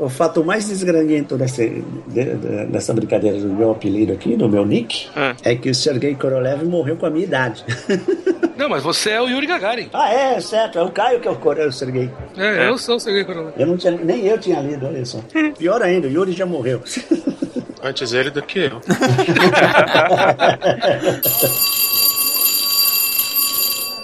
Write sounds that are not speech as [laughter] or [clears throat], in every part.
o fato mais desgranhento dessa, de, dessa brincadeira do meu apelido aqui, do meu nick, Ah. é que o Sergei Korolev morreu com a minha idade. [laughs] Não, mas você é o Yuri Gagarin. ah, é, certo. É o Caio que é o, Cor- é o Sergei. É, eu sou o Sergei Korolev. Eu não tinha, nem eu tinha lido, olha só. Pior ainda, o Yuri já morreu. Antes ele do que eu. [laughs]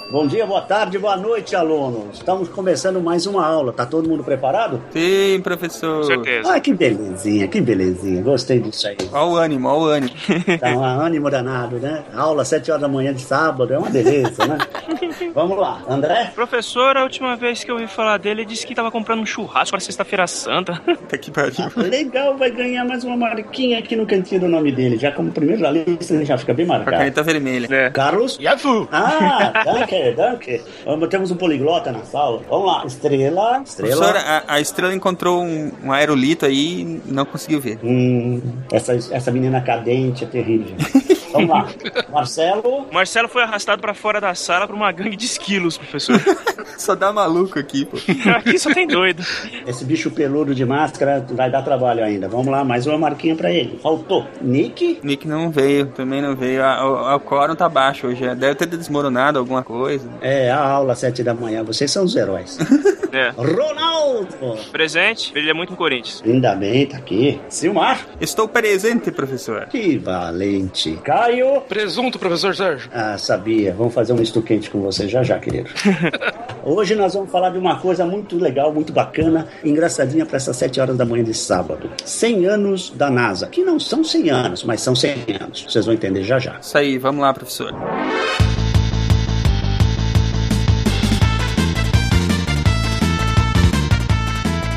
Bom dia, boa tarde, boa noite, alunos. Estamos começando mais uma aula. Tá todo mundo preparado? Sim, professor. Com certeza. Ah, que belezinha, que belezinha. Gostei disso aí. Ó o ânimo, ó o ânimo. Tá um ânimo danado, né? Aula às 7 horas da manhã de sábado, é uma beleza, né? [laughs] [laughs] Vamos lá, André? Professor, a última vez que eu ouvi falar dele, ele disse que tava comprando um churrasco para sexta-feira santa. [laughs] Tá que pariu. Legal, vai ganhar mais uma marquinha aqui no cantinho do nome dele. Já como primeiro da lista, ele já fica bem Com a marcado. caneta vermelha. É. Carlos? Yafu! Ah, danke, danke. Vamos, temos um poliglota na sala. Vamos lá, estrela, estrela. Professor, a, a estrela encontrou um, um aerolito aí e não conseguiu ver. Hum, essa, essa menina cadente é terrível. [laughs] Vamos lá, Marcelo. Marcelo foi arrastado pra fora da sala por uma gangue de esquilos, professor. [laughs] Só dá maluco aqui, pô. Aqui só tem doido. Esse bicho peludo de máscara vai dar trabalho ainda. Vamos lá, mais uma marquinha pra ele. Faltou. Nick? Nick não veio, também não veio. A- O, o quórum tá baixo hoje. Deve ter desmoronado alguma coisa. É, a aula às sete da manhã. Vocês são os heróis. [laughs] É. Ronaldo! Presente, ele é muito no Corinthians. Ainda bem, tá aqui. Silmar? Estou presente, professor. Que valente. Caio? Presunto, professor Sérgio. Ah, sabia. Vamos fazer um misto quente com você já já, querido. [laughs] Hoje nós vamos falar de uma coisa muito legal, muito bacana, engraçadinha para essas 7 horas da manhã de sábado. 100 anos da NASA. Que não são 100 anos, mas são 100 anos. Vocês vão entender já já. Isso aí, vamos lá, professor.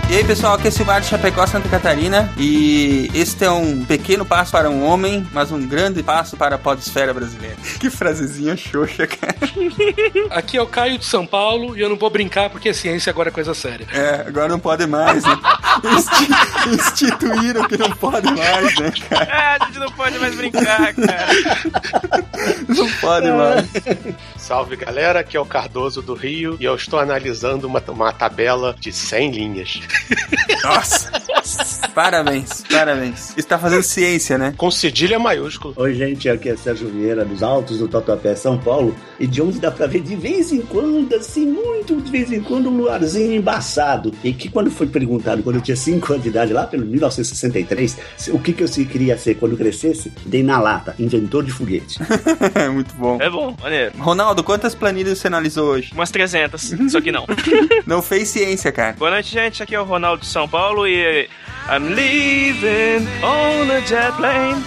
E aí, pessoal, aqui é Silmar de Chapecó, Santa Catarina. E este é um pequeno passo para um homem, mas um grande passo para a podesfera brasileira. [laughs] Que frasezinha xoxa, cara. [laughs] Aqui é o Caio de São Paulo e eu não vou brincar porque ciência agora é coisa séria. É, agora não pode mais, né? Insti- instituíram que não pode mais, né, cara? Ah, a gente não pode mais brincar, cara. Não pode mais. Salve galera, aqui é o Cardoso do Rio e eu estou analisando uma, uma tabela de 100 linhas. [laughs] Nossa! Parabéns, parabéns. Está fazendo ciência, né? Com cedilha maiúsculo. Oi, gente, aqui é Sérgio Vieira, dos Altos do Tatuapé, São Paulo, e de onde dá pra ver de vez em quando, assim, muito de vez em quando, um luarzinho embaçado. E que quando foi perguntado, quando eu tinha 5 anos de idade, lá pelo 1963, se- o que, que eu se- queria ser quando crescesse, dei na lata, inventor de foguete. [laughs] Muito bom. É bom, maneiro. Ronaldo, quantas planilhas você analisou hoje? Umas 300, [laughs] só que não. Não fez ciência, cara. Boa noite, gente. Aqui é o Ronaldo de São Paulo e I'm leaving on a jet plane.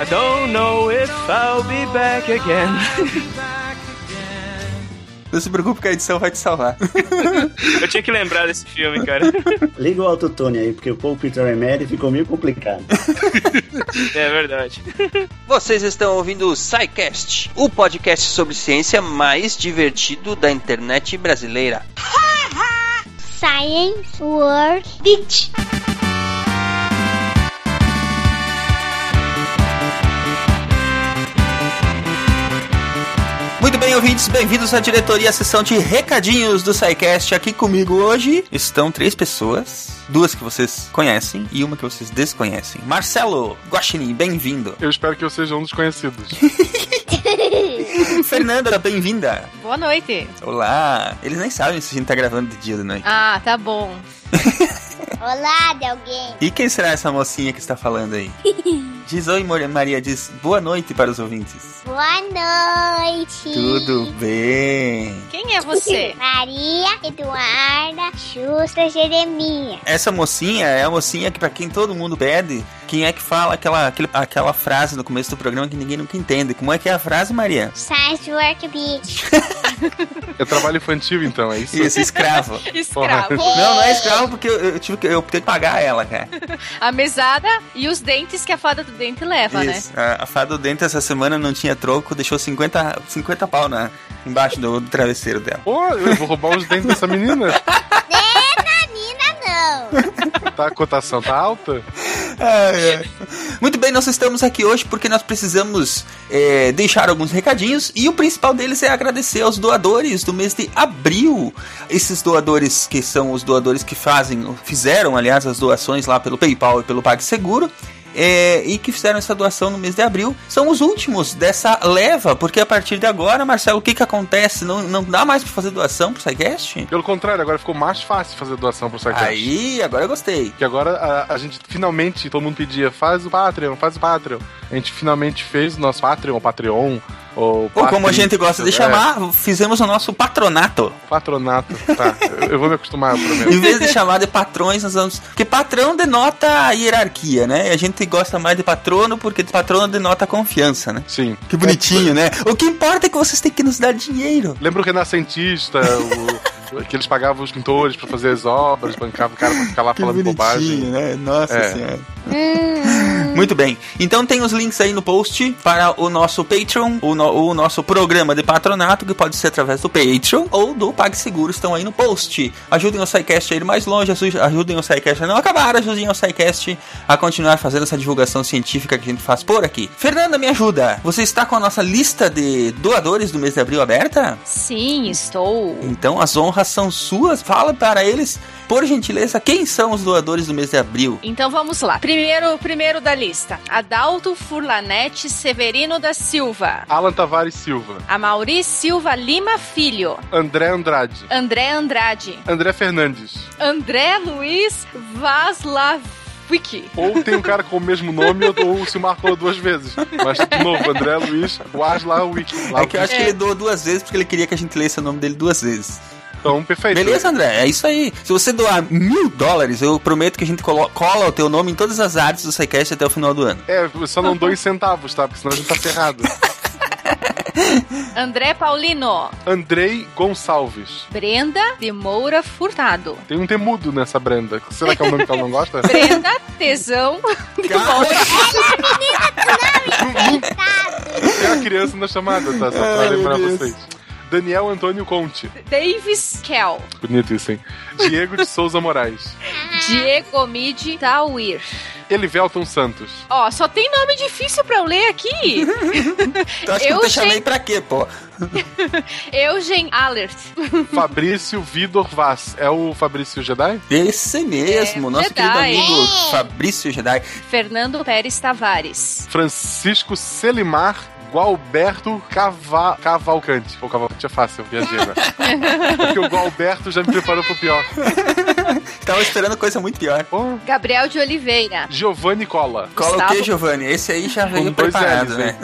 I don't know if I'll be back again. Não se preocupe que a edição vai te salvar. Eu tinha que lembrar desse filme, cara. Liga o autotune aí, porque o Paul Peter Emery ficou meio complicado. É verdade. Vocês estão ouvindo o SciCast, o podcast sobre ciência mais divertido da internet brasileira. Science World Beach. Muito bem, ouvintes, bem-vindos à diretoria, à sessão de recadinhos do SciCast. Aqui comigo hoje estão três pessoas, duas que vocês conhecem e uma que vocês desconhecem. Marcelo Guaxinim, bem-vindo. Eu espero que eu seja um dos conhecidos. [laughs] Fernanda, bem-vinda. Boa noite. Olá. Eles nem sabem se a gente tá gravando de dia ou de noite. Ah, tá bom. [laughs] Olá, de alguém. E quem será essa mocinha que está falando aí? [laughs] Diz oi, Maria, diz boa noite para os ouvintes. Boa noite. Tudo bem. Quem é você? [laughs] Maria Eduarda Justa Jeremias. Essa mocinha é a mocinha que, pra quem todo mundo pede, quem é que fala aquela, aquele- aquela frase no começo do programa que ninguém nunca entende. Como é que é a frase, Maria? Science Work Beach. [laughs] É trabalho infantil, então, é isso? Isso, escravo. [laughs] Escravo. Não, não é escravo porque eu, eu tive que eu tenho que pagar ela, cara. A mesada e os dentes que a fada do dente leva, né? Isso. A, a fada do dente essa semana não tinha troco, deixou 50, 50 pau na, embaixo do, do travesseiro dela. Pô, eu vou roubar os dentes dessa menina. [laughs] Menina, não. Tá, a cotação tá alta? Ai, ai. Muito bem, nós estamos aqui hoje porque nós precisamos é, deixar alguns recadinhos e o principal deles é agradecer aos doadores do mês de abril. Esses doadores que são os doadores que fazem, fizeram, aliás, as doações lá pelo PayPal e pelo PagSeguro. É, e que fizeram essa doação no mês de abril são os últimos dessa leva, porque a partir de agora, Marcelo, o que que acontece? Não, não dá mais pra fazer doação pro SciCast? Pelo contrário, agora ficou mais fácil fazer doação pro SciCast. Aí, agora eu gostei. Que agora a, a gente finalmente, todo mundo pedia, faz o Patreon, faz o Patreon. A gente finalmente fez o nosso Patreon, Patreon, ou Ou como a gente gosta de é, chamar, fizemos o nosso patronato. Patronato. Tá, eu, vou me acostumar, eu Em vez de chamar de patrões, nós vamos. Porque patrão denota a hierarquia, né? A gente gosta mais de patrono porque patrono denota a confiança, né? Sim. Que bonitinho, né? O que importa é que vocês têm que nos dar dinheiro. Lembra o renascentista, o, que eles pagavam os pintores pra fazer as obras, bancavam o cara pra ficar lá Que falando bobagem. né? Nossa É. senhora. Muito bem. Então tem os links aí no post para o nosso Patreon, o, no- o nosso programa de patronato, que pode ser através do Patreon ou do PagSeguro, estão aí no post. Ajudem o SciCast a ir mais longe, aju- ajudem o SciCast a não acabar, ajudem o SciCast a continuar fazendo essa divulgação científica que a gente faz por aqui. Fernanda, me ajuda. Você está com a nossa lista de doadores do mês de abril aberta? Sim, estou. Então as honras são suas. Fala para eles, por gentileza, quem são os doadores do mês de abril. Então vamos lá. Primeiro, primeiro da lista: Adalto Furlanete Severino da Silva. Alan Tavares Silva. Amaury Silva Lima Filho. André Andrade. André Andrade. André Fernandes. André Luiz Vaslaviki. Ou tem um cara com o mesmo nome ou, se marcou duas vezes. Mas, de novo, André Luiz Waslawik. É que eu acho que ele doou duas vezes porque ele queria que a gente lesse o nome dele duas vezes. Então, perfeito. Beleza, André? É isso aí. Se você doar mil dólares, eu prometo que a gente colo- cola o teu nome em todas as artes do SciCast até o final do ano. É, eu só não dou em centavos, tá? Porque senão a gente tá ferrado. [laughs] André Paulino. Andrei Gonçalves. Brenda de Moura Furtado. Tem um temudo nessa Brenda. Será que é o nome que ela não gosta? [laughs] Brenda Tesão de Moura. É a [laughs] criança na chamada, tá? Só pra Ai, lembrar Deus. vocês. Daniel Antônio Conte. Davis Kell. Bonito isso, hein? Diego de Souza Moraes. [laughs] Diego Mid Tawir. Elivelton Santos. Ó, só tem nome difícil pra eu ler aqui. [laughs] Tu acha que eu te chamei pra quê, pô? [laughs] Eugen Alert. Fabrício Vidor Vaz. É o Fabrício Jedi? Esse mesmo, É, nosso Jedi. querido amigo É. Fabrício Jedi. Fernando Pérez Tavares. Francisco Selimar Gualberto Cava... Cavalcante. Pô, Cavalcante é fácil, viajei, né? [laughs] Porque o Gualberto já me preparou pro pior. [laughs] Tava esperando coisa muito pior. Pô, Gabriel de Oliveira. Giovanni Cola. Cola o Gustavo- que, Giovanni? Esse aí já veio dois preparado, L's, né?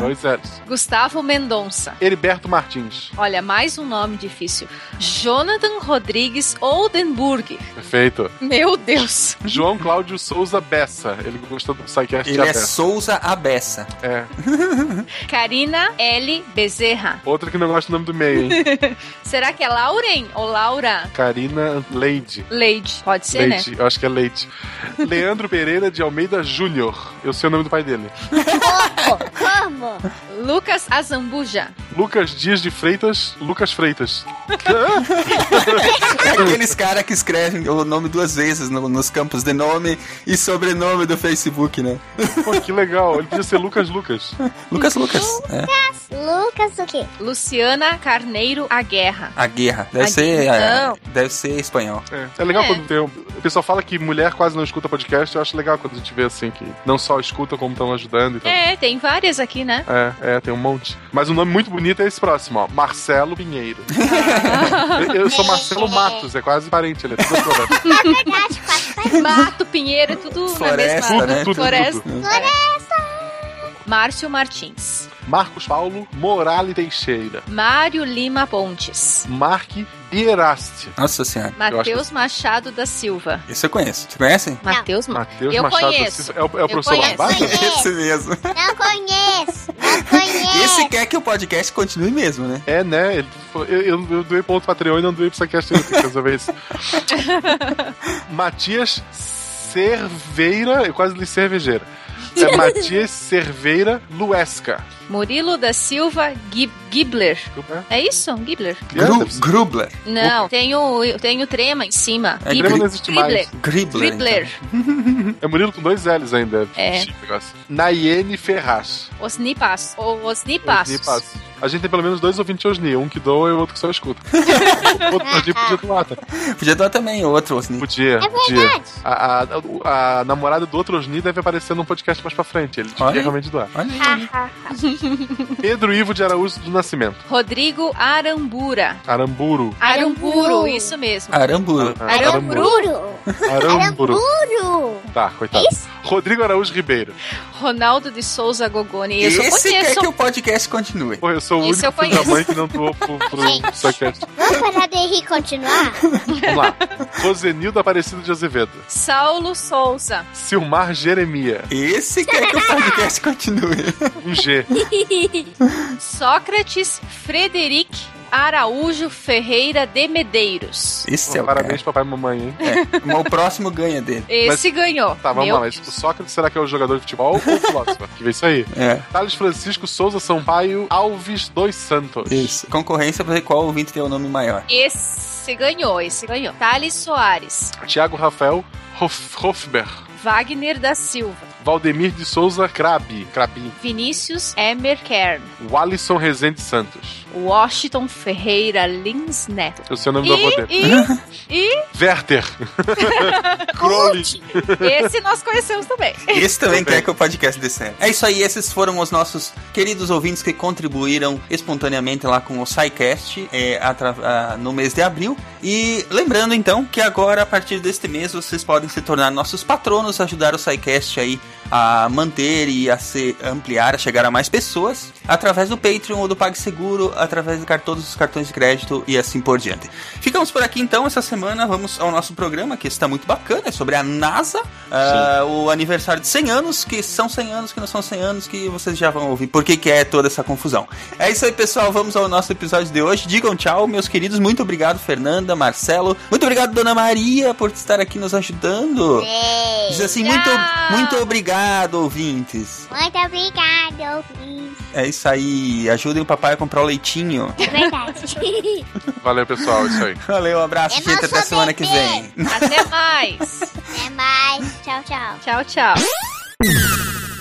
Dois L's. [laughs] Gustavo Mendonça. Heriberto Martins. Olha, mais um nome difícil. Jonathan Rodrigues Oldenburg. Perfeito. Meu Deus. João Cláudio Souza Bessa. Ele gostou do Psycast Ele de é Bessa. Souza Abessa. É. Karina L. Bezerra. Outra que não gosta do nome do meio, hein? [laughs] Será que é Lauren ou Laura? Karina Leide. Leide. Pode ser, né? Leite, eu acho que é Leite. Leandro Pereira de Almeida Júnior. Eu sei o nome do pai dele. Como? Lucas Azambuja. Lucas Dias de Freitas. Lucas Freitas. É [laughs] aqueles caras que escrevem o nome duas vezes no- nos campos de nome e sobrenome do Facebook, né? Pô, que legal. Ele podia ser Lucas Lucas. Lucas Lucas. É. Lucas o quê? Luciana Carneiro Aguerra. A guerra. Deve A ser. guerra. é, deve ser espanhol. É, é legal É. quando tem. um- O pessoal fala que mulher quase não escuta podcast. Eu acho legal quando a gente vê assim que não só escuta, como estão ajudando e tal. É, tem várias aqui, né? É, é, tem um monte. Mas um nome muito bonito é esse próximo, ó. Marcelo Pinheiro. eu, [laughs] eu sou Marcelo Matos, é quase parente, ele é tudo floresta. Quase Mato, Pinheiro, tudo Floresta, na mesma... né? Tudo, Floresta. tudo. Márcio Martins. Marcos Paulo Morale Teixeira. Mário Lima Pontes. Mark Bieraste. Nossa senhora. Matheus Machado da Silva. Esse eu conheço. Você conhece? Matheus Matheus Eu Machado da conheço. Silva. É o, é o professor conheço. Barbato? Esse mesmo. [laughs] Não conheço. Não [laughs] conheço. Esse quer que o podcast continue mesmo, né? É, né? Ele eu, eu, eu doei pra outro Patreon e não doei pro Psycast ainda, tem que resolver isso. [laughs] Matias Cerveira, eu quase li cervejeira. É Matias Cerveira Luesca. Murilo da Silva Gib Gibler. É isso? Gibler? Gru Grubler. Não, tem o, tem o trema em cima. É, Gibler. Não existe mais. Gribler. Gribler. Então. É Murilo com dois L's ainda. É. Nayene Ferraz. Osnipas. O Osnipassos. Osni Passos. A gente tem pelo menos dois ouvintes Osni. Um que doa e o outro que só escuta. o [laughs] outro Osni podia doar, tá? Podia dar também outro, Osni. Podia, É podia. verdade. A, a, a- namorada do outro Osni deve aparecer num podcast mais pra frente. Ele aí. realmente doar. Olha aí. Pedro Ivo de Araújo do Nascimento. Rodrigo Arambura. Aramburu. Aramburo, Aramburu. isso mesmo. Aramburu. Ah, Aramburu. Aramburu. Aramburu. Tá, coitado. Isso. Rodrigo Araújo Ribeiro. Ronaldo de Souza Gogoni. Isso eu Esse quer conheço. que o podcast continue. Pô, eu sou o Esse único filho da conheço. mãe que não doou pro, pro Gente. Psycast. Vamos parar de rir e continuar? Vamos lá. Rosenildo Aparecido de Azevedo. Saulo Souza. Silmar Jeremia. Esse quer que o podcast continue. Um G. [laughs] Sócrates Frederic Araújo Ferreira de Medeiros. Esse é o parabéns, papai e mamãe, hein? cara. É, mas o próximo ganha dele. Esse ganhou. Tá, vamos Meu lá. Mas Deus. o Sócrates será que é o jogador de futebol ou o filósofo? Que vê isso aí. É, Thales Francisco Souza Sampaio Alves dos Santos. isso. Concorrência pra ver qual ouvinte tem o nome maior. Esse ganhou, esse ganhou. Thales Soares. Tiago Rafael Hof, Hofber. Wagner da Silva. Valdemir de Souza Krabi. Krabi. Vinícius Emer Kern. Walisson Rezende Santos. Washington Ferreira Lins Neto. Eu sei o nome do avô E, dele. e, [laughs] e Werther. [laughs] Crowley. esse nós conhecemos também. Esse também Também. quer que o podcast dê certo. É isso aí, esses foram os nossos queridos ouvintes que contribuíram espontaneamente lá com o SciCast é, atra- ah, no mês de abril. E lembrando então que agora, a partir deste mês, vocês podem se tornar nossos patronos, ajudar o SciCast aí a manter e a se ampliar, a chegar a mais pessoas, através do Patreon ou do PagSeguro, através de todos os cartões de crédito e assim por diante. Ficamos por aqui então, essa semana vamos ao nosso programa, que está muito bacana, é sobre a NASA, ah, o aniversário de 100 anos, que são 100 anos, que não são 100 anos, que vocês já vão ouvir por que que é toda essa confusão. É isso aí, pessoal, vamos ao nosso episódio de hoje. Digam tchau, meus queridos, muito obrigado, Fernanda, Marcelo, muito obrigado, Dona Maria, por estar aqui nos ajudando. Diz assim, muito, muito obrigado, ouvintes. Muito obrigado, ouvintes. É isso aí, ajudem o papai a comprar o leitinho. É verdade. [laughs] Valeu, pessoal. Isso aí. Valeu, um abraço, Eu gente, não até sou semana que bebê. vem. Até mais. Até mais. Tchau, tchau. tchau, tchau.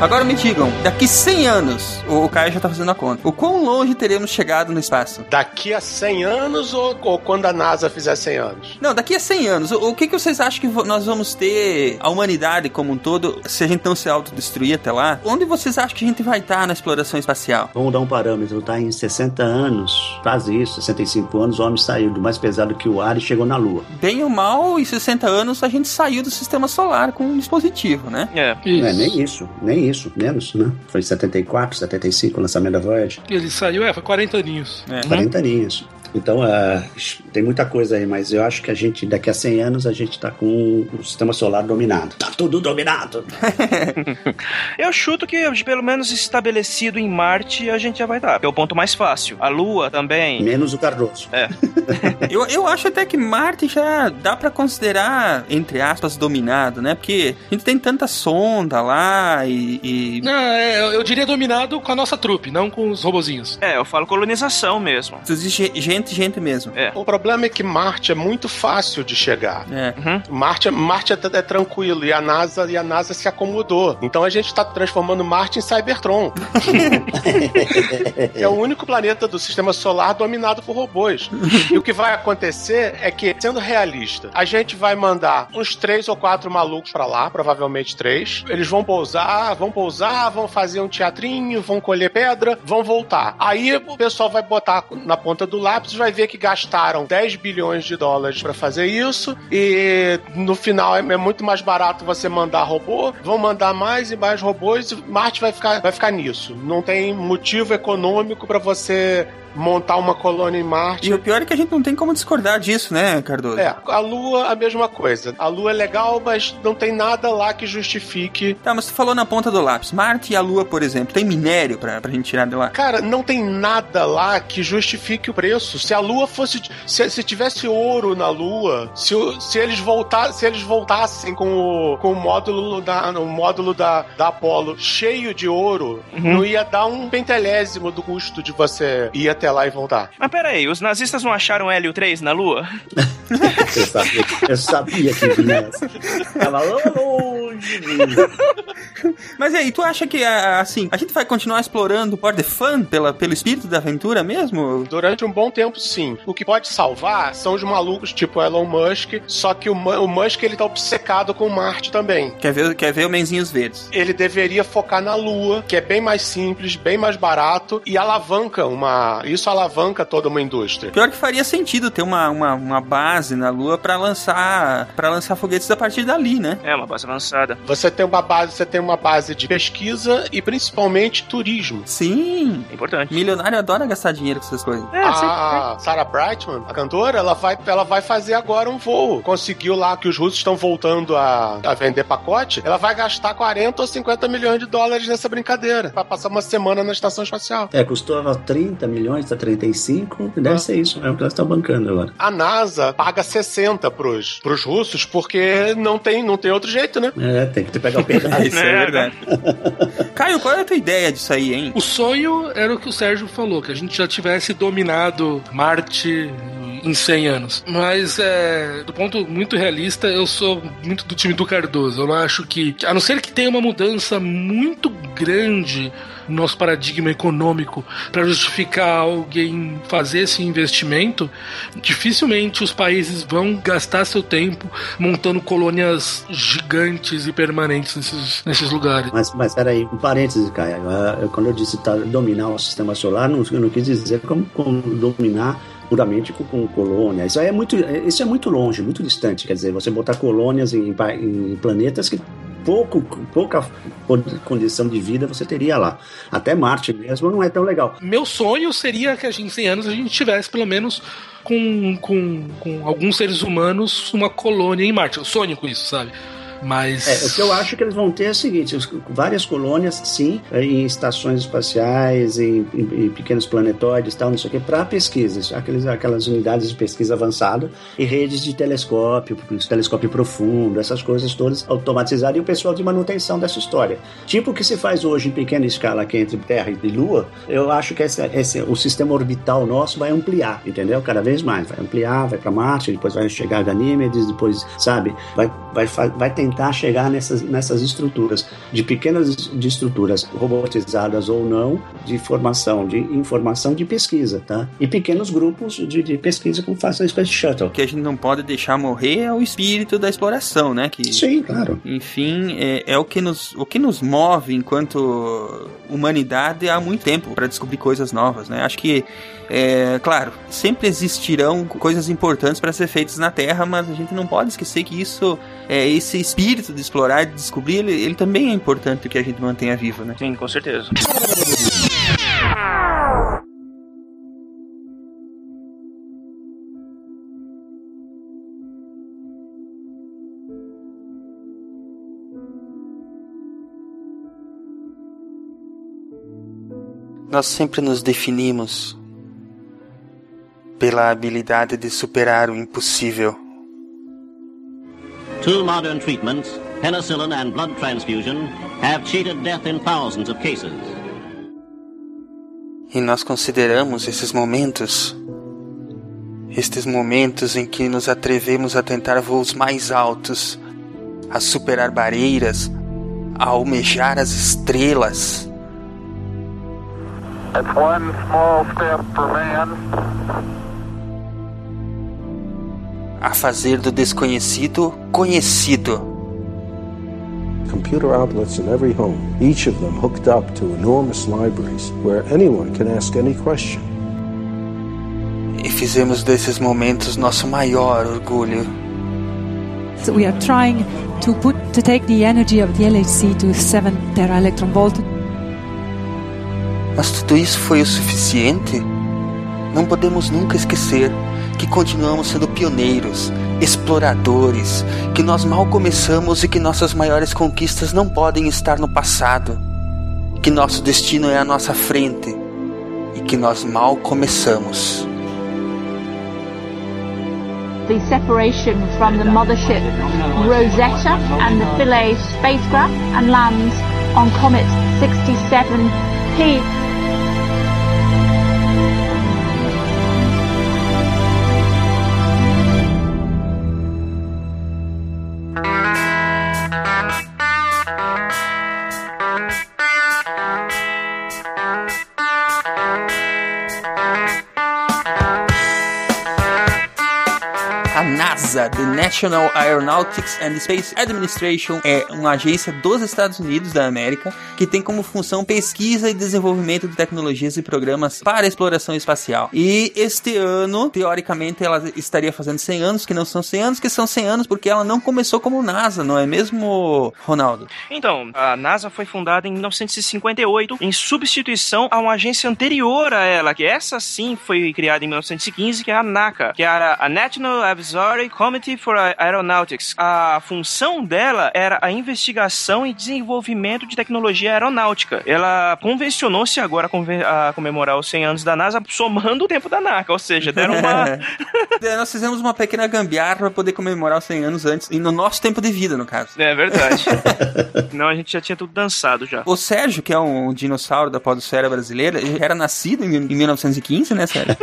Agora me digam, daqui 100 anos, o Caio já tá fazendo a conta, o quão longe teremos chegado no espaço? Daqui a 100 anos ou, ou quando a NASA fizer 100 anos? Não, daqui a 100 anos, o, o que, que vocês acham que nós vamos ter, a humanidade como um todo, se a gente não se autodestruir até lá? Onde vocês acham que a gente vai estar na exploração espacial? Vamos dar um parâmetro, tá? Em 60 anos, quase isso, 65 anos, o homem saiu do mais pesado que o ar e chegou na Lua. Bem ou mal, em 60 anos a gente saiu do sistema solar com um dispositivo, né? É. Não é nem isso, nem isso, menos, né? Foi 74, 75 o lançamento da Voyager. Ele saiu, é, foi 40 aninhos. É. 40 aninhos. Então, é, tem muita coisa aí, mas eu acho que a gente, daqui a 100 anos, a gente tá com o sistema solar dominado. Tá tudo dominado. [laughs] Eu chuto que pelo menos estabelecido em Marte a gente já vai estar. Que é o ponto mais fácil. A Lua também. Menos o Cardoso. [laughs] Eu, eu acho até que Marte já dá pra considerar, entre aspas, dominado, né? Porque a gente tem tanta sonda lá e. e- Não, é, eu- eu diria dominado com a nossa trupe, não com os robozinhos. É, eu falo colonização mesmo. Existe gente, gente mesmo. É. O problema é que Marte é muito fácil de chegar. É. Uhum. Marte, é- Marte é, é tranquilo e a NASA e a NASA se acomodou. Então a gente está transformando Marte em Cybertron. [laughs] é o único planeta do sistema solar dominado por robôs. E o que vai acontecer é que, sendo realista, a gente vai mandar uns três ou quatro malucos pra lá, provavelmente três. Eles vão pousar, vão pousar, vão fazer um teatrinho, vão colher pedra, vão voltar. Aí o pessoal vai botar na ponta do lápis e vai ver que gastaram 10 bilhões de dólares pra fazer isso e no final é, é muito mais barato você mandar robô, vão mandar mais e mais robôs e Marte vai ficar, vai ficar nisso. Não tem motivo econômico pra você montar uma colônia em Marte. E o pior é que a gente não tem como discordar disso, né, Cardoso? É, a Lua, a mesma coisa. A Lua é legal, mas não tem nada lá que justifique. Tá, mas tu falou na ponta do lápis. Marte e a Lua, por exemplo, tem minério pra, pra gente tirar de lá? Cara, não tem nada lá que justifique o preço. Se a Lua fosse. Se, se tivesse ouro na Lua, se, se eles voltar, se eles voltassem com o, com o módulo da, o módulo da, da Apollo cheio de ouro, não ia dar um pentelésimo do custo de você ir até lá e voltar. Mas pera aí, os nazistas não acharam Hélio 3 na Lua? [laughs] Eu sabia, eu sabia que vinha essa. Tava longe. [laughs] Mas e aí, tu acha que, ah, assim, a gente vai continuar explorando por the fun, pela, pelo espírito da aventura mesmo? Durante um bom tempo, sim. O que pode salvar são os malucos tipo Elon Musk, só que o, o Musk ele tá obcecado com Marte também. Quer ver, quer ver o Menzinhos Verdes? Ele deveria focar na Lua, que é bem mais simples, bem mais barato e alavanca uma. Isso alavanca toda uma indústria. Pior que faria sentido ter uma, uma, uma base na Lua pra lançar para lançar foguetes a partir dali, né? É, uma base avançada. Você tem uma base, você tem uma base de pesquisa e principalmente turismo. Sim. Importante. Milionário adora gastar dinheiro com essas coisas. É, a Sarah Brightman, a cantora, ela vai, ela vai fazer agora um voo. Conseguiu lá que os russos estão voltando a, a vender pacote. Ela vai gastar 40 ou 50 milhões de dólares nessa brincadeira. Pra passar uma semana na estação espacial. É, custava 30 milhões, tá 35. Deve ser isso, é o que elas estão bancando agora. A NASA paga 60 pros, pros russos porque não tem, não tem outro jeito, né? É, tem que pegar o pedaço. [laughs] Isso é verdade. [laughs] Caio, qual é a tua ideia disso aí, hein? O sonho era o que o Sérgio falou, que a gente já tivesse dominado Marte em 100 anos. Mas, é, do ponto muito realista, eu sou muito do time do Cardoso. Eu não acho que, a não ser que tenha uma mudança muito grande nosso paradigma econômico para justificar alguém fazer esse investimento, dificilmente os países vão gastar seu tempo montando colônias gigantes e permanentes nesses, nesses lugares. Mas, mas peraí, um parêntese, Caio. Ah, Quando eu disse tá, dominar o sistema solar, não, eu não quis dizer como, como dominar puramente com, colônia. Isso é muito, isso é muito longe, muito distante. Quer dizer, você botar colônias em, em planetas que pouco, pouca condição de vida você teria lá. Até Marte mesmo não é tão legal. Meu sonho seria que a gente, em 100 anos a gente tivesse pelo menos com, com, com alguns seres humanos uma colônia em Marte. Eu sonho com isso, sabe? Mas. É, o que eu acho que eles vão ter é o seguinte: várias colônias, sim, em estações espaciais, em, em- em pequenos planetoides, tal, não sei o que, para pesquisas, aqueles, aquelas unidades de pesquisa avançada e redes de telescópio, telescópio profundo, essas coisas todas automatizadas e o pessoal de manutenção dessa história. Tipo o que se faz hoje em pequena escala aqui entre Terra e Lua, eu acho que esse, esse- o sistema orbital nosso vai ampliar, entendeu? Cada vez mais. Vai ampliar, vai para Marte, depois vai chegar Ganímedes, depois, sabe, vai, vai, vai tentar chegar nessas, nessas estruturas, de pequenas de estruturas robotizadas ou não, de formação, de informação de pesquisa, tá? E pequenos grupos de, de pesquisa como faz a Space Shuttle. O que a gente não pode deixar morrer é o espírito da exploração, né? Que, Sim, claro. enfim, é, é o, que nos, o que nos move enquanto humanidade há muito tempo para descobrir coisas novas, né? Acho que, é, claro, sempre existirão coisas importantes para ser feitas na Terra, mas a gente não pode esquecer que isso, é, esse espírito de explorar e de descobrir, ele, ele também é importante que a gente mantenha vivo, né? Sim, com certeza. Nós sempre nos definimos pela habilidade de superar o impossível. Two modern treatments, penicillin and blood transfusion, have cheated death in thousands of cases. E nós consideramos esses momentos, estes momentos em que nos atrevemos a tentar voos mais altos, a superar barreiras, a almejar as estrelas. It's one small step for man, a fazer do desconhecido conhecido. Computer outlets in every home, each of them hooked up to enormous libraries where anyone can ask any question. E fizemos desses momentos nosso maior orgulho. So we are trying to put to take the energy of the LHC to 7 tera electron volt. Mas tudo isso foi o suficiente? não podemos nunca esquecer que continuamos sendo pioneiros, exploradores, que nós mal começamos e que nossas maiores conquistas não podem estar no passado, que nosso destino é à nossa frente e que nós mal começamos. the separation from the mothership Rosetta and the Philae spacecraft and lands on Comet 67P. The National Aeronautics and Space Administration, é uma agência dos Estados Unidos da América que tem como função pesquisa e desenvolvimento de tecnologias e programas para exploração espacial. E este ano, teoricamente, ela estaria fazendo 100 anos, que não são 100 anos, que são 100 anos porque ela não começou como NASA, não é mesmo, Ronaldo? Então, a NASA foi fundada em 1958 em substituição a uma agência anterior a ela, que essa sim foi criada em 1915, que é a NACA, que era a National Advisory Committee for Aeronautics. A função dela era a investigação e desenvolvimento de tecnologia aeronáutica. Ela convencionou-se agora a comemorar os 100 anos da NASA somando o tempo da NACA, ou seja, deram uma... [laughs] É, Nós fizemos uma pequena gambiarra para poder comemorar os 100 anos antes, e no nosso tempo de vida, no caso. É verdade. [laughs] Não, a gente já tinha tudo dançado já. O Sérgio, que é um dinossauro da podosfera brasileira, ele era nascido em em 1915, né, Sérgio?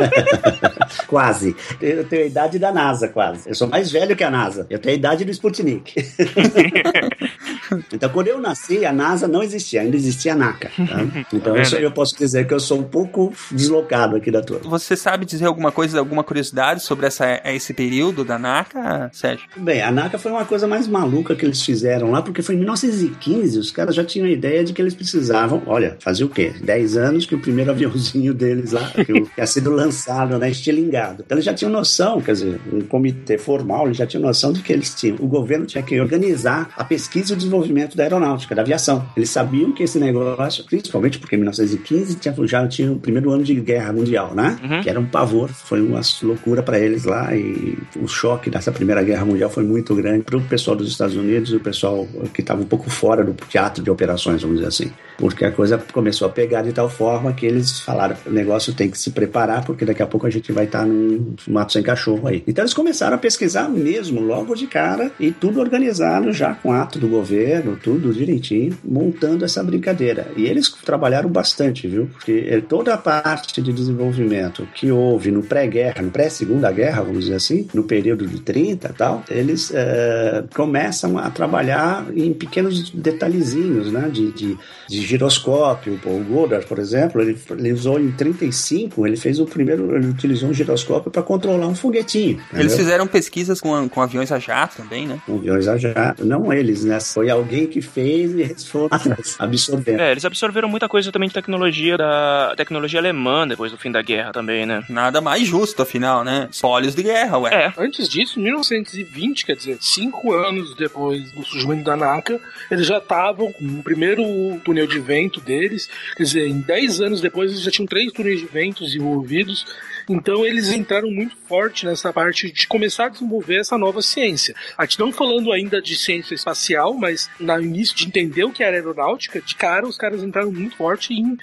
[laughs] Quase. Eu tenho a idade da NASA, quase. Eu sou mais velho que a NASA. Eu tenho a idade do Sputnik. [laughs] [laughs] então, quando eu nasci, a NASA não existia, ainda existia a NACA. tá? [laughs] Então, eu, sou- eu posso dizer que eu sou um pouco deslocado aqui da turma. Você sabe dizer alguma coisa, alguma curiosidade sobre essa, esse período da NACA, Sérgio? Bem, a NACA foi uma coisa mais maluca que eles fizeram lá, porque foi em 1915, os caras já tinham a ideia de que eles precisavam, olha, fazia o quê? 10 anos que o primeiro aviãozinho deles lá, que tinha sido lançado, né, estilingado. Então eles já tinham noção, quer dizer, um comitê formal, eles já tinham noção de que eles tinham, o governo tinha que organizar a pesquisa e o desenvolvimento da aeronáutica, da aviação. Eles sabiam que esse negócio, principalmente porque em 1915 tinha, já tinha o primeiro ano de guerra mundial, né? Que era um pavor, foi uma loucura para eles lá e o choque dessa primeira guerra mundial foi muito grande para o pessoal dos Estados Unidos e o pessoal que estava um pouco fora do teatro de operações, vamos dizer assim. Porque a coisa começou a pegar de tal forma que eles falaram: o negócio tem que se preparar, porque daqui a pouco a gente vai estar num mato sem cachorro aí. Então eles começaram a pesquisar mesmo, logo de cara, e tudo organizado já com ato do governo, tudo direitinho, montando essa brincadeira. E eles trabalharam bastante, viu? Porque eh, toda a parte de desenvolvimento que houve no pré-guerra, no pré-segunda guerra, vamos dizer assim, no período de 30 e tal, eles eh, começam a trabalhar em pequenos detalhezinhos, né? De, de, de giroscópio. O Goddard, por exemplo, ele, ele usou em 35, ele fez o primeiro, ele utilizou um giroscópio para controlar um foguetinho. Eles entendeu? fizeram pesquisas com, com aviões a jato também, né? Com aviões a jato. Não eles, né? Foi alguém que fez e eles foram [laughs] absorvendo. É, eles absorveram muita coisa também de tecnologia da tecnologia alemã depois do fim da guerra também, né? Nada mais justo, afinal, né? Espólios de guerra, ué. É. Antes disso, em 1920, quer dizer, cinco anos depois do surgimento da NACA, eles já estavam com o primeiro túnel de vento deles. Quer dizer, em 10 anos depois, eles já tinham três túneis de vento desenvolvidos. Então, eles entraram muito forte nessa parte de começar a desenvolver essa nova ciência. A gente não falando ainda de ciência espacial, mas no início de entender o que era aeronáutica, de cara, os caras entraram muito forte em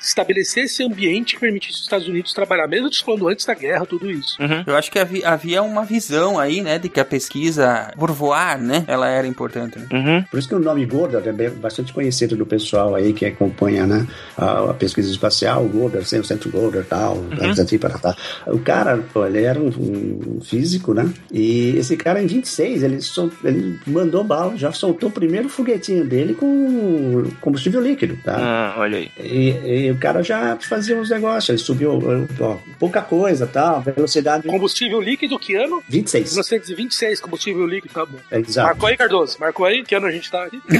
estabelecer esse ambiente que permitisse os Estados Unidos trabalhar, mesmo falando antes da guerra, tudo isso. Eu acho que havia, havia uma visão aí, né, de que a pesquisa por voar, né, ela era importante. Né? Por isso que o nome Goddard é bem- bastante conhecido do pessoal aí que acompanha né, a, a pesquisa espacial, o Goddard, sem o centro Goddard tal, assim, para tal. O cara, pô, ele era um, um físico, né? E esse cara, em 26, ele, sol, ele mandou bala, já soltou o primeiro foguetinho dele com combustível líquido, tá? Ah, olha aí. E, e o cara já fazia uns negócios, ele subiu ó, pouca coisa, tal, velocidade. Combustível líquido, que ano? 26. 1926, combustível líquido, tá bom. Exato. Marcou aí, Cardoso? Marcou aí? Que ano a gente tá aqui? [laughs]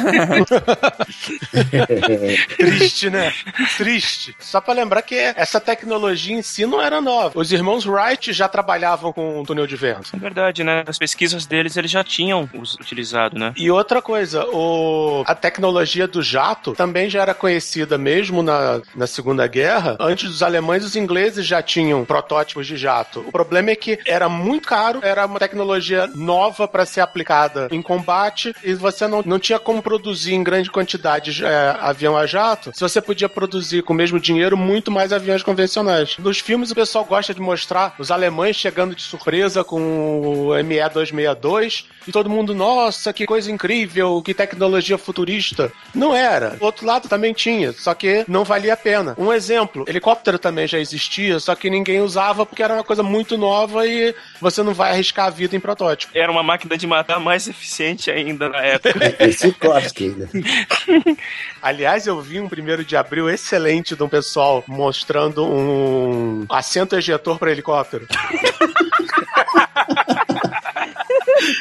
[laughs] Triste, né? Triste. Só pra lembrar que essa tecnologia em si não era nova. Os irmãos Wright já trabalhavam com túnel de vento. É verdade, né? As pesquisas deles eles já tinham utilizado, né? E outra coisa, o... a tecnologia do jato também já era conhecida mesmo na, na Segunda Guerra. Antes dos alemães, os ingleses já tinham protótipos de jato. O problema é que era muito caro, era uma tecnologia nova para ser aplicada em combate e você não, não tinha como produzir em grande quantidade é, avião a jato. Se você podia produzir com o mesmo dinheiro muito mais aviões convencionais. Nos filmes o pessoal gosta de mostrar os alemães chegando de surpresa com o ME-262 e todo mundo, nossa, que coisa incrível, que tecnologia futurista. Não era. O outro lado também tinha, só que não valia a pena. Um exemplo, helicóptero também já existia, só que ninguém usava porque era uma coisa muito nova e você não vai arriscar a vida em protótipo. Era uma máquina de matar mais eficiente ainda na época. [laughs] É Sikorsky ainda. [laughs] Aliás, eu vi um primeiro de abril excelente de um pessoal mostrando um assento ejetor para helicóptero. [laughs]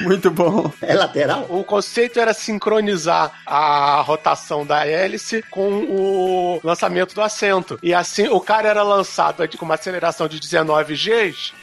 Muito bom. É lateral? O conceito era sincronizar a rotação da hélice com o lançamento do assento. E assim, o cara era lançado com uma aceleração de 19 Gs,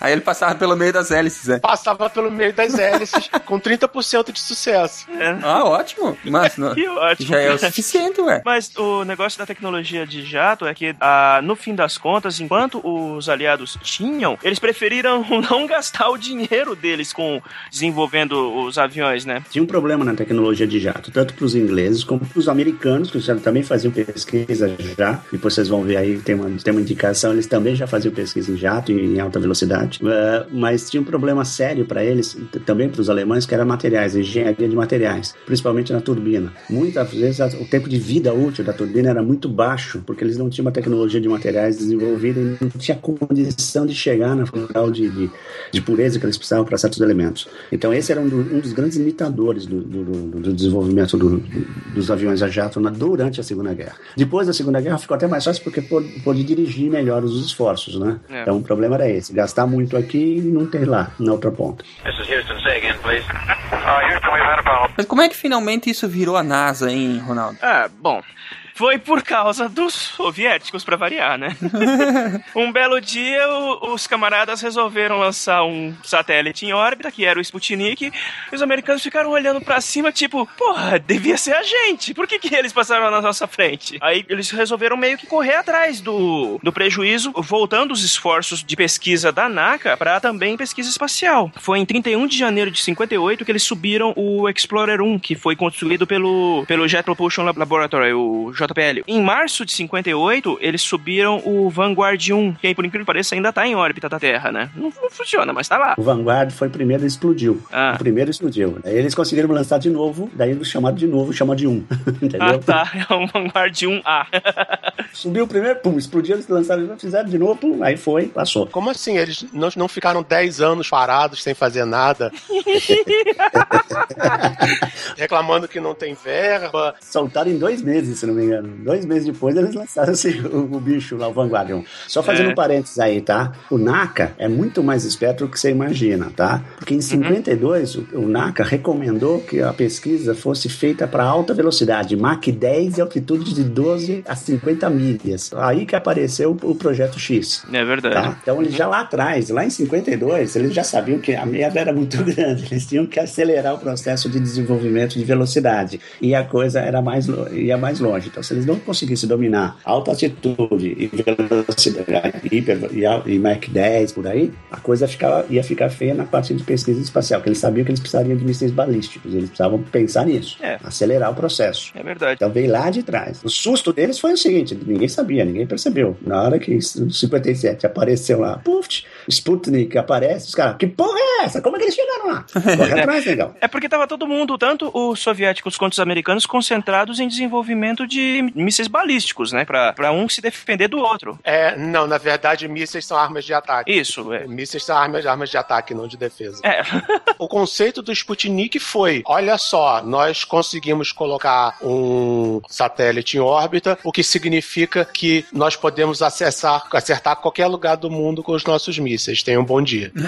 Aí ele passava pelo meio das hélices, né? passava pelo meio das hélices com 30% de sucesso. Ah, ótimo. Mas não- Que ótimo. já é o suficiente, ué. Mas o negócio da tecnologia de jato é que, ah, no fim das contas, enquanto os aliados tinham, eles preferiram [laughs] não gastar o dinheiro deles com desenvolvendo os aviões, né? Tinha um problema na tecnologia de jato, tanto para os ingleses como para os americanos, que já também faziam pesquisa já. Depois vocês vão ver aí, tem uma, tem uma indicação, eles também já faziam pesquisa em jato e em alta velocidade. Eh, mas tinha um problema sério para eles, também para os alemães, que era materiais, engenharia de materiais, principalmente na turbina. Muitas vezes o tempo de vida útil da turbina era muito baixo, porque eles não tinham uma tecnologia de materiais desenvolvida e não tinha condição de chegar na grau de, de, de pureza que eles precisavam para certos elementos. Então esse era um, do- um dos grandes limitadores do, do- do- do desenvolvimento do- do- dos aviões a jato na- durante a Segunda Guerra. Depois da Segunda Guerra ficou até mais fácil porque pôde, pôde dirigir melhor os esforços, né? É. Então o problema era esse, gastar muito aqui e não ter lá, na outra ponta. This is Houston. Say again, please. Uh, Houston, we've had a problem. Mas como é que finalmente isso virou a NASA, hein, Ronaldo? Ah, bom. Foi por causa dos soviéticos, pra variar, né? [laughs] um belo dia, o- os camaradas resolveram lançar um satélite em órbita, que era o Sputnik, e os americanos ficaram olhando pra cima, tipo, porra, devia ser a gente. Por que, que eles passaram na nossa frente? Aí eles resolveram meio que correr atrás do, do prejuízo, voltando os esforços de pesquisa da NACA pra também pesquisa espacial. Foi em 31 de janeiro de 58 que eles subiram o Explorer 1, que foi construído pelo, pelo Jet Propulsion Lab- Laboratory, o JPL. Em março de 58, eles subiram o Vanguard 1, que aí, por incrível que pareça, ainda tá em órbita da Terra, né? Não, não funciona, mas tá lá. O Vanguard foi o primeiro e explodiu. Ah. O primeiro explodiu. Aí eles conseguiram lançar de novo, daí eles chamaram de novo, chama de um. [laughs] Entendeu? Ah, tá. É um Vanguard 1A. [laughs] Subiu o primeiro, pum, explodiu, eles lançaram, de novo, fizeram de novo, pum, aí foi, passou. Como assim? Eles não, não ficaram 10 anos parados sem fazer nada? [laughs] Reclamando que não tem verba. Soltaram em dois meses, se não me engano. Dois meses depois eles lançaram esse- o, o bicho lá, o Vanguard 1. Só fazendo É. um parênteses aí, tá? O NACA é muito mais esperto do que você imagina, tá? Porque em 52 o, o NACA recomendou que a pesquisa fosse feita para alta velocidade, Mach 10 e altitude de 12 a 50 milhas. Aí que apareceu o, o projeto X. É verdade. Tá? Então, eles já lá atrás, lá em 52, eles já sabiam que a merda era muito [laughs] grande. Eles tinham que acelerar o processo de desenvolvimento de velocidade. E a coisa era mais, ia mais longe. Então, se eles não conseguissem dominar alta altitude e velocidade hiper, e, e Mach 10 por aí, a coisa ficava, ia ficar feia na parte de pesquisa espacial, porque eles sabiam que eles precisariam de mísseis balísticos. Eles precisavam pensar nisso, É. acelerar o processo. É verdade. Então veio lá de trás. O susto deles foi o seguinte: ninguém sabia, ninguém percebeu. Na hora que o 57 apareceu lá, puf, Sputnik aparece, os caras, que porra é essa? Como é que eles chegaram lá? [laughs] Corre atrás, legal. É porque tava todo mundo, tanto os soviéticos quanto os americanos, concentrados em desenvolvimento de mísseis balísticos, né? Pra, pra um se defender do outro. É, não, na verdade, mísseis são armas de ataque. Isso, é. Mísseis são armas, armas de ataque, não de defesa. É. [laughs] o conceito do Sputnik foi: olha só, nós conseguimos colocar um satélite em órbita, o que significa que nós podemos acessar, acertar qualquer lugar do mundo com os nossos mísseis. Tenham um bom dia. [laughs]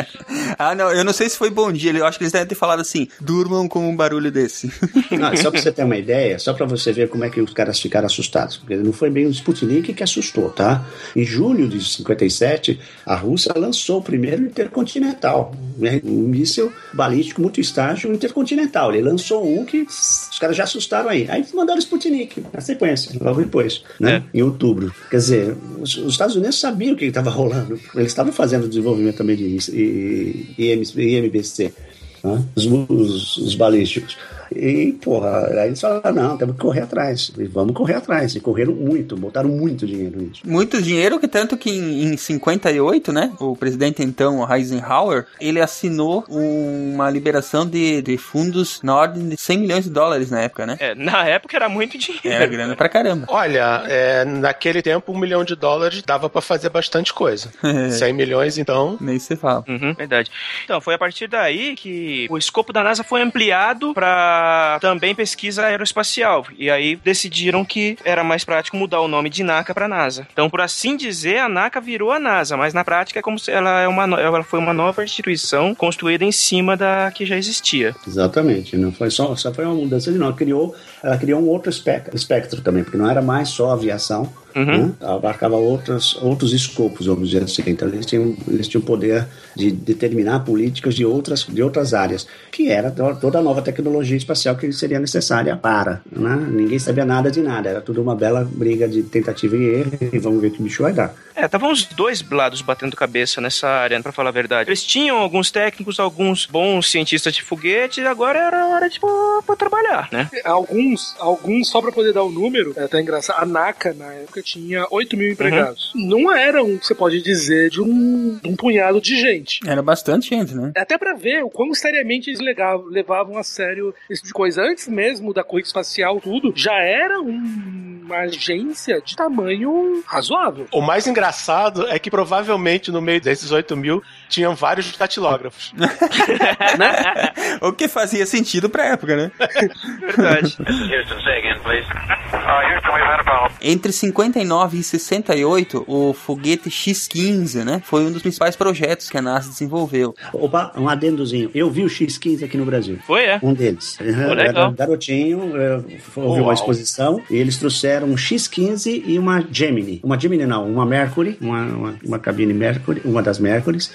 [laughs] ah, não, eu não sei se foi bom dia. Eu acho que eles devem ter falado assim: durmam com um barulho desse. Não, só pra [laughs] você ter uma ideia, só pra você ver como é que os caras ficaram assustados. Porque não foi bem o Sputnik que assustou, tá? Em julho de 57, a Rússia lançou o primeiro intercontinental, né? um míssil balístico multi-estágio intercontinental. Ele lançou um que os caras já assustaram aí. Aí mandaram o Sputnik na sequência, logo depois, né? Em outubro. Quer dizer, os, os Estados Unidos sabiam o que estava rolando. Eles estavam fazendo desenvolvimento também de IMBC, né? os, os, os balísticos. E, porra, aí eles falaram, não, temos que correr atrás. E vamos correr atrás. E correram muito, botaram muito dinheiro nisso. Muito dinheiro, que tanto que em, em 58, né, o presidente então, Eisenhower, ele assinou uma liberação de, de fundos na ordem de 100 milhões de dólares na época, né? É, na época era muito dinheiro. Era grana pra caramba. Olha, é, naquele tempo, um milhão de dólares dava pra fazer bastante coisa. [laughs] 100 milhões, então. Nem se fala. Uhum, verdade. Então, foi a partir daí que o escopo da NASA foi ampliado para também pesquisa aeroespacial. E aí decidiram que era mais prático mudar o nome de NACA para NASA. Então, por assim dizer, a NACA virou a NASA, mas na prática é como se ela, é uma, ela foi uma nova instituição construída em cima da que já existia. Exatamente, não foi só, só foi uma mudança de nome. Criou, ela criou um outro espectro, espectro também, porque não era mais só aviação, Uhum. né? abarcava outros, outros escopos, vamos dizer assim. Então eles tinham, eles tinham o poder de determinar políticas de outras, de outras áreas, que era to- toda a nova tecnologia espacial que seria necessária para. Né? Ninguém sabia nada de nada, era tudo uma bela briga de tentativa e erro, e vamos ver que bicho vai dar. É, estavam os dois lados batendo cabeça nessa área, pra falar a verdade. Eles tinham alguns técnicos, alguns bons cientistas de foguete, e agora era hora de pôr pra trabalhar, né? Alguns, alguns, só pra poder dar o número, é até engraçado, a NACA na época tinha 8 mil empregados. Não era um, você pode dizer, de um, de um punhado de gente. Era bastante gente, né? Até pra ver o quão seriamente eles legavam- levavam a sério esse tipo de coisa. Antes mesmo da corrida espacial, tudo, já era um- uma agência de tamanho razoável. O mais engraçado é que provavelmente no meio desses 8 mil tinham vários datilógrafos. [laughs] o que fazia sentido pra época, né? Verdade. [laughs] Entre 59 e 68, o foguete X-15, né, foi um dos principais projetos que a NASA desenvolveu. Opa, um adendozinho. Eu vi o X-15 aqui no Brasil. Foi, é? Um deles. Pô, Era legal. um garotinho, eh, houve uma exposição e eles trouxeram um X-15 e uma Gemini. Uma Gemini não, uma Mercury, uma, uma, uma cabine Mercury, uma das Mercurys.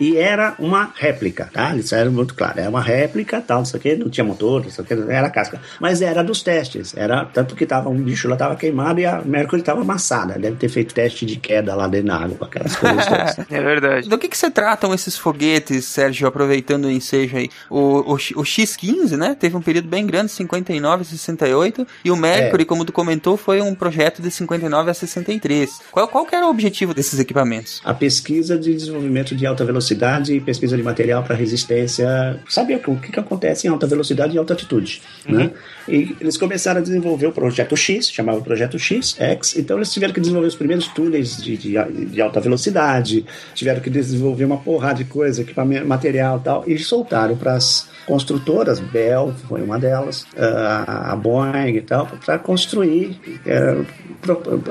E era uma réplica, tá? Eles eram muito claro. Era uma réplica, tal, não sei o que, não tinha motor, não sei o que, era casca. Mas era dos testes. Era tanto que tava, um bicho lá tava queimado e a Mercury tava amassada. Deve ter feito teste de queda lá dentro da água, aquelas coisas todas. [laughs] É verdade. Do que, que se tratam esses foguetes, Sérgio, aproveitando o ensejo aí? O, o, o X-15, né, teve um período bem grande, 59 a 68, e o Mercury, É. como tu comentou, foi um projeto de 59 a 63. Qual, qual que era o objetivo desses equipamentos? a pesquisa de desenvolvimento de alta velocidade e pesquisa de material para resistência. Sabe o que, o que acontece em alta velocidade e alta altitude? Né? E eles começaram a desenvolver o projeto X, chamava Projeto X, X. Então eles tiveram que desenvolver os primeiros túneis de, de, de alta velocidade, tiveram que desenvolver uma porrada de coisa, equipamento, material e tal, e soltaram para as construtoras, Bell foi uma delas, a a Boeing e tal, para construir,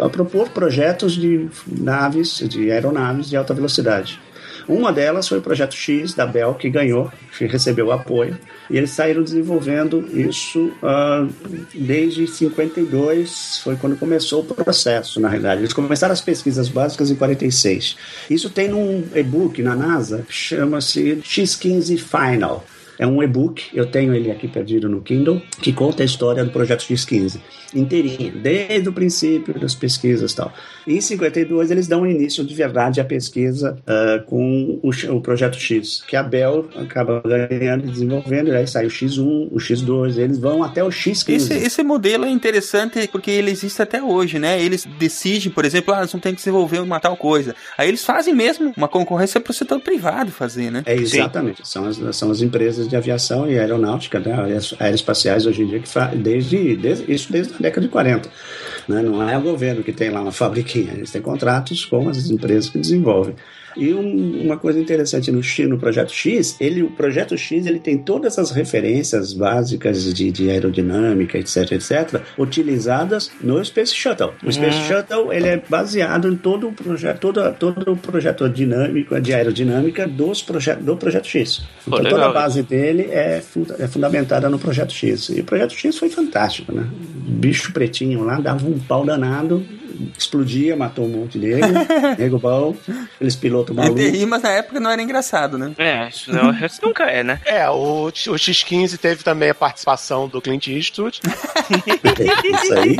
a propor projetos de naves, de aeronaves de alta velocidade. Uma delas foi o projeto X da Bell, que ganhou, que recebeu apoio, e eles saíram desenvolvendo isso ah, desde 52, foi quando começou o processo, na realidade. Eles começaram as pesquisas básicas em 46. Isso tem num e-book na NASA, chama-se X15 Final. É um e-book, eu tenho ele aqui perdido no Kindle, que conta a história do projeto X15 inteirinho, desde o princípio das pesquisas e tal. Em 52 eles dão início de verdade à pesquisa ah, com o, o projeto X, que a Bell acaba ganhando e desenvolvendo, e aí sai o X1, o X2, eles vão até o X15. Esse, esse modelo é interessante porque ele existe até hoje, né? Eles decidem, por exemplo, ah, nós vamos ter que desenvolver uma tal coisa. Aí eles fazem mesmo uma concorrência para o setor privado fazer, né? É exatamente. São as, são as empresas de aviação e aeronáutica, né, aeroespaciais hoje em dia, que fazem desde, desde, isso desde década de 40. Né? Não é o governo que tem lá uma fabriquinha, eles têm contratos com as empresas que desenvolvem. E um- uma coisa interessante no, no Projeto X, ele, o Projeto X ele tem todas as referências básicas de, de aerodinâmica, etc, etc, utilizadas no Space Shuttle. O Space Hum. Shuttle ele é baseado em todo o projeto, todo, todo o projeto dinâmico, de aerodinâmica dos proje do Projeto X. Pô, Então toda a base dele é, funda- é fundamentada no Projeto X. E o Projeto X foi fantástico, né? Bicho pretinho lá, dava um pau danado, explodia, matou um monte de nego, [laughs] nego bom, aqueles pilotos malucos. Entre rimas na época não era engraçado, né? É, isso, não, [laughs] isso nunca é, né? É, o, o X15 teve também a participação do Clint Eastwood. [laughs] Isso aí.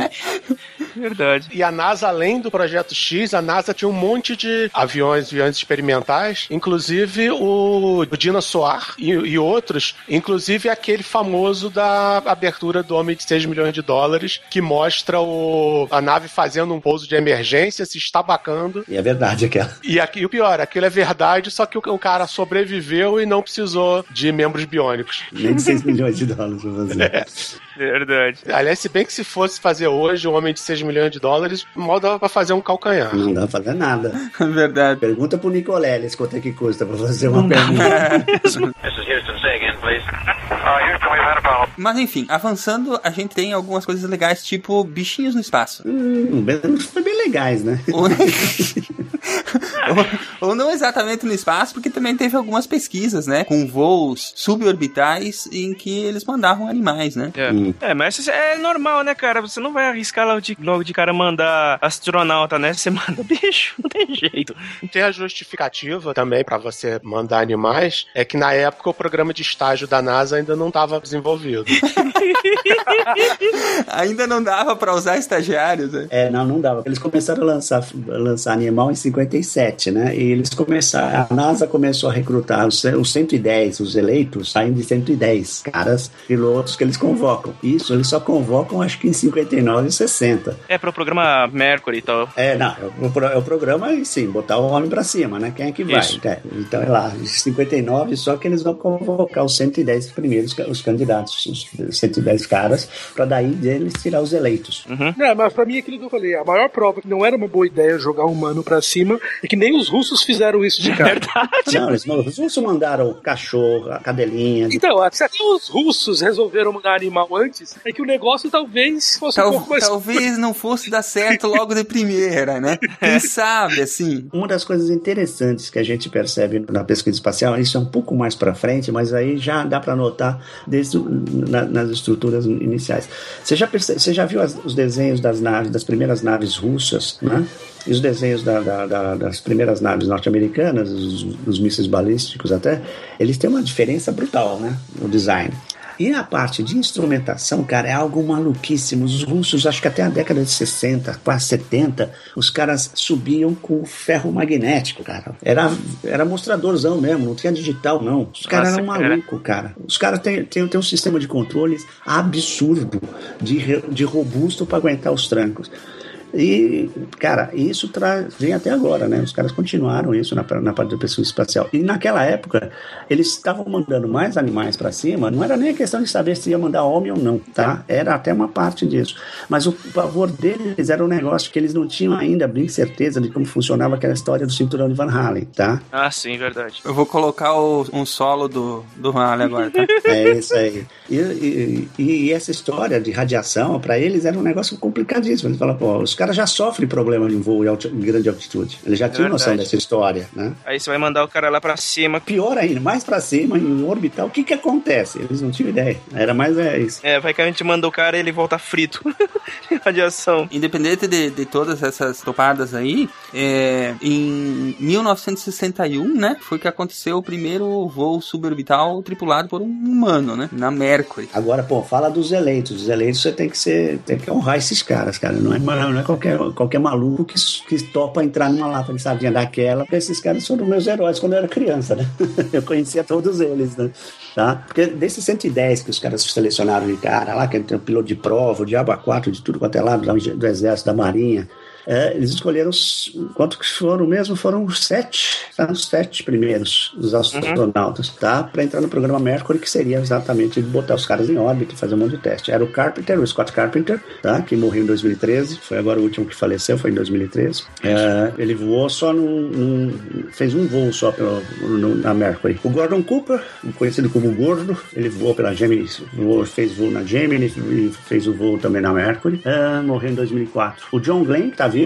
Verdade. E a NASA, além do Projeto X, a NASA tinha um monte de aviões, aviões experimentais, inclusive o, Dina Soar e, e outros, inclusive aquele famoso da abertura do Homem de 6 milhões de dólares, que mostra o, a nave fazendo um pouso de emergência, se estabacando. E é verdade aquela. E, aqui, o pior, aquilo é verdade, só que o, o cara sobreviveu e não precisou de membros biônicos. Nem de 6 milhões de dólares pra fazer. [laughs] Verdade. Aliás, se bem que se fosse fazer hoje um homem de 6 milhões de dólares, mal dava pra fazer um calcanhar. Não dá pra fazer nada. [laughs] Verdade. Pergunta pro Nicoleles quanto é que custa pra fazer uma pergunta. [laughs] [laughs] This is Houston. Say again, please. Uh. Mas enfim, avançando, a gente tem algumas coisas legais, tipo bichinhos no espaço. Hum, bem- foi bem legais, né? Ou, ou não exatamente no espaço, porque também teve algumas pesquisas, né? Com voos suborbitais em que eles mandavam animais, né? É. É, mas é normal, né, cara? Você não vai arriscar logo de, logo de cara mandar astronauta, né? Você manda [laughs] bicho, não tem jeito. Tem a justificativa também pra você mandar animais, é que na época o programa de estágio da NASA ainda não estava desenvolvido. [laughs] Ainda não dava pra usar estagiários, né? É, não, não dava. Eles começaram a lançar, a lançar animal em 57, né? E eles começaram, a NASA começou a recrutar os, os 110, os eleitos, saem de 110 caras, pilotos que eles convocam. Isso, eles só convocam acho que em 59 e 60. É pro programa Mercury e tal. É, não, é o, é o programa e sim, botar o homem pra cima, né? Quem é que vai? É, então é lá, em 59, só que eles vão convocar os 110 primeiros, os candidatos, os 110 caras, pra daí deles tirar os eleitos. Não, mas pra mim é aquilo que eu falei, a maior prova que não era uma boa ideia jogar um humano pra cima é que nem os russos fizeram isso de cara. Não, eles, os russos mandaram cachorro, a cadelinha. Então, se até os russos resolveram mandar animal antes, é que o negócio talvez fosse um Tal- pouco mais. talvez não fosse dar certo logo de primeira, né? [laughs] Quem sabe, assim. Uma das coisas interessantes que a gente percebe na pesquisa espacial, isso é um pouco mais para frente, mas aí já dá para notar desde na- nas estruturas iniciais. Você já, perce- você já viu as- os desenhos das naves, das primeiras naves russas, né? E os desenhos da- da- da- das primeiras naves norte-americanas, os, os mísseis balísticos até, eles têm uma diferença brutal, né? No design. E a parte de instrumentação, cara, é algo maluquíssimo. Os russos, acho que até a década de 60, quase 70, os caras subiam com ferro magnético, cara. Era, era mostradorzão mesmo, não tinha digital, não. Os caras eram malucos, cara. Os caras têm, têm, têm um sistema de controles absurdo, de, de robusto para aguentar os trancos. E, cara, isso tra- vem até agora, né? Os caras continuaram isso na, na parte da pesquisa espacial. E naquela época, eles estavam mandando mais animais para cima, não era nem a questão de saber se ia mandar homem ou não, tá? Era até uma parte disso. Mas o pavor deles era um negócio que eles não tinham ainda bem certeza de como funcionava aquela história do cinturão de Van Halen, tá? Ah, sim, verdade. Eu vou colocar o- um solo do, do Halley agora, tá? [laughs] É isso aí. E, e- e- essa história de radiação, para eles, era um negócio complicadíssimo. Eles falam, pô, os caras já sofrem problema de voo em, em grande altitude. Eles já tinham noção verdade. dessa história, né? Aí você vai mandar o cara lá pra cima. Pior ainda, mais pra cima, em orbital, o que que acontece? Eles não tinham ideia. Era mais é isso. É, vai que a gente manda o cara e ele volta frito. [laughs] Radiação. Independente de, de todas essas topadas aí, é, em 1961, né, foi que aconteceu o primeiro voo suborbital tripulado por um humano, né, na Mercury. Agora, pô, fala dos eleitos. Os eleitos você tem que ser, tem que honrar esses caras, cara. Não é, não é qualquer, qualquer maluco que, que topa entrar numa lata de sardinha daquela, esses caras foram meus heróis quando eu era criança, né? [laughs] Eu conhecia todos eles, né? Tá? Porque desses 110 que os caras selecionaram de cara lá, que tem o piloto de prova, o Diabo 4 de tudo quanto é lado, do exército, da marinha, É, eles escolheram quanto que foram mesmo? Foram os sete, os sete primeiros, os astronautas, tá? Para entrar no programa Mercury, que seria exatamente botar os caras em órbita e fazer um monte de teste. Era o Carpenter, o Scott Carpenter, tá? Que morreu em 2013, foi agora o último que faleceu, foi em 2013. É, ele voou só num- fez um voo só pelo, no- na Mercury. O Gordon Cooper, conhecido como Gordo, ele voou pela Gemini, voou, fez voo na Gemini e fez o voo também na Mercury. É, morreu em 2004. O John Glenn, que tá vivo,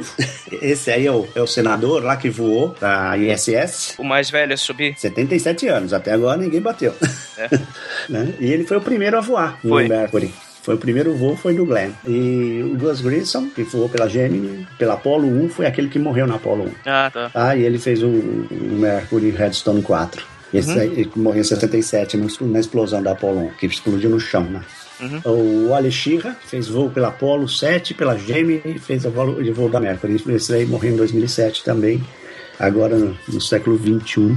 esse aí é o, é o senador lá que voou da ISS. O mais velho a subir. 77 anos, até agora ninguém bateu. É. [laughs] Né? E ele foi o primeiro a voar no Foi. Mercury. Foi o primeiro voo, foi do Glenn. E o Gus Grissom, que voou pela Gemini, pela Apollo 1, foi aquele que morreu na Apollo 1. Ah, tá. Ah, e ele fez o, o Mercury Redstone 4. Esse Uhum. aí, ele morreu em 77 no- na explosão da Apollo 1, que explodiu no chão, né? Uhum. O Ali Shira fez voo pela Apollo 7, pela Gemini e fez o voo, o voo da Mercury. Esse aí morreu em 2007 também, agora no, no século 21.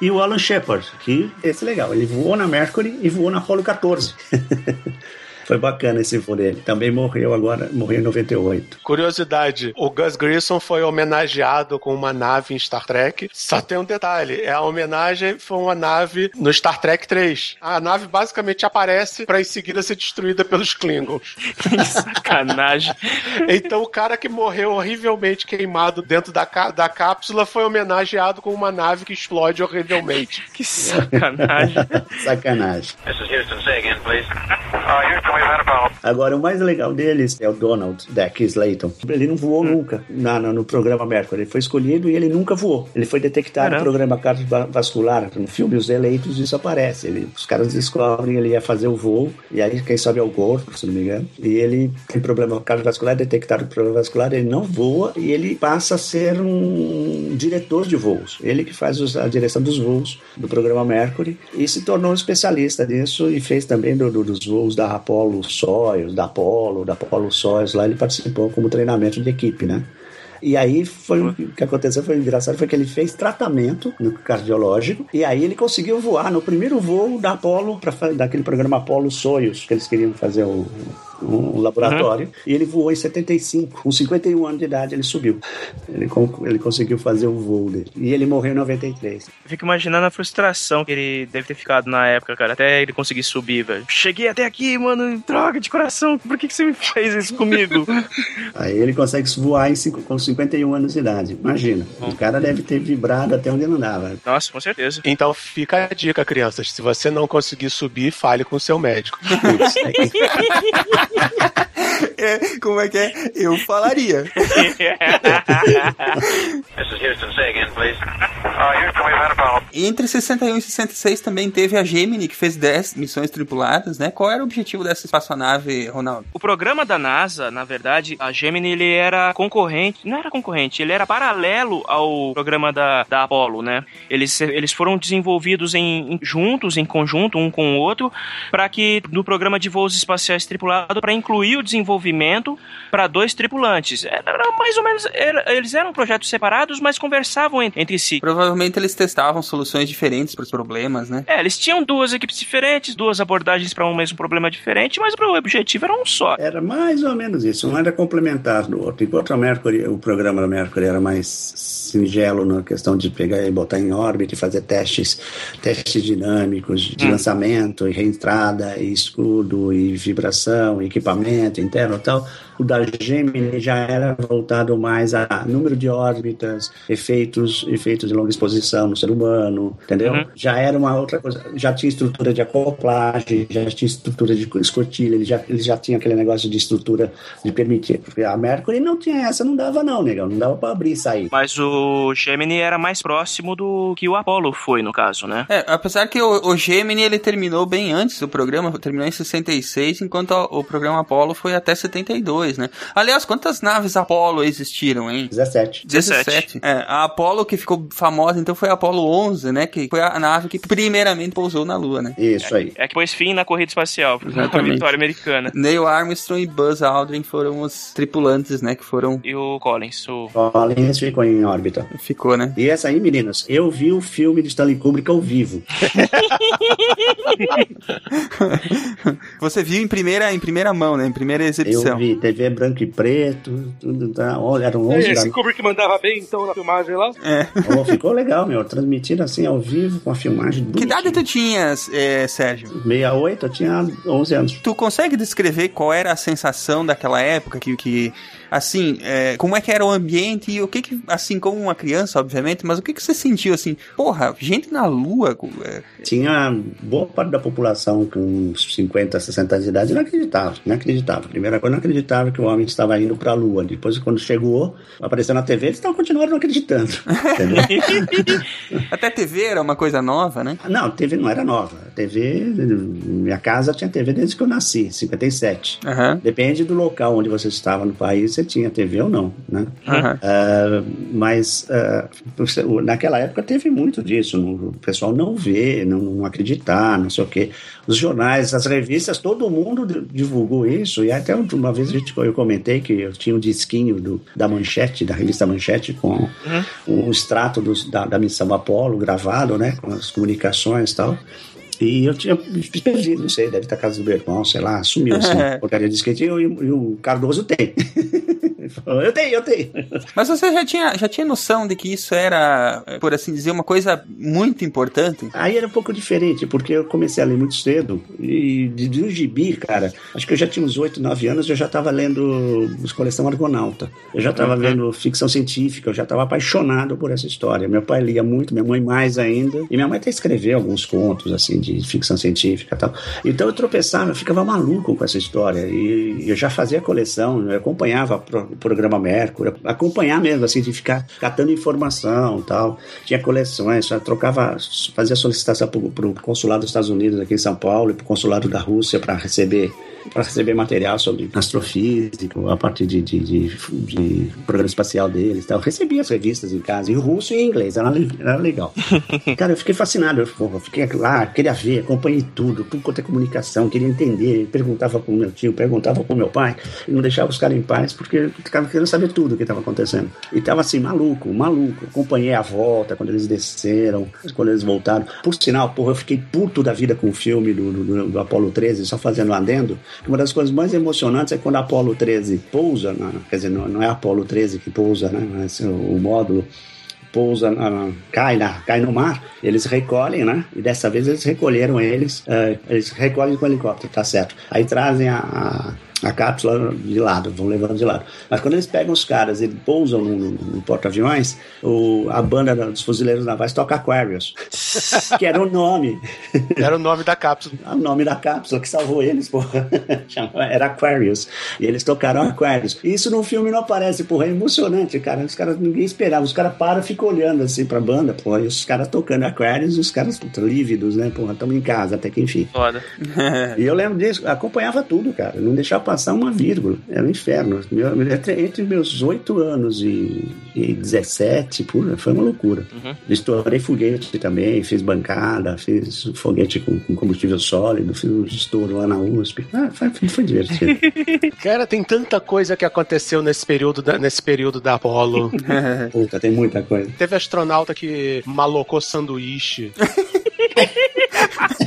E o Alan Shepard, que esse é legal, ele voou na Mercury e voou na Apollo 14. [laughs] Foi bacana esse voo dele. Também morreu agora, morreu em 98. Curiosidade, o Gus Grissom foi homenageado com uma nave em Star Trek. Só tem um detalhe, é a homenagem foi uma nave no Star Trek 3. A nave basicamente aparece para em seguida ser destruída pelos Klingons. Que sacanagem. [laughs] Então o cara que morreu horrivelmente queimado dentro da, da cápsula foi homenageado com uma nave que explode horrivelmente. Que sacanagem. [laughs] Sacanagem. This is Houston. Say again, please. Uh, Houston, Agora, o mais legal deles é o Donald Deck Slayton. Ele não voou nunca na, na- no programa Mercury. Ele foi escolhido e ele nunca voou. Ele foi detectado Caramba. no programa cardiovascular. No filme Os Eleitos, isso aparece. Ele- os caras descobrem ele ia fazer o voo. E aí, quem sabe é o Gordo, se não me engano. E ele tem problema cardiovascular, detectado o problema vascular. Ele não voa e ele passa a ser um diretor de voos. Ele que faz os- a direção dos voos do programa Mercury. E se tornou um especialista nisso e fez também do- do- dos voos da Apollo Soyuz, da Apollo, da Apollo Soyuz. Lá ele participou como treinamento de equipe, né? E aí foi o que aconteceu foi engraçado foi que ele fez tratamento cardiológico e aí ele conseguiu voar no primeiro voo da Apollo para daquele programa Apollo Soyuz que eles queriam fazer o um laboratório e ele voou em 75 com 51 anos de idade ele subiu ele, ele conseguiu fazer o voo dele e ele morreu em 93 Eu fico imaginando a frustração que ele deve ter ficado na época, cara, até ele conseguir subir, velho. Cheguei até aqui, mano, droga de coração, por que, que você me fez isso comigo? [laughs] aí ele consegue voar em cinco- com 51 anos de idade imagina o cara deve ter vibrado até onde não dava Nossa, com certeza. Então fica a dica, crianças. Se você não conseguir subir, fale com o seu médico. [laughs] [laughs] [laughs] É, como é que é? Eu falaria. [laughs] This is Houston. Say again, please. Uh, Houston, we've had a. Entre 61 e 66 também teve a Gemini, que fez 10 missões tripuladas, né? Qual era o objetivo dessa espaçonave, Ronaldo? O programa da NASA, na verdade, a Gemini, ele era concorrente, não era concorrente, ele era paralelo ao programa da, da Apollo, né? Eles, eles foram desenvolvidos em, em- juntos, em conjunto, um com o outro, para que no programa de voos espaciais tripulado, para incluir o desenvolvimento para dois tripulantes. Era, mais ou menos, era- eles eram projetos separados, mas conversavam en- entre si. Provavelmente eles testavam soluções diferentes para os problemas, né? É, eles tinham duas equipes diferentes, duas abordagens para um mesmo problema diferente, mas o objetivo era um só. Era mais ou menos isso, um era complementar do outro. Enquanto a Mercury, o programa da Mercury era mais singelo na questão de pegar e botar em órbita e fazer testes, testes dinâmicos de Hum. lançamento e reentrada e escudo e vibração, e equipamento interno e tal. O da Gemini já era voltado mais a número de órbitas, efeitos, efeitos de longa exposição no ser humano, entendeu? Uhum. Já era uma outra coisa, já tinha estrutura de acoplagem, já tinha estrutura de escotilha, ele já, ele já tinha aquele negócio de estrutura de permitir. Porque a Mercury não tinha essa, não dava não, negão, não dava pra abrir e sair. Mas o Gemini era mais próximo do que o Apollo foi, no caso, né? É, apesar que o, o Gemini ele terminou bem antes do programa, terminou em 66, enquanto o, o programa Apollo foi até 72, né? Aliás, quantas naves Apollo existiram, hein? 17. 17. É, a Apollo que ficou famosa, então foi a Apollo 11, né? Que foi a nave que primeiramente pousou na Lua, né? Isso aí. É que pôs fim na corrida espacial, a vitória americana. Neil Armstrong e Buzz Aldrin foram os tripulantes, né? Que foram. E o Collins, o... Collins ficou em órbita. Ficou, né? E essa aí, meninas, eu vi o filme de Stanley Kubrick ao vivo. [laughs] você viu em primeira, em primeira mão, né? Em primeira exibição. Eu vi TV branco e preto, tudo tá. Olha, eram 11 da Esse Kubrick mandava bem, então, na filmagem lá? É. Oh, ficou legal, meu. Transmitido assim ao vivo, com a filmagem Que idade tu tinhas, é, Sérgio? 68, eu tinha 11 anos. Tu consegue descrever qual era a sensação daquela época que, que assim, é, como é que era o ambiente e o que que, assim, como uma criança, obviamente, mas o que que você sentiu, assim, porra, gente na lua, é, Tinha boa parte da população com uns 50, 60 anos de idade não acreditava, não acreditava. Primeira coisa, não acreditava que o homem estava indo para a Lua. Depois, quando chegou, apareceu na TV, eles estavam continuando não acreditando. [laughs] [laughs] até TV era uma coisa nova, né? não, TV não era nova. TV, minha casa tinha TV desde que eu nasci, 57. Aham. Depende do local onde você estava no país, você tinha TV ou não, né? Aham. Ah, mas você- naquela época teve muito disso, o pessoal não vê, não, não acreditar, não sei o quê. Os jornais, as revistas, todo mundo di- divulgou isso, e até uma vez a gente, eu comentei que eu tinha um disquinho do, da Manchete, da revista Manchete, com um extrato dos- da, da missão Apolo gravado, né, com as comunicações e tal. E eu tinha perdido, não sei, deve estar na casa do meu irmão, sei lá, sumiu assim, [laughs] porcaria de skate, e, o- e o Cardoso tem. [laughs] Eu tenho, eu tenho. Mas você já tinha, já tinha noção de que isso era, por assim dizer, uma coisa muito importante? Aí era um pouco diferente, porque eu comecei a ler muito cedo. E de, de um gibi, cara, acho que eu já tinha uns 8, 9 anos, eu já estava lendo os coleção Argonauta. Eu já estava vendo ficção científica, eu já estava apaixonado por essa história. Meu pai lia muito, minha mãe mais ainda. E minha mãe até escreveu alguns contos, assim, de ficção científica e tal. Então eu tropeçava, eu ficava maluco com essa história. E eu já fazia coleção, eu acompanhava o programa Mercury, acompanhar mesmo, assim, de ficar catando informação tal. Tinha coleções, trocava, fazia solicitação para o consulado dos Estados Unidos aqui em São Paulo e para o consulado da Rússia para receber para receber material sobre astrofísica, a partir de, de, de, de programa espacial deles e tal. Eu recebia as revistas em casa, em russo e em inglês, era, era legal. [laughs] Cara, eu fiquei fascinado, eu, fiquei lá, queria ver, acompanhei tudo, tudo quanto é comunicação, queria entender, perguntava pro meu tio, perguntava pro meu pai, e não deixava os caras em paz, porque eu ficava querendo saber tudo o que estava acontecendo. E tava assim, maluco, maluco. Acompanhei a volta, quando eles desceram, quando eles voltaram. Por sinal, porra, eu fiquei puto da vida com o filme do, do, do Apolo 13, só fazendo um adendo. Uma das coisas mais emocionantes é quando a Apolo 13 pousa, na, quer dizer, não, não é a Apolo 13 que pousa, né? Mas o, o módulo pousa, cai, na, cai no mar, eles recolhem, né? E dessa vez eles recolheram eles, eh, eles recolhem com o helicóptero, tá certo. Aí trazem a, a, a cápsula de lado, vão levando de lado. Mas quando eles pegam os caras e pousam no, no- no porta-aviões, o- a banda dos fuzileiros navais toca Aquarius, que era o nome. [laughs] Era o nome da cápsula. o nome da cápsula que salvou eles, porra. [laughs] Era Aquarius. E eles tocaram Aquarius. E isso no filme não aparece, porra. É emocionante, cara. Os caras, ninguém esperava. Os caras param e ficam olhando assim pra banda, porra. E os caras tocando Aquarius e os caras puta, lívidos, né, porra. Estamos em casa até que enfim. Foda. E eu lembro disso, acompanhava tudo, cara. Não deixava passar uma vírgula. Era um inferno. Meu- entre, entre meus 8 anos e, e 17, pura, foi uma loucura. Estourei foguete também, fiz bancada, fiz foguete com, com combustível sólido, fiz um estouro lá na USP. Ah, foi, foi, foi divertido. [laughs] Cara, tem tanta coisa que aconteceu nesse período da, nesse período da Apollo. [laughs] Puta, tem muita coisa. Teve astronauta que malocou sanduíche. [laughs]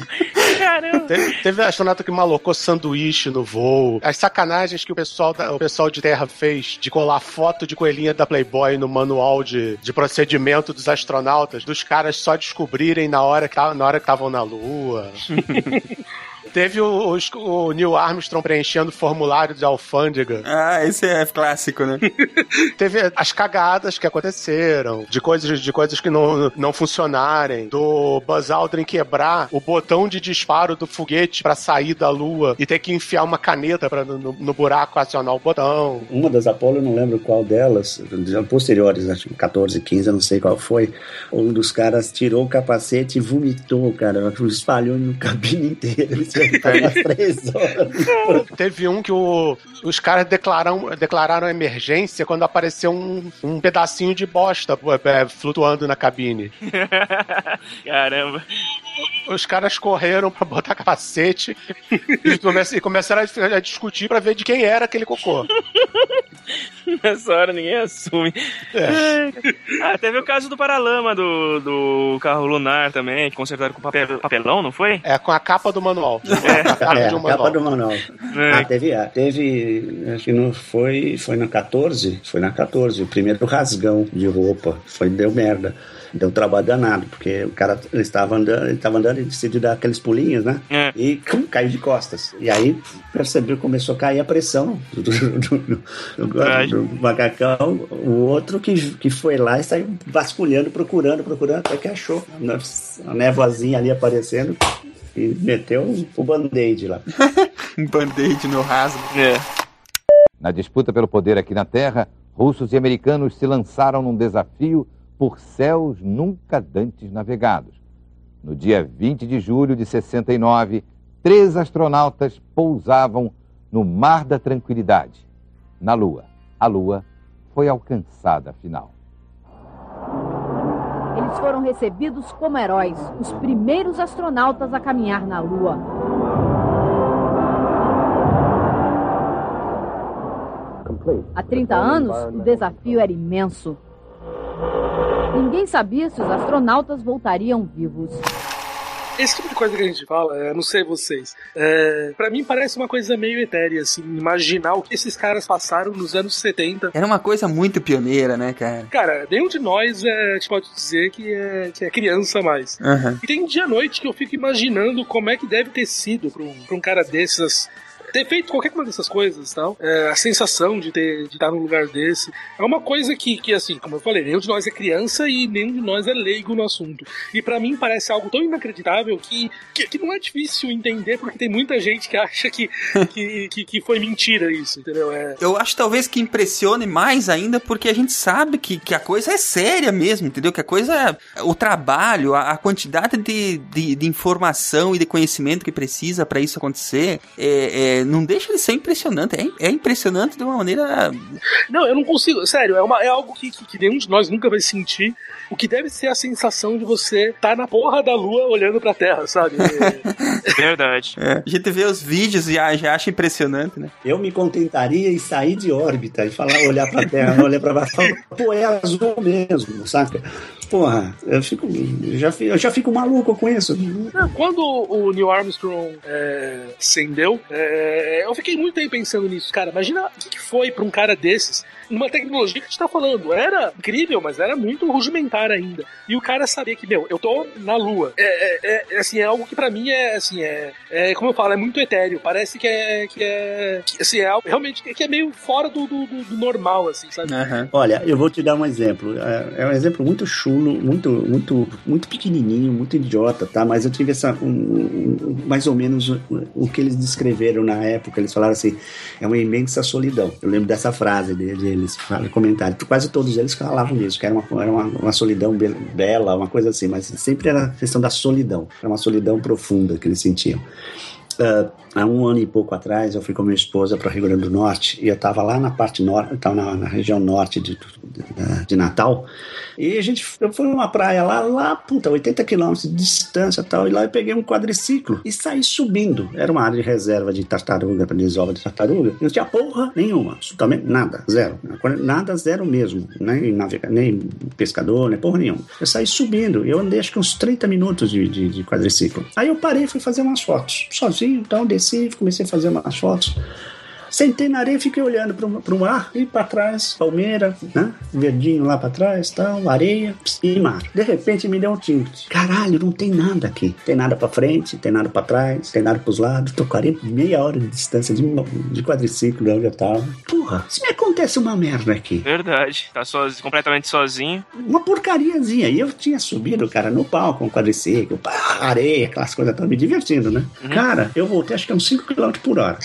Caramba. Teve, teve astronauta que malocou sanduíche no voo. As sacanagens que o pessoal, da- o pessoal de terra fez de colar foto de coelhinha da Playboy no manual de, de procedimento dos astronautas, dos caras só descobrirem na hora que ta- na hora que estavam na Lua. [laughs] Teve o, os- o Neil Armstrong preenchendo o formulário de alfândega. Ah, esse é clássico, né? [laughs] Teve as cagadas que aconteceram, de coisas, de coisas que não, não funcionarem, do Buzz Aldrin quebrar o botão de disparo do foguete pra sair da Lua e ter que enfiar uma caneta pra, no, no buraco acionar o botão. Uma das Apolo, eu não lembro qual delas, posteriores, acho que 14, 15, eu não sei qual foi. Um dos caras tirou o capacete e vomitou, cara. [laughs] Espalhou no cabine inteira. Três horas. Teve um que o- os caras declararam, declararam emergência quando apareceu um, um pedacinho de bosta é, flutuando na cabine. [laughs] Caramba. Os caras correram pra botar capacete e, e começaram a, a discutir pra ver de quem era aquele cocô. Nessa hora ninguém assume. É. [laughs] Ah, teve o caso do Paralama, do, do carro lunar também, que consertaram com papel, papelão, não foi? É, com a capa do manual. É, capa é, de um capa do manual. Ah, teve, ah, teve, acho que não foi, foi na 14, foi na 14, o primeiro rasgão de roupa, foi, deu merda. Deu trabalho danado, porque o cara ele estava andando, ele estava andando e decidiu dar aqueles pulinhos, né? É. E cum, caiu de costas. E aí percebeu, começou a cair a pressão do, do, do, do- macacão. O outro que, que foi lá e saiu vasculhando, procurando, procurando, até que achou a névoazinha ali aparecendo e meteu o band-aid lá. um [laughs] band-aid no rasgo. É. Na disputa pelo poder aqui na Terra, russos e americanos se lançaram num desafio por céus nunca dantes navegados. No dia 20 de julho de 69, três astronautas pousavam no Mar da Tranquilidade, na Lua. A Lua foi alcançada afinal. Eles foram recebidos como heróis, os primeiros astronautas a caminhar na Lua. Há 30 anos, o desafio era imenso. Ninguém sabia se os astronautas voltariam vivos. Esse tipo de coisa que a gente fala, é, não sei vocês, é, para mim parece uma coisa meio etérea, assim, imaginar o que esses caras passaram nos anos 70. Era uma coisa muito pioneira, né, cara? Cara, nenhum de nós é, a gente pode dizer que é, que é criança mais. Aham. E tem dia à noite que eu fico imaginando como é que deve ter sido pra um, pra um cara desses. Ter feito qualquer uma dessas coisas tal. É, a sensação de ter de estar num lugar desse. É uma coisa que, que, assim, como eu falei, nenhum de nós é criança e nenhum de nós é leigo no assunto. E pra mim parece algo tão inacreditável que, que, que não é difícil entender, porque tem muita gente que acha que, [laughs] que, que, que foi mentira isso, entendeu? É, Eu acho talvez que impressione mais ainda porque a gente sabe que, que a coisa é séria mesmo, entendeu? Que a coisa, o trabalho, a, a quantidade de, de, de informação e de conhecimento que precisa pra isso acontecer, é, é, não deixa de ser impressionante. É, é impressionante de uma maneira. Não, eu não consigo. Sério, é, uma, é algo que, que, que nenhum de nós nunca vai sentir. O que deve ser a sensação de você estar na porra da lua olhando pra terra, sabe? [laughs] Verdade. É, a gente vê os vídeos e já, já acha impressionante, né? Eu me contentaria em sair de órbita e falar, olhar pra Terra, olhar pra baixo, pô, é azul mesmo, saca? Porra, eu fico, eu já, fico- eu já fico maluco com isso. Não, Quando o Neil Armstrong é, acendeu, é, eu fiquei muito tempo pensando nisso. Cara, imagina o que, que foi pra um cara desses, numa tecnologia que a gente tá falando. Era incrível, mas era muito rudimentar ainda. E o cara saber que, meu, eu tô na Lua. É, é- é, assim, é algo que pra mim é, assim, é, é, como eu falo, é muito etéreo. Parece que é, que é, que, assim, é algo realmente que é meio fora do, do, do- normal, assim, sabe? Olha, eu vou te dar um exemplo. É, é um exemplo muito chulo, muito, muito, muito pequenininho, muito idiota, tá? Mas eu tive essa, um- um- mais ou menos o, o que eles descreveram na época. Eles falaram assim: é uma imensa solidão. Eu lembro dessa frase de- deles, fala- comentário. Quase todos eles falavam isso, que era uma, era uma, uma solidão be- bela, uma coisa assim. Mas sempre era a questão da solidão. Era uma solidão profunda que eles sentiam. Ah, há um ano e pouco atrás, eu fui com minha esposa para o Rio Grande do Norte e eu estava lá na parte norte, estava na, na região norte de, de, de Natal. E a gente eu fui numa praia lá, lá, puta, 80 quilômetros de distância tal. E lá eu peguei um quadriciclo e saí subindo. Era uma área de reserva de tartaruga, para desova de tartaruga. Não tinha porra nenhuma, absolutamente nada, zero. Nada, zero mesmo. Nem, navega, nem pescador, nem porra nenhuma. Eu saí subindo. Eu andei acho que uns 30 minutos de, de, de quadriciclo. Aí eu parei e fui fazer umas fotos. Sozinho, então desci, comecei a fazer umas fotos. Sentei na areia e fiquei olhando para o mar e para trás, palmeira, né? Verdinho lá para trás, tal, areia e mar. De repente me deu um tilt. Caralho, não tem nada aqui. Tem nada para frente, tem nada para trás, tem nada para os lados. Tô 40, meia hora de distância de, de quadriciclo de onde eu tava. Porra, se me acontece uma merda aqui. Verdade. Tá sozinho, completamente sozinho. Uma porcariazinha. E eu tinha subido, cara, no palco, com o quadriciclo, pá, areia, aquelas coisas todas, me divertindo, né? Cara, eu voltei acho que é uns 5 km por hora.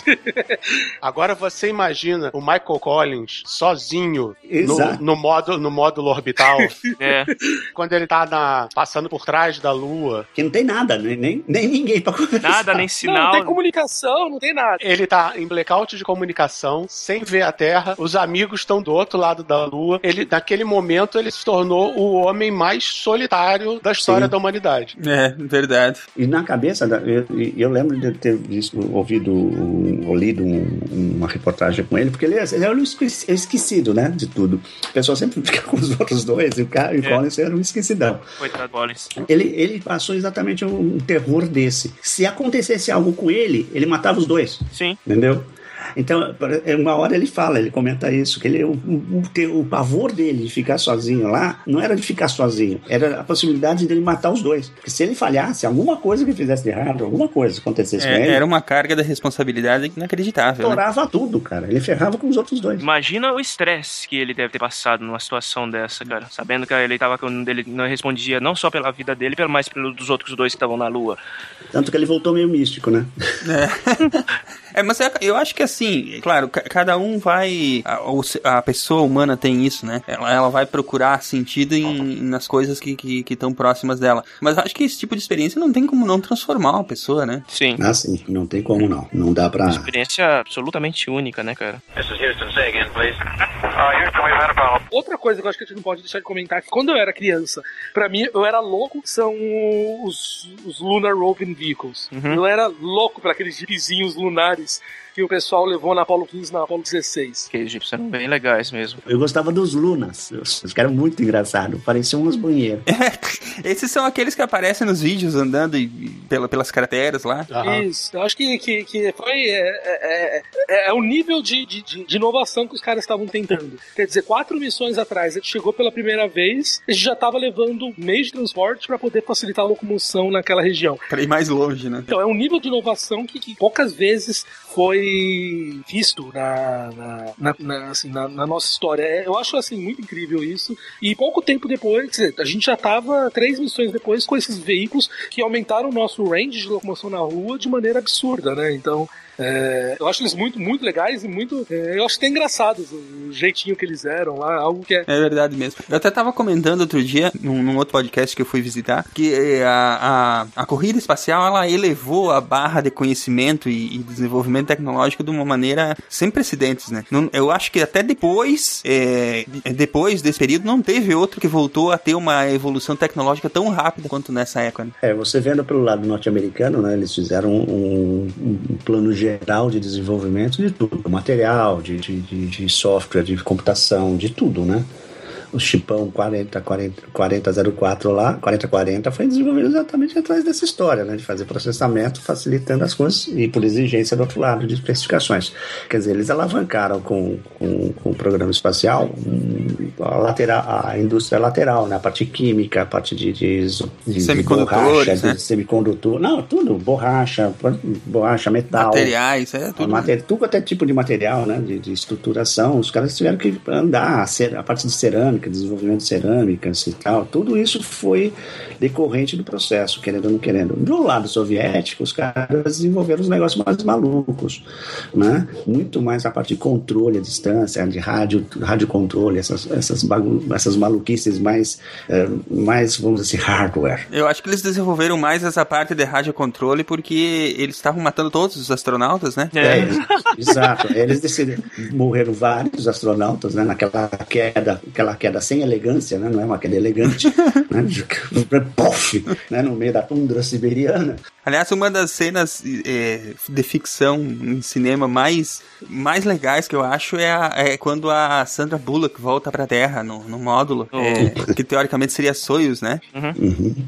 Agora [laughs] você imagina o Michael Collins sozinho no, no, módulo, no módulo orbital. [laughs] É. Quando ele tá na- passando por trás da Lua. Que não tem nada, nem, nem, nem ninguém pra conversar. Nada, nem Não, sinal. não tem comunicação, não tem nada. Ele tá em blackout de comunicação, sem ver a Terra. Os amigos estão do outro lado da Lua. Ele, naquele momento, ele se tornou o homem mais solitário da história Sim. da humanidade. É, verdade. E na cabeça, da- eu, eu lembro de ter visto, ouvido, ou lido um, um uma reportagem com ele, porque ele, é- ele era um esque- esquecido, né, de tudo. O pessoal sempre fica com os outros dois, e o, cara, e o É. Collins era um esquecidão. Coitado do Collins. Ele, ele passou exatamente um, um terror desse. Se acontecesse algo com ele, ele matava os dois. Sim. Entendeu? Então, uma hora ele fala, ele comenta isso, que ele, o, o, o- pavor dele de ficar sozinho lá não era de ficar sozinho, era a possibilidade dele matar os dois. Porque se ele falhasse, alguma coisa que fizesse de errado, alguma coisa acontecesse com É, ele, era uma carga da responsabilidade inacreditável. Né? estourava tudo, cara. Ele ferrava com os outros dois. Imagina o estresse que ele deve ter passado numa situação dessa, cara. Sabendo que ele tava ele não respondia não só pela vida dele, mas pelos outros dois que estavam na lua. Tanto que ele voltou meio místico, né? É, [laughs] mas é- eu acho que assim, claro, ca- cada um vai. A, a pessoa humana tem isso, né? Ela, ela vai procurar sentido em, nas coisas que estão que, estão próximas dela. Mas acho que esse tipo de experiência não tem como não transformar uma pessoa, né? Sim. Ah, sim. Não tem como não. Não dá pra... Experiência absolutamente única, né, cara? This is Houston. Say again, please. Uh, Houston, we've had a problem. Outra coisa que eu acho que a gente não pode deixar de comentar é que quando eu era criança, pra mim, eu era louco, são os, os Lunar Roving Vehicles. Uhum. Eu era louco pra aqueles jeepzinhos lunares que o pessoal levou na Apollo 15 e na Apollo 16. Que egípcios eram bem legais mesmo. Eu gostava dos Lunas. Os caras eram muito engraçados. Pareciam uns banheiros. [laughs] Esses são aqueles que aparecem nos vídeos andando e, pela, pelas crateras lá. Isso, eu acho que, que, que foi. É, é, é, é o nível de, de, de- de inovação que os caras estavam tentando. Quer dizer, quatro missões atrás, a gente chegou pela primeira vez, a gente já estava levando meio de transporte para poder facilitar a locomoção naquela região. Pra ir mais longe, né? Então, é um nível de inovação que, que poucas vezes foi visto na, na, na- na, assim, na- na nossa história. É, Eu acho assim muito incrível isso. E pouco tempo depois, dizer, a gente já estava três missões depois com esses veículos que aumentaram o nosso range de locomoção na rua de maneira absurda, né? Então. É, eu acho eles muito, muito legais e muito. é, eu acho até engraçados o jeitinho que eles eram lá, algo que é. É verdade mesmo. Eu até tava comentando outro dia, num, num outro podcast que eu fui visitar, que eh, a, a, a corrida espacial, ela elevou a barra de conhecimento e, e desenvolvimento tecnológico de uma maneira sem precedentes, né? Não- eu acho que até depois, eh, depois desse período, não teve outro que voltou a ter uma evolução tecnológica tão rápida quanto nessa época. Né? É, você vendo pelo lado norte-americano, né, eles fizeram um, um plano geral de desenvolvimento de tudo, material, de, de, de, software, de computação, de tudo, né? O chipão 40, 40, 4004 lá, 4040 foi desenvolvido exatamente atrás dessa história, né? De fazer processamento, facilitando as coisas e por exigência do outro lado de especificações. Quer dizer, eles alavancaram com, com, com o programa espacial hum, a, lateral, a indústria lateral, né? A parte química, a parte de, de, de, Semicondutores, borracha, né? semicondutor, não, tudo, borracha, borracha, metal. Materiais, é tudo. Mater, tudo até tipo de material, né? De, de estruturação. Os caras tiveram que andar, a, cer- a parte de cerâmica, desenvolvimento de cerâmicas e tal. Tudo isso foi decorrente do processo, querendo ou não querendo. Do lado soviético, os caras desenvolveram os negócios mais malucos, né? Muito mais a parte de controle à distância, de rádio, rádio controle, essas, essas, bagu- essas maluquices mais, eh, mais, vamos dizer assim, hardware. Eu acho que eles desenvolveram mais essa parte de radiocontrole porque eles estavam matando todos os astronautas, né? É, exato. Eles decidiram, morreram vários astronautas, né? Naquela queda, aquela queda sem elegância, né? Não é uma queda elegante, [laughs] né? Pof, né? No meio da tundra siberiana. Aliás, uma das cenas eh, de ficção em cinema mais, mais legais que eu acho é, a- é quando a Sandra Bullock volta pra Terra no, no módulo, eh, que teoricamente seria Soyuz, né?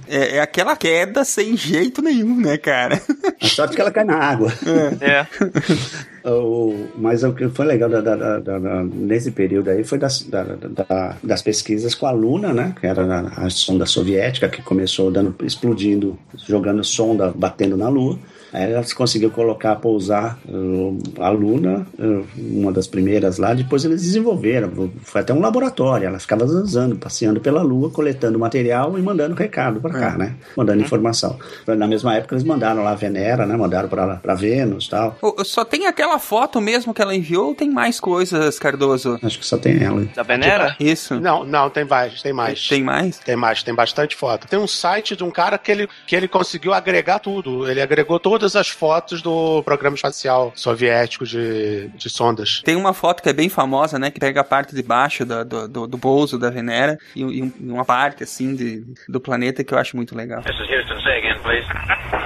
É, é aquela queda sem jeito nenhum, né, cara? A sorte que ela cai na água. É. [laughs] O- mas o que foi legal da- da- da- nesse período aí foi das, da- da- das pesquisas com a Luna, né? Que era a, a sonda soviética que começou dando, explodindo, jogando sonda, batendo na Lua. Aí elas conseguiu colocar, pousar uh, a Luna, uh, uma das primeiras lá. Depois eles desenvolveram, foi até um laboratório. Ela ficava zanzando, passeando pela Lua, coletando material e mandando recado para cá, É. né? Mandando informação. Na mesma época eles mandaram lá a Venera, né? Mandaram para Vênus, tal. Só tem aquela foto mesmo que ela enviou ou tem mais coisas, Cardoso? Acho que só tem ela. Da Venera? Isso. Não, não, tem mais, tem mais. Tem mais? Tem mais, tem bastante foto. Tem um site de um cara que ele, que ele conseguiu agregar tudo. Ele agregou todas as fotos do programa espacial soviético de, de sondas. Tem uma foto que é bem famosa, né? Que pega a parte de baixo do, do, do, do pouso da Venera e, e um- uma parte, assim, de, do planeta que eu acho muito legal. This is Houston. Say again, please.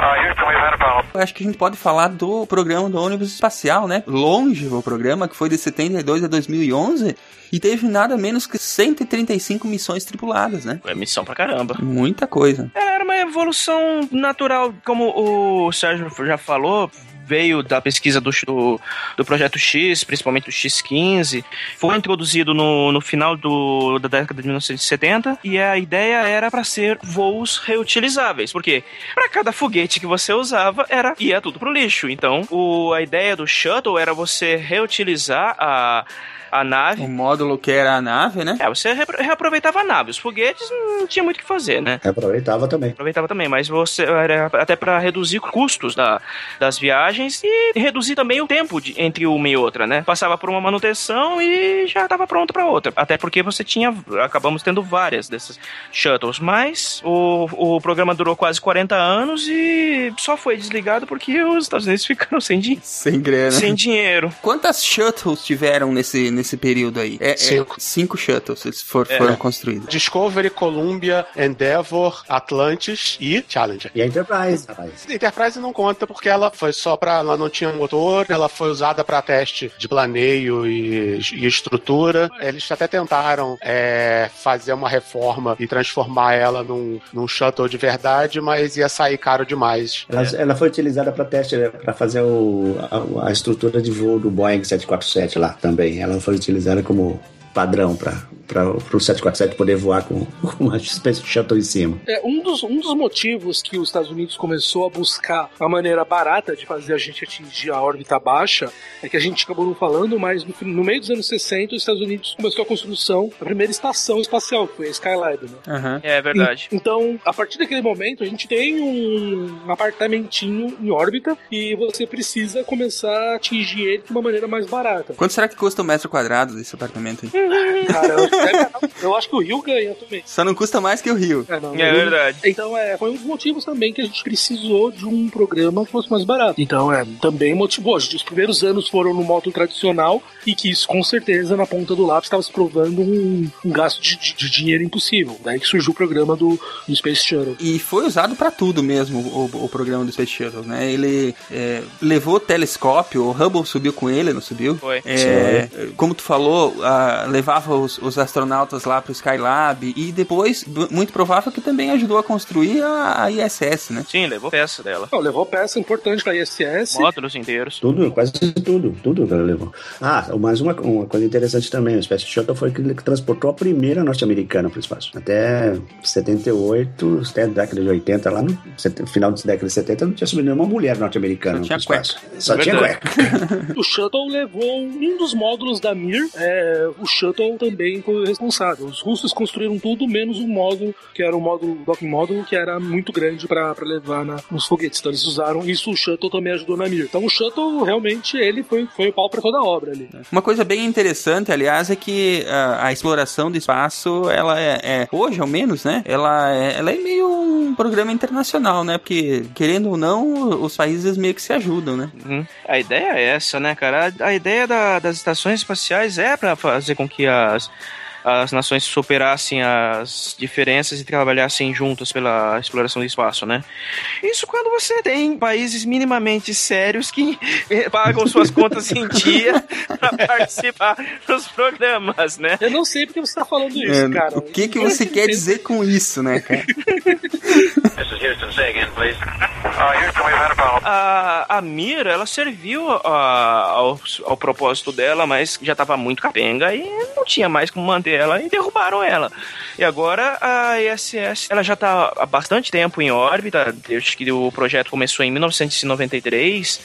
Houston, we've had a problem. Eu acho que a gente pode falar do programa do ônibus espacial, né? Longe o programa, que foi de 72 a 2011. E teve nada menos que 135 missões tripuladas, né? É missão pra caramba. Muita coisa. Era uma evolução natural, como o Sérgio já falou, veio da pesquisa do, do, do projeto X, principalmente o X15, foi introduzido no, no final do, da década de 1970 e a ideia era para ser voos reutilizáveis, porque para cada foguete que você usava era ia tudo pro lixo. Então, o, a ideia do shuttle era você reutilizar a a nave. O módulo que era a nave, né? É, você re- reaproveitava a nave. Os foguetes não tinha muito o que fazer, né? Aproveitava também. Aproveitava também, mas você era até para reduzir custos da, das viagens e reduzir também o tempo de, entre uma e outra, né? Passava por uma manutenção e já estava pronto para outra. Até porque você tinha, acabamos tendo várias dessas shuttles, mas o, o programa durou quase 40 anos e só foi desligado porque os Estados Unidos ficaram sem, din Sem grana. sem dinheiro. Quantas shuttles tiveram nesse, nesse período aí? É, é, Cinco. cinco shuttles eles for- É. foram construídos. Discovery, Columbia, Endeavor, Atlantis e Challenger. E a Enterprise, rapaz. A Enterprise não conta porque ela foi só pra. Ela não tinha motor, ela foi usada pra teste de planeio e, e estrutura. Eles até tentaram é, fazer uma reforma e transformar ela num, num shuttle de verdade, mas ia sair caro demais. Ela, ela foi utilizada para teste, para fazer o, a, a estrutura de voo do Boeing 747 lá também. Ela foi utilizada como padrão para o 747 poder voar com, [laughs] com uma espécie de shuttle em cima. É, um, dos, um dos motivos que os Estados Unidos começou a buscar a maneira barata de fazer a gente atingir a órbita baixa é que a gente acabou não falando, mas no, no meio dos anos 60 os Estados Unidos começou a construção da primeira estação espacial, que foi a Skylab, né? É verdade. Então, a partir daquele momento, a gente tem um apartamentinho em órbita e você precisa começar a atingir ele de uma maneira mais barata. Quanto será que custa o metro quadrado desse apartamento aí? Cara, eu, eu acho que o Rio ganha também. Só não custa mais que o Rio. É, não, É eu- verdade. Então, é, foi um dos motivos também que a gente precisou de um programa que fosse mais barato. Então, é, também motivou. A gente, os primeiros anos foram no modo tradicional e que isso, com certeza, na ponta do lápis, estava se provando um, um gasto de, de- de dinheiro impossível. Daí que surgiu o programa do, do Space Shuttle. E foi usado pra tudo mesmo o, o programa do Space Shuttle, né? Ele é, levou telescópio, o Hubble subiu com ele, não subiu? Foi. É, como tu falou, ah, levava os, os astronautas lá pro Skylab e depois, muito provável que também ajudou a construir a, a ISS, né? Sim, levou peça dela. Não, levou peça importante para a ISS. Módulos inteiros. Tudo, quase tudo, tudo que ela levou. Ah, mais uma, uma coisa interessante também, o Space Shuttle foi que ele que transportou a primeira norte-americana para o espaço. Até 78, até a década de 80, lá no final da década de 70, não tinha subido nenhuma mulher norte-americana no tinha espaço. cueca. Só É tinha cueca. [laughs] O Shuttle levou um dos módulos da Mir. É, o Shuttle também foi responsável. Os russos construíram tudo menos um módulo, que era o módulo docking módulo, que era muito grande para levar na- nos foguetes. Então eles usaram isso. O Shuttle também ajudou na Mir. Então o Shuttle realmente ele foi, foi o pau para toda a obra ali. Uma coisa bem interessante, aliás, é que a, a exploração do espaço, ela é, é- hoje ao menos, né? Ela é, ela é meio um programa internacional, né? Porque, querendo ou não, os países meio que se ajudam, né? Uhum. A ideia é essa, né, cara? A, a ideia da- das estações espaciais é para fazer com que as, as nações superassem as diferenças e trabalhassem juntas pela exploração do espaço, né? Isso quando você tem países minimamente sérios que [laughs] pagam suas contas em dia [laughs] para participar dos programas, né? Eu não sei porque você tá falando isso, É, cara. o que, que você quer dizer com isso, né, cara? This is Houston. Say again, please. Uh, Houston, we've had a problem. A, Mira, ela serviu a- ao, ao propósito dela, mas já estava muito capenga e não tinha mais como manter ela e derrubaram ela. E agora a ISS, ela já está há bastante tempo em órbita, desde que o projeto começou em 1993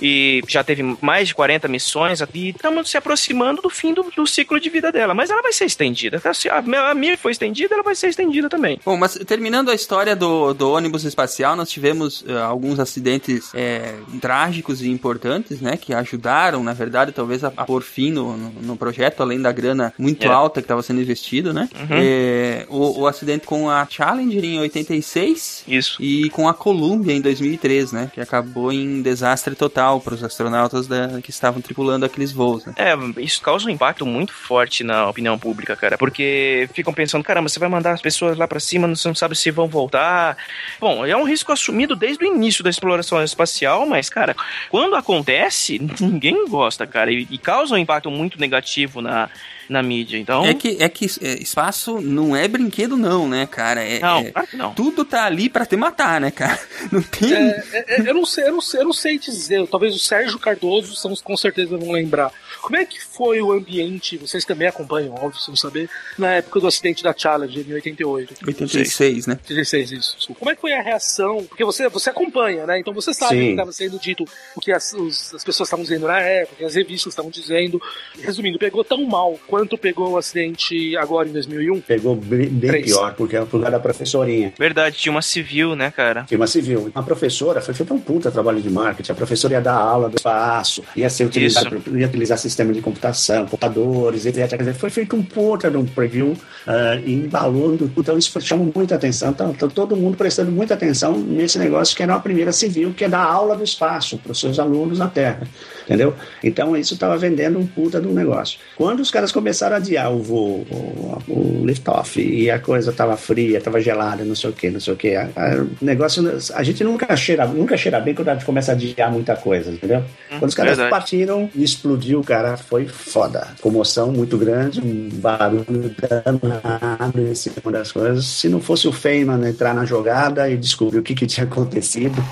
e já teve mais de 40 missões e estamos se aproximando do fim do, do ciclo de vida dela, mas ela vai ser estendida. tá? Se A, a Mir foi estendida, ela vai ser estendida também. Bom, mas terminando a história do, do ônibus espacial, nós tivemos eh, alguns acidentes eh, trágicos e importantes, né? Que ajudaram, na verdade, talvez a, a pôr fim no, no, projeto, além da grana muito É. alta que estava sendo investido, né? Uhum. É, o, o acidente com a Challenger em 86. Isso. E com a Columbia em 2003, né? Que acabou em desastre total para os astronautas da, que estavam tripulando aqueles voos, né? É, isso causa um impacto muito forte na opinião pública, cara, porque ficam pensando, caramba, você vai mandar as pessoas lá pra cima, você não sabe se vão voltar. Bom, é um risco assumido desde o início da exploração espacial, mas, cara, quando acontece, [laughs] ninguém gosta, cara, e, e causa um impacto muito negativo na, na mídia. Então. É que, é que é, espaço não é brinquedo, não, né, cara? É, Não, é- claro que não. Tudo tá ali pra te matar, né, cara? [laughs] Não tem. É, é, é, eu, não sei, eu, não sei, eu não sei dizer, talvez o Sérgio Cardoso são, com certeza vão lembrar. Como é que foi o ambiente, vocês também acompanham, óbvio, se não saber, na época do acidente da Challenger em 88? 86, né? 86, isso. Como é que foi a reação? Porque você, você acompanha, né? Então você sabe Sim. o que estava sendo dito, o que as, os- as pessoas estavam dizendo na época, o que as revistas estavam dizendo. Resumindo, pegou tão mal quanto pegou o acidente agora em 2001? Pegou bem, bem pior, porque é por causa da professorinha. Verdade, tinha uma civil, né, cara? Tinha uma civil. A professora foi feito um puta trabalho de marketing. A professora ia dar aula do espaço, ia ser utilizado, ia utilizar sistema de computação, computadores, etc. Foi feito um puta de um preview ah, e embalou. Então isso chamou muita atenção. Então, então, todo mundo prestando muita atenção nesse negócio que era uma primeira civil, que é dar aula do espaço para os seus alunos na Terra. Entendeu? Então isso estava vendendo um puta de um negócio. Quando os caras começaram a adiar o voo, o, o lift-off, e a coisa estava fria, estava gelada, não sei o que, não sei o que. O negócio, a gente nunca cheira, nunca cheira bem quando a gente começa a adiar muita coisa, entendeu? Quando os caras verdade. partiram e explodiu, cara, foi foda. Comoção muito grande, um barulho danado em cima das coisas. Se não fosse o Feynman entrar na jogada e descobrir o que, que tinha acontecido.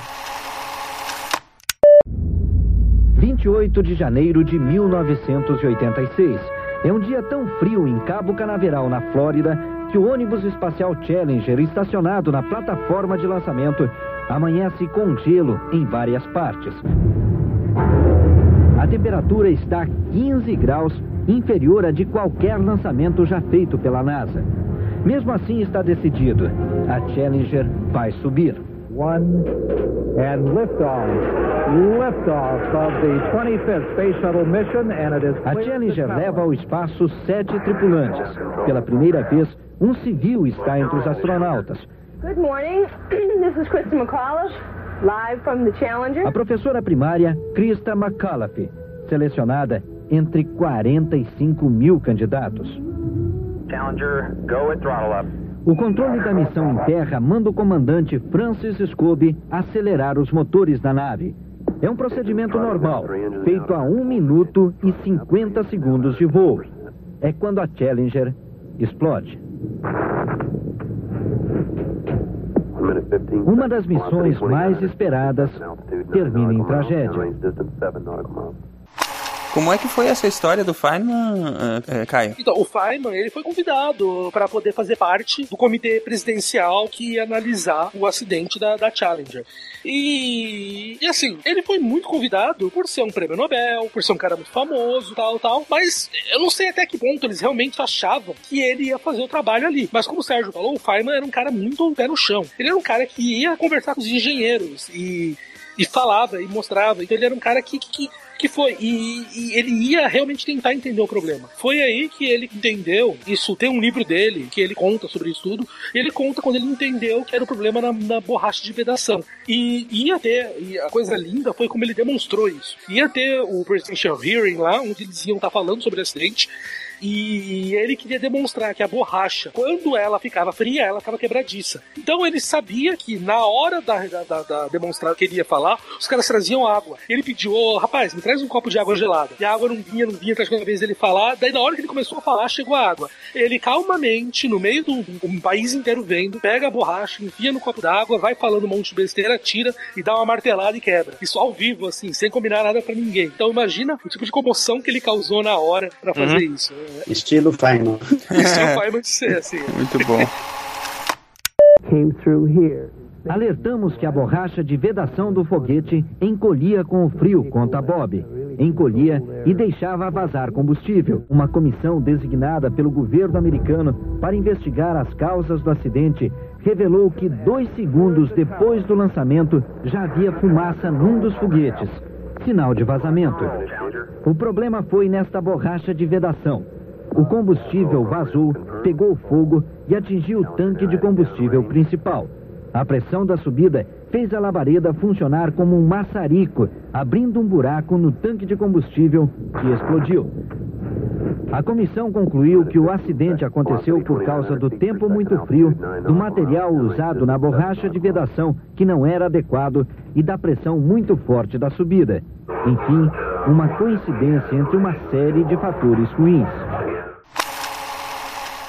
28 de janeiro de 1986. É um dia tão frio em Cabo Canaveral, na Flórida, que o ônibus espacial Challenger, estacionado na plataforma de lançamento, amanhece com gelo em várias partes. A temperatura está 15 graus inferior a de qualquer lançamento já feito pela NASA. Mesmo assim, está decidido: a Challenger vai subir. One and liftoff. Liftoff of the 25th Space Shuttle mission, and it is A Challenger leva ao espaço sete tripulantes. Pela primeira vez, um civil está entre os astronautas. Good morning. [clears throat] this is Krista McAuliffe, live from the Challenger. A professora primária, Krista McAuliffe, selecionada entre 45 mil candidatos. Challenger, go at throttle up. O controle da missão em terra manda o comandante Francis Scobie acelerar os motores da nave. É um procedimento normal, feito a 1 minuto e 50 segundos de voo. É quando a Challenger explode. Uma das missões mais esperadas termina em tragédia. Como é que foi essa história do Feynman, eh, eh, Caio? Então, o Feynman, ele foi convidado para poder fazer parte do comitê presidencial que ia analisar o acidente da, da Challenger. E, e assim, ele foi muito convidado por ser um prêmio Nobel, por ser um cara muito famoso, tal, tal, mas eu não sei até que ponto eles realmente achavam que ele ia fazer o trabalho ali. Mas como o Sérgio falou, o Feynman era um cara muito pé no chão. Ele era um cara que ia conversar com os engenheiros e e falava e mostrava. Então ele era um cara que, que, que foi. E, e ele ia realmente tentar entender o problema. Foi aí que ele entendeu. Isso tem um livro dele que ele conta sobre isso tudo. Ele conta quando ele entendeu que era o problema na, na borracha de vedação. E ia ter, e a coisa linda foi como ele demonstrou isso. Ia ter o Presidential Hearing lá, onde eles iam estar falando sobre o acidente. E ele queria demonstrar que a borracha, quando ela ficava fria, ela ficava quebradiça. Então ele sabia que na hora da, da, da, demonstrar que ele ia falar, os caras traziam água. Ele pediu, ô rapaz, me traz um copo de água gelada. E a água não vinha, não vinha, traz uma vez ele falar. Daí na hora que ele começou a falar, chegou a água. Ele calmamente, no meio do um país inteiro vendo, pega a borracha, enfia no copo d'água, vai falando um monte de besteira, tira e dá uma martelada e quebra. Isso ao vivo, assim, sem combinar nada pra ninguém. Então imagina o tipo de comoção que ele causou na hora pra fazer Uhum. isso. Estilo Feynman. Isso é o Feynman de ser, assim. Muito bom. Came through here. Alertamos que a borracha de vedação do foguete encolhia com o frio, conta Bob. Encolhia e deixava vazar combustível. Uma comissão designada pelo governo americano para investigar as causas do acidente revelou que dois segundos depois do lançamento já havia fumaça num dos foguetes. Sinal de vazamento. O problema foi nesta borracha de vedação. O combustível vazou, pegou fogo e atingiu o tanque de combustível principal. A pressão da subida fez a labareda funcionar como um maçarico, abrindo um buraco no tanque de combustível que explodiu. A comissão concluiu que o acidente aconteceu por causa do tempo muito frio, do material usado na borracha de vedação que não era adequado e da pressão muito forte da subida. Enfim, uma coincidência entre uma série de fatores ruins.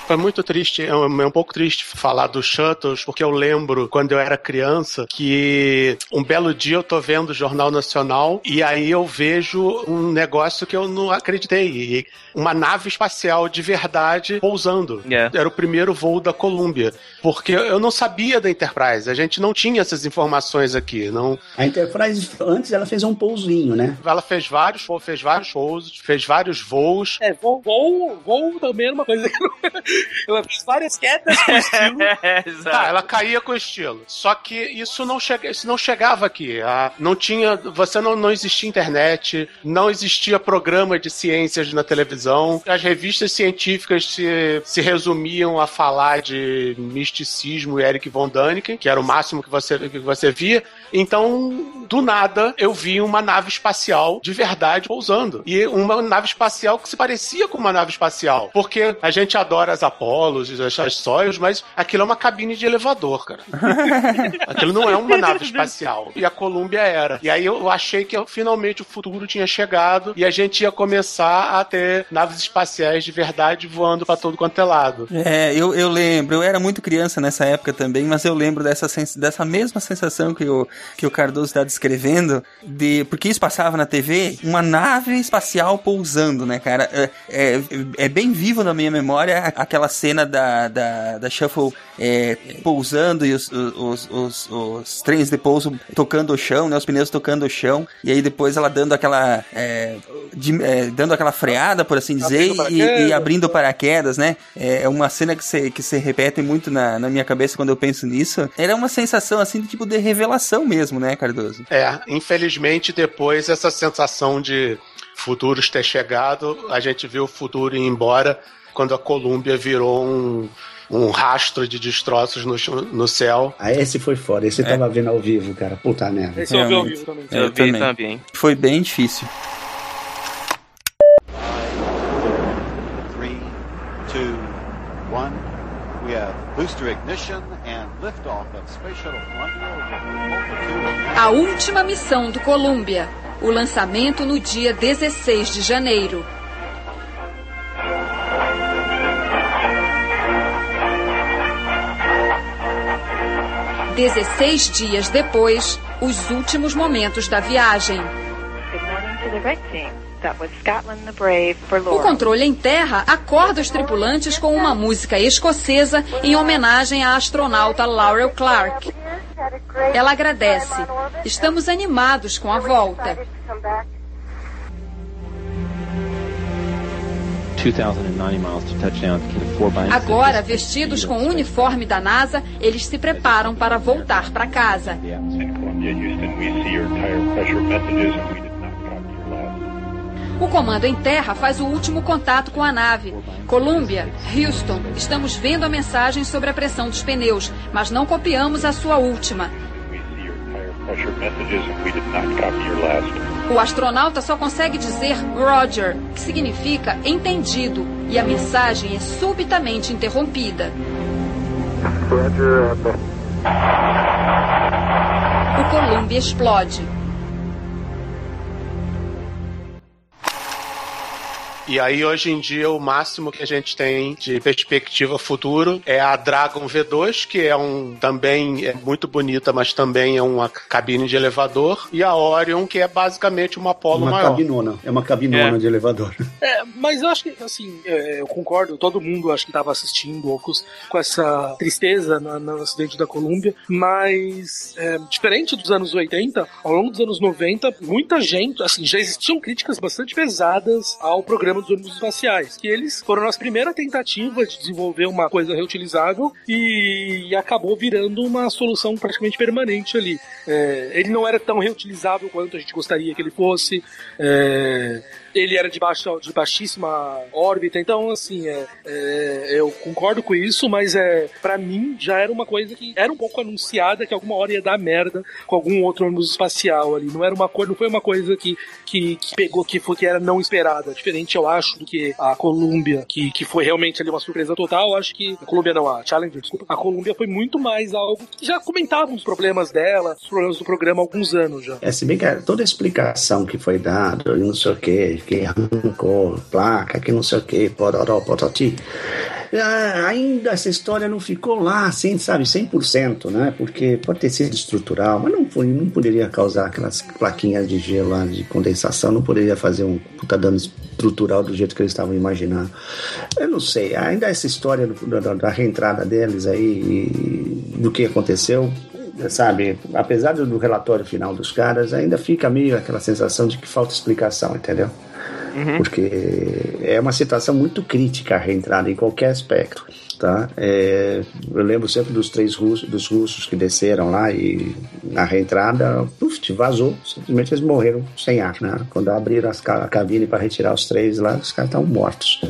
Foi muito triste, é um, é um pouco triste falar dos Shuttles, porque eu lembro quando eu era criança que um belo dia eu tô vendo o Jornal Nacional e aí eu vejo um negócio que eu não acreditei. Uma nave espacial de verdade pousando. É. Era o primeiro voo da Columbia. Porque eu não sabia da Enterprise, a gente não tinha essas informações aqui. Não... A Enterprise, antes, ela fez um pousinho, né? Ela fez vários, fez vários voos, fez vários voos. É, voo, voo, voo também era uma coisa que não... Ela fez várias quedas com estilo. [laughs] Tá, ela caía com estilo. Só que isso não, chega, isso não chegava aqui. Ah, não tinha. Você não, não existia internet, não existia programa de ciências na televisão. As revistas científicas se, se resumiam a falar de misticismo e Eric von Däniken, que era o máximo que você, que você via. Então, do nada, eu vi uma nave espacial de verdade pousando. E uma nave espacial que se parecia com uma nave espacial. Porque a gente adora as Apolos e as Soyuz, mas aquilo é uma cabine de elevador, cara. [laughs] aquilo não é uma nave espacial. E a Columbia era. E aí eu achei que finalmente o futuro tinha chegado e a gente ia começar a ter naves espaciais de verdade voando para todo quanto é lado. É, eu, eu lembro, eu era muito criança nessa época também, mas eu lembro dessa, sens- dessa mesma sensação que o, que o Cardoso está descrevendo, de porque isso passava na TV, uma nave espacial pousando, né, cara? É, é, é bem vivo na minha memória a- aquela cena da, da, da Shuffle é, pousando e os, os, os, os trens de pouso tocando o chão, né, os pneus tocando o chão, e aí depois ela dando aquela, é, de- é, dando aquela freada, por assim dizer, e, e abrindo paraquedas, né? É é uma cena que se, que se repete muito na, na minha cabeça quando eu penso nisso. Era uma sensação assim de tipo de revelação mesmo, né, Cardoso? É, infelizmente depois essa sensação de futuros ter chegado, a gente viu o futuro ir embora quando a Colômbia virou um, um rastro de destroços no, no céu. Ah, esse foi foda. Esse eu tava vendo ao vivo, cara. Puta merda. Esse eu vi ao vivo também. Eu vi também. também. Foi bem difícil. Three, two, one. We have booster ignition and liftoff of Space Shuttle Columbia A última missão do Columbia. O lançamento no dia 16 de janeiro. Dezesseis dias depois, os últimos momentos da viagem. O controle em terra acorda os tripulantes com uma música escocesa em homenagem à astronauta Laurel Clark. Ela agradece. Estamos animados com a volta. Agora, vestidos com o uniforme da NASA, eles se preparam para voltar para casa. Columbia, Houston, we see your tire pressure messages and we did not copy your last. O comando em terra faz o último contato com a nave. Columbia, Houston, estamos vendo a mensagem sobre a pressão dos pneus, mas não copiamos a sua última. O astronauta só consegue dizer Roger, que significa entendido, e a mensagem é subitamente interrompida. Roger, O Columbia explode. E aí, hoje em dia, o máximo que a gente tem de perspectiva futuro é a Dragon V2, que é um também é muito bonita, mas também é uma cabine de elevador, e a Orion, que é basicamente uma Apollo Uma maior. cabinona. É uma cabinona É. de elevador. [laughs] É, mas eu acho que, assim, é, eu concordo, todo mundo acho que estava assistindo ou com, com essa tristeza na- no acidente da Colômbia, mas é, diferente dos anos 80, ao longo dos anos 90, muita gente, assim, já existiam críticas bastante pesadas ao programa dos ônibus espaciais, que eles foram a nossa primeira tentativa de desenvolver uma coisa reutilizável e, acabou virando uma solução praticamente permanente ali. É, ele não era tão reutilizável quanto a gente gostaria que ele fosse. é, ele era de baixa, de baixíssima órbita. Então, assim, é, é, eu concordo com isso, mas é para mim já era uma coisa que era um pouco anunciada que alguma hora ia dar merda com algum outro ônibus espacial ali. Não era uma coisa, não foi uma coisa que, que, que pegou que foi que era não esperada. Diferente, eu acho, do que a Columbia, que, que foi realmente ali uma surpresa total. Eu acho que a Columbia não, a Challenger, desculpa. A Columbia foi muito mais algo que já comentavam os problemas dela, os problemas do programa há alguns anos já. É, se bem que toda a explicação que foi dada, não sei o que, que arrancou placa, que não sei o que, pororó, poroti, ah, ainda essa história não ficou lá, assim, sabe, 100%, né? Porque pode ter sido estrutural, mas não, foi, não poderia causar aquelas plaquinhas de gelo lá de condensação, não poderia fazer um puta dano estrutural do jeito que eles estavam imaginando. Eu não sei, ainda essa história do, da, da reentrada deles aí, do que aconteceu, sabe, apesar do relatório final dos caras, ainda fica meio aquela sensação de que falta explicação, entendeu? Uhum. Porque é uma situação muito crítica a reentrada em qualquer aspecto. Tá? É, eu lembro sempre dos três russos, dos russos que desceram lá e na reentrada, puf, vazou. Simplesmente eles morreram sem ar. Né? Quando abriram as, a cabine para retirar os três lá, os caras estavam mortos.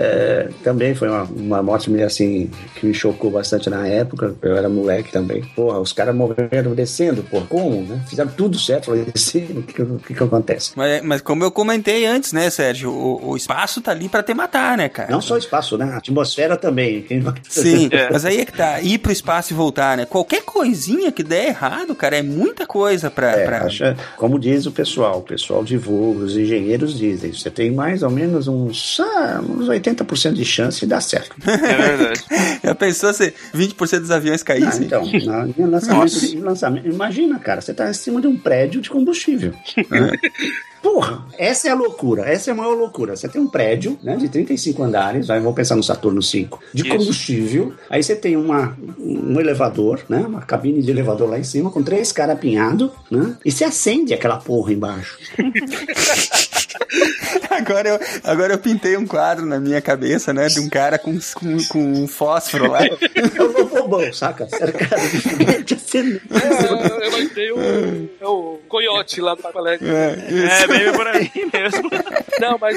É, também foi uma, uma morte assim que me chocou bastante na época. Eu era moleque também. Porra, os caras morreram descendo, porra, como? Né? Fizeram tudo certo, falei, [laughs] descendo, o que, que, que acontece? Mas, mas como eu comentei antes, né, Sérgio, o, o espaço tá ali pra te matar, né, cara? Não só o espaço, né? A atmosfera também. Sim, [laughs] mas aí é que tá, ir pro espaço e voltar, né? Qualquer coisinha que der errado, cara, é muita coisa pra. É, pra- acho- como diz o pessoal, o pessoal divulga, os engenheiros dizem, você tem mais ou menos uns, ah, uns 80% de chance de dar certo. [laughs] É verdade. Já pensou se 20% dos aviões Ah, caíssem? então, na, em lançamento, lançamento, imagina, cara, você tá em cima de um prédio de combustível. né? [laughs] Porra, essa é a loucura, essa é a maior loucura. Você tem um prédio, né, de 35 andares, vai, vamos pensar no Saturno 5, de Isso. combustível, aí você tem uma, um elevador, né, uma cabine de elevador lá em cima, com três caras apinhados, né, e você acende aquela porra embaixo. [laughs] Agora eu, agora eu pintei um quadro na minha cabeça, né? De um cara com, com, com um fósforo lá. [laughs] É o bobão, saca? Cercado de foguete acendendo. É, eu imaginei o, é o coiote lá do Papo Alegre. É, meio por aí mesmo. Não, mas,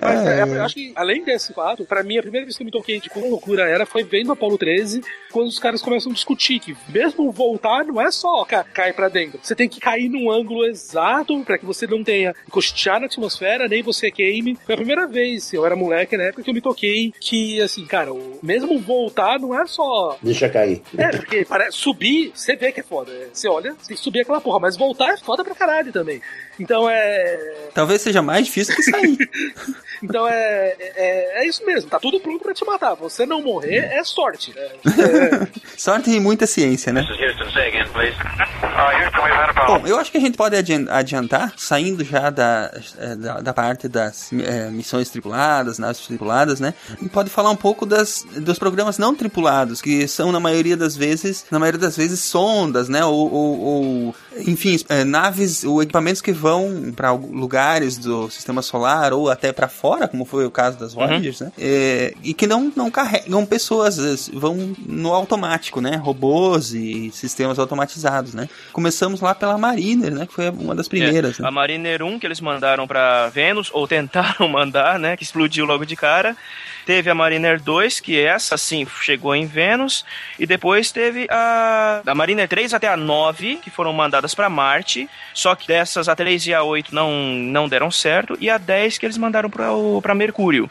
mas é, eu acho que, além desse fato, pra mim, a primeira vez que eu me toquei de quão loucura era foi vendo Apolo 13, quando os caras começam a discutir que, mesmo voltar, não é só ca cair pra dentro. Você tem que cair num ângulo exato pra que você não tenha encostear na atmosfera, nem você queime. Foi a primeira vez, eu era moleque na época que eu me toquei que, assim, cara, o, mesmo voltar não é só Deixa cair. é, porque parece, subir, você vê que é foda. É, Você olha, você tem que subir aquela porra, mas voltar é foda pra caralho também. Então é. Talvez seja mais difícil que sair. [laughs] Então é, é, é isso mesmo, tá tudo pronto pra te matar. Você não morrer é sorte. né? É, [laughs] Sorte e muita ciência, né? Bom, eu acho que a gente pode adian- adiantar, saindo já da, eh, da, da parte das eh, missões tripuladas, naves tripuladas, né? A gente pode falar um pouco das, dos programas não tripulados, que são, na maioria das vezes, na maioria das vezes, sondas, né? Ou, ou- ou, enfim, eh, naves ou equipamentos que vão para lugares do sistema solar ou até para fora, como foi o caso das Voyagers, né? Eh, e que não, não carregam pessoas, vão no automático, né? Robôs e sistemas automatizados, né? Começamos lá pela Mariner, né? Que foi uma das primeiras. É, né? A Mariner 1 que eles mandaram pra Vênus, ou tentaram [laughs] mandar, né? Que explodiu logo de cara. Teve a Mariner 2, que essa sim chegou em Vênus. E depois teve a. Da Mariner 3 até a 9, que foram mandadas pra Marte. Só que dessas, a 3 e a 8 não, não deram certo. E a 10 que eles mandaram pra Mercúrio.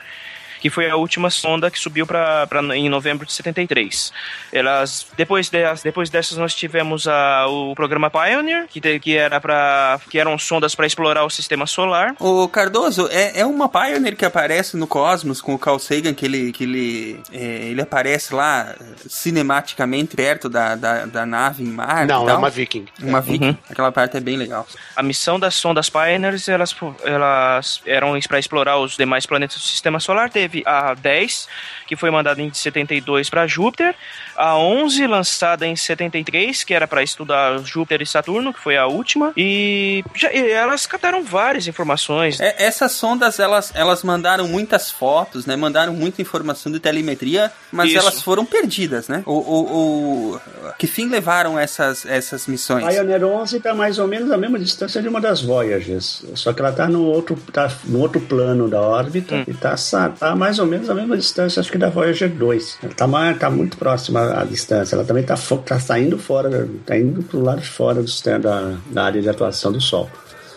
Que foi a última sonda que subiu pra, pra, em novembro de 73. Elas, depois, delas, depois dessas, nós tivemos a, o programa Pioneer, que, te- que, era pra, que eram sondas para explorar o sistema solar. O Cardoso, é, é uma Pioneer que aparece no Cosmos com o Carl Sagan, que ele, que ele, é, ele aparece lá eh, cinematicamente perto da, da, da nave em Marte. Não, é uma Viking. Uma Viking. Uhum. Aquela parte é bem legal. A missão das sondas Pioneers, elas, elas eram para explorar os demais planetas do sistema solar. Teve teve a 10, que foi mandada em 72 para Júpiter, a 11 lançada em 73, que era para estudar Júpiter e Saturno, que foi a última, e, já, e elas captaram várias informações. É, essas sondas, elas, elas mandaram muitas fotos, né? Mandaram muita informação de telemetria, mas Isso. elas foram perdidas, né? O, o, o- que fim levaram essas, essas missões? Pioneer 11 está mais ou menos a mesma distância de uma das Voyagers, só que ela está no outro, tá no outro plano da órbita Hum. e está tá mais ou menos a mesma distância, acho que da Voyager 2. Ela está tá muito próxima à distância. Ela também está tá saindo fora, está indo para o lado de fora do da, da área de atuação do Sol.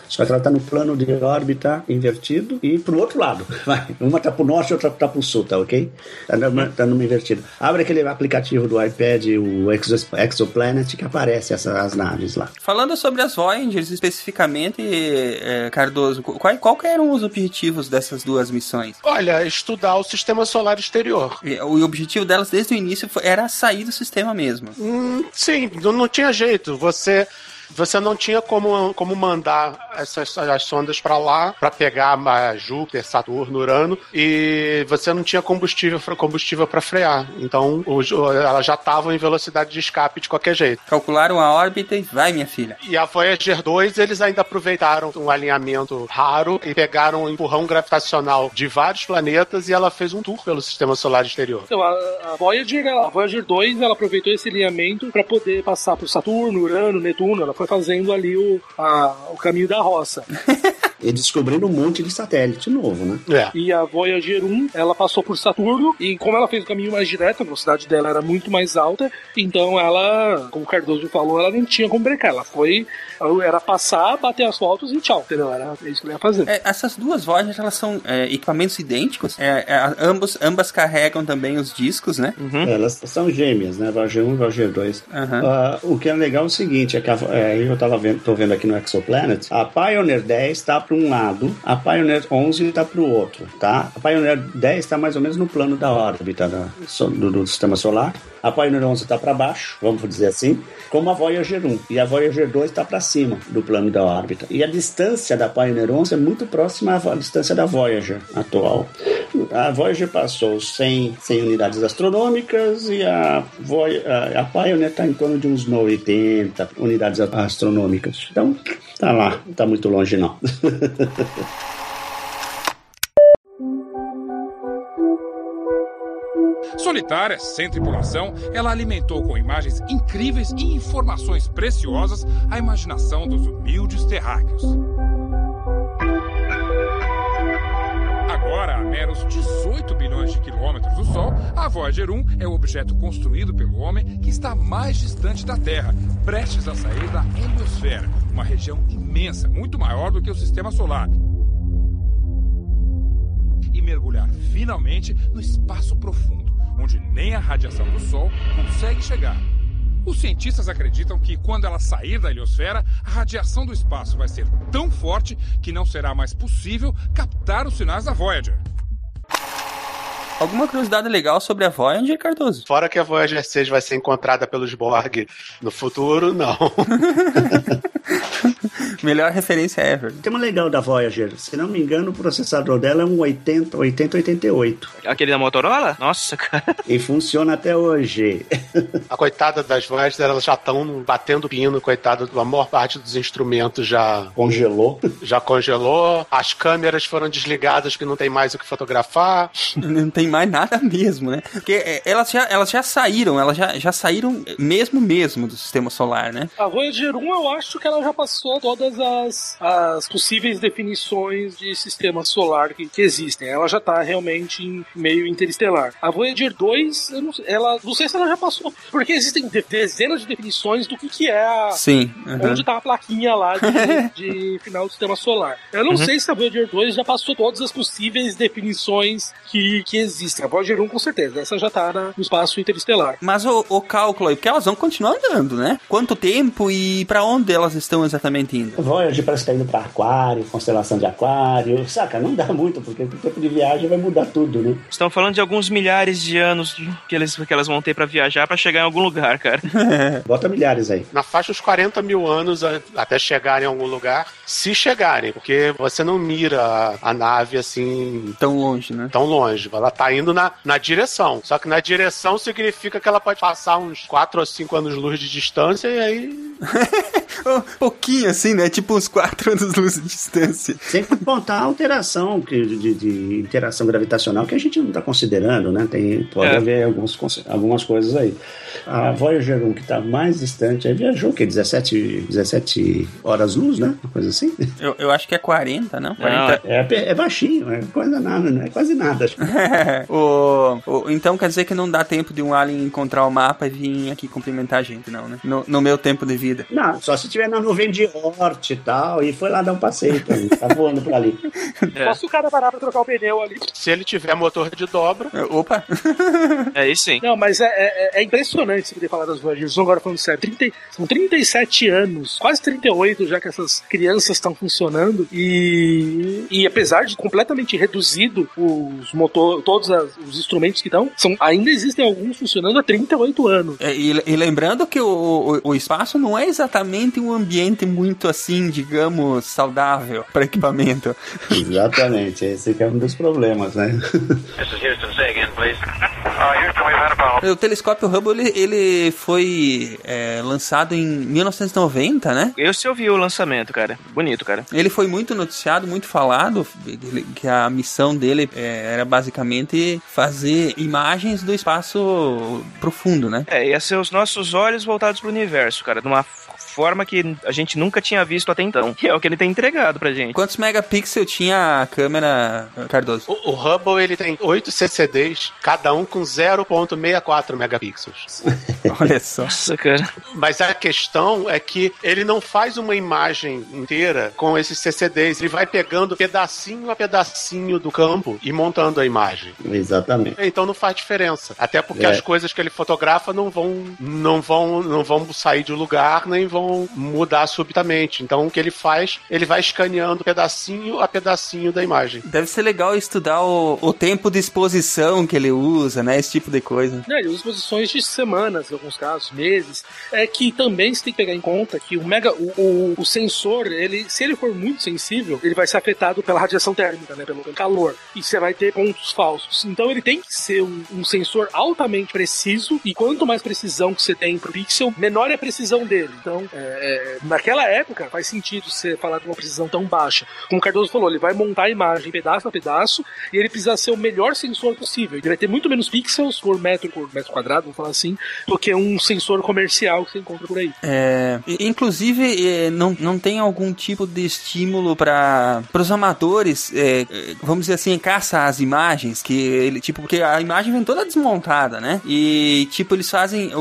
Só que ela está no plano de órbita invertido e pro outro lado. [laughs] Vai. Uma tá pro norte e outra tá pro sul, tá ok? Tá numa, tá numa invertida. Abre aquele aplicativo do iPad, o Exos- Exoplanet, que aparece essa, as naves lá. Falando sobre as Voyagers especificamente, eh, Cardoso, qual, qual eram os objetivos dessas duas missões? Olha, estudar o sistema solar exterior. E O objetivo delas desde o início foi- era sair do sistema mesmo. Hum, sim, não, não tinha jeito. Você. Você não tinha como, como mandar essas as sondas para lá para pegar ah, Júpiter, Saturno, Urano e você não tinha combustível combustível para frear. Então os- elas já estavam em velocidade de escape de qualquer jeito. Calcularam a órbita e vai, minha filha. E a Voyager 2, eles ainda aproveitaram um alinhamento raro e pegaram um empurrão gravitacional de vários planetas e ela fez um tour pelo sistema solar exterior. Então, a, a Voyager, a Voyager 2, ela aproveitou esse alinhamento para poder passar por Saturno, Urano, Netuno. Ela foi fazendo ali o, a- o caminho da roça. [laughs] E descobrindo um monte de satélite novo, né? E a Voyager 1, ela passou por Saturno, e como ela fez o caminho mais direto, a velocidade dela era muito mais alta, então ela, como o Cardoso falou, ela não tinha como brecar. Ela foi, era passar, bater as fotos e tchau, entendeu? Era isso que ela ia fazer. É, essas duas Voyagers, elas são é, equipamentos idênticos. É, é, ambos, ambas carregam também os discos, né? Elas são gêmeas, né? Voyager 1 e Voyager 2. Aham. Ah, o que é legal é o seguinte, é que a, é, eu tava vendo, tô vendo aqui no Exoplanet, a Pioneer 10 está para um lado, a Pioneer 11 está para o outro, tá? A Pioneer 10 está mais ou menos no plano da órbita da- do, do sistema solar. A Pioneer 11 está para baixo, vamos dizer assim, como a Voyager 1. E a Voyager 2 está para cima do plano da órbita. E a distância da Pioneer 11 é muito próxima à distância da Voyager atual. A Voyager passou 100, 100 unidades astronômicas e a, a, Pioneer está em torno de uns 80 unidades astronômicas. Então, tá lá, não tá muito longe não. [laughs] Solitária, sem tripulação, ela alimentou com imagens incríveis e informações preciosas a imaginação dos humildes terráqueos. Agora, a meros 18 bilhões de quilômetros do Sol, a Voyager 1 é o objeto construído pelo homem que está mais distante da Terra, prestes a sair da heliosfera, uma região imensa, muito maior do que o Sistema Solar, e mergulhar finalmente no espaço profundo, onde nem a radiação do Sol consegue chegar. Os cientistas acreditam que quando ela sair da heliosfera, a radiação do espaço vai ser tão forte que não será mais possível captar os sinais da Voyager. Alguma curiosidade legal sobre a Voyager, Cardoso? Fora que a Voyager 6 vai ser encontrada pelos Borg no futuro, não. [laughs] [laughs] Melhor referência ever. Tem uma legal da Voyager, se não me engano, o processador dela é um 80, 8088. Aquele da Motorola? Nossa, cara. E funciona até hoje. [laughs] A coitada das Voyager, elas já estão batendo pino, coitada, a maior parte dos instrumentos já congelou. Já congelou, as câmeras foram desligadas que não tem mais o que fotografar. [laughs] Não tem mais nada mesmo, né? Porque é, elas já, elas já saíram, elas já, já saíram mesmo mesmo do sistema solar, né? A Voyager 1, eu acho que ela já passou todas as, as possíveis definições de sistema solar que, que existem. Ela já tá realmente em meio interestelar. A Voyager 2, eu não, ela, não sei se ela já passou, porque existem de- dezenas de definições do que, que é a. Sim, aham. Onde tá a plaquinha lá de, [laughs] de final do sistema solar. Eu não Uhum. sei se a Voyager 2 já passou todas as possíveis definições que, que existem. A Voyager 1, com certeza, essa já tá na- no espaço interestelar. Mas o, o cálculo aí, porque elas vão continuar andando, né? Quanto tempo e pra onde elas estão exatamente indo? Voyager parece que tá indo pra aquário, constelação de aquário. Saca, não dá muito, porque o tempo de viagem vai mudar tudo, né? Estão falando de alguns milhares de anos que, eles, que elas vão ter pra viajar pra chegar em algum lugar, cara. [laughs] Bota milhares aí. Na faixa dos 40 mil anos até chegarem em algum lugar, se chegarem, porque você não mira a, a nave assim. Tão longe, né? Tão longe. Ela tá indo na, na direção. Só que na direção significa que ela pode passar uns 4 ou 5 anos-luz de distância e aí. [laughs] Um pouquinho assim, né? Tipo uns 4 anos-luz de distância. Sem contar a alteração que- de, de interação gravitacional que a gente não está considerando, né? Tem, pode É. haver alguns, algumas coisas aí. A Voyager 1, que está mais distante, aí viajou o quê? 17, 17 horas-luz, né? Uma coisa assim. Eu, eu acho que é 40, não? 40. É, é, é baixinho, é quase nada, não é quase nada. acho. [laughs] o, o- então quer dizer que não dá tempo de um alien encontrar o mapa e vir aqui cumprimentar a gente, não, né? No, no meu tempo de vida. Não, só se tiver na nuvem de Oort e tal, e foi lá dar um passeio pra mim, tá voando por ali. [laughs] É. Só se o cara parar pra trocar o pneu ali. Se ele tiver motor de dobra. Opa! [laughs] É isso sim. Não, mas é, é, é impressionante você poder falar das Voyagers. Agora falando sério, 30, são 37 anos, quase 38 já que essas crianças estão funcionando. E, e apesar de completamente reduzido os motor, todos as- os instrumentos que estão, são, ainda existem alguns funcionando há 38 anos. É, E, e lembrando que o, o, o espaço não é exatamente um ambiente muito assim, digamos, saudável para equipamento. Exatamente, esse que é um dos problemas, né? This is Houston. Say again, please. Houston, we've had a problem. O telescópio Hubble ele, ele foi é, lançado em 1990, né? Eu se ouvi o lançamento, cara. Bonito, cara. Ele foi muito noticiado, muito falado, que a missão dele é, era basicamente fazer imagens do espaço profundo, né? É, ia ser os nossos olhos voltados pro universo, cara, de uma f- forma que a gente nunca tinha visto até então. Que [laughs] é o que ele tem entregado pra gente. Quantos megapixels tinha a câmera, Cardoso? O, o Hubble ele tem 8 CCDs, cada um com 0.64 megapixels. [laughs] Olha só. Nossa, cara. Mas a questão é que ele não faz uma imagem inteira com esses CCDs, ele vai pegando pedacinho a pedacinho do campo e montando a imagem. Exatamente. Então não faz diferença. Até porque É. as coisas que ele fotografa não vão, não vão, não vão sair de lugar nem vão mudar subitamente. Então o que ele faz, ele vai escaneando pedacinho a pedacinho da imagem. Deve ser legal estudar o, o tempo de exposição que ele usa, né? Esse tipo de coisa. Né, ele usa posições de semanas, em alguns casos, meses. É que também você tem que pegar em conta que o mega, o, o, o sensor, ele, se ele for muito sensível, ele vai ser afetado pela radiação térmica, né, pelo, pelo calor. E você vai ter pontos falsos. Então ele tem que ser um, um sensor altamente preciso. E quanto mais precisão que você tem pro pixel, menor é a precisão dele. Então, é, é, naquela época, faz sentido você falar de uma precisão tão baixa. Como o Cardoso falou, ele vai montar a imagem pedaço a pedaço e ele precisa ser o melhor sensor possível. Ele vai ter muito menos pixels por metro por metro quadrado, vamos falar assim, do que um sensor comercial que você encontra por aí. É, inclusive, é, não, não tem algum tipo de estímulo para os amadores, é, é, vamos dizer assim, caça as imagens, que ele, tipo, porque a imagem vem toda desmontada, né? E, tipo, eles fazem,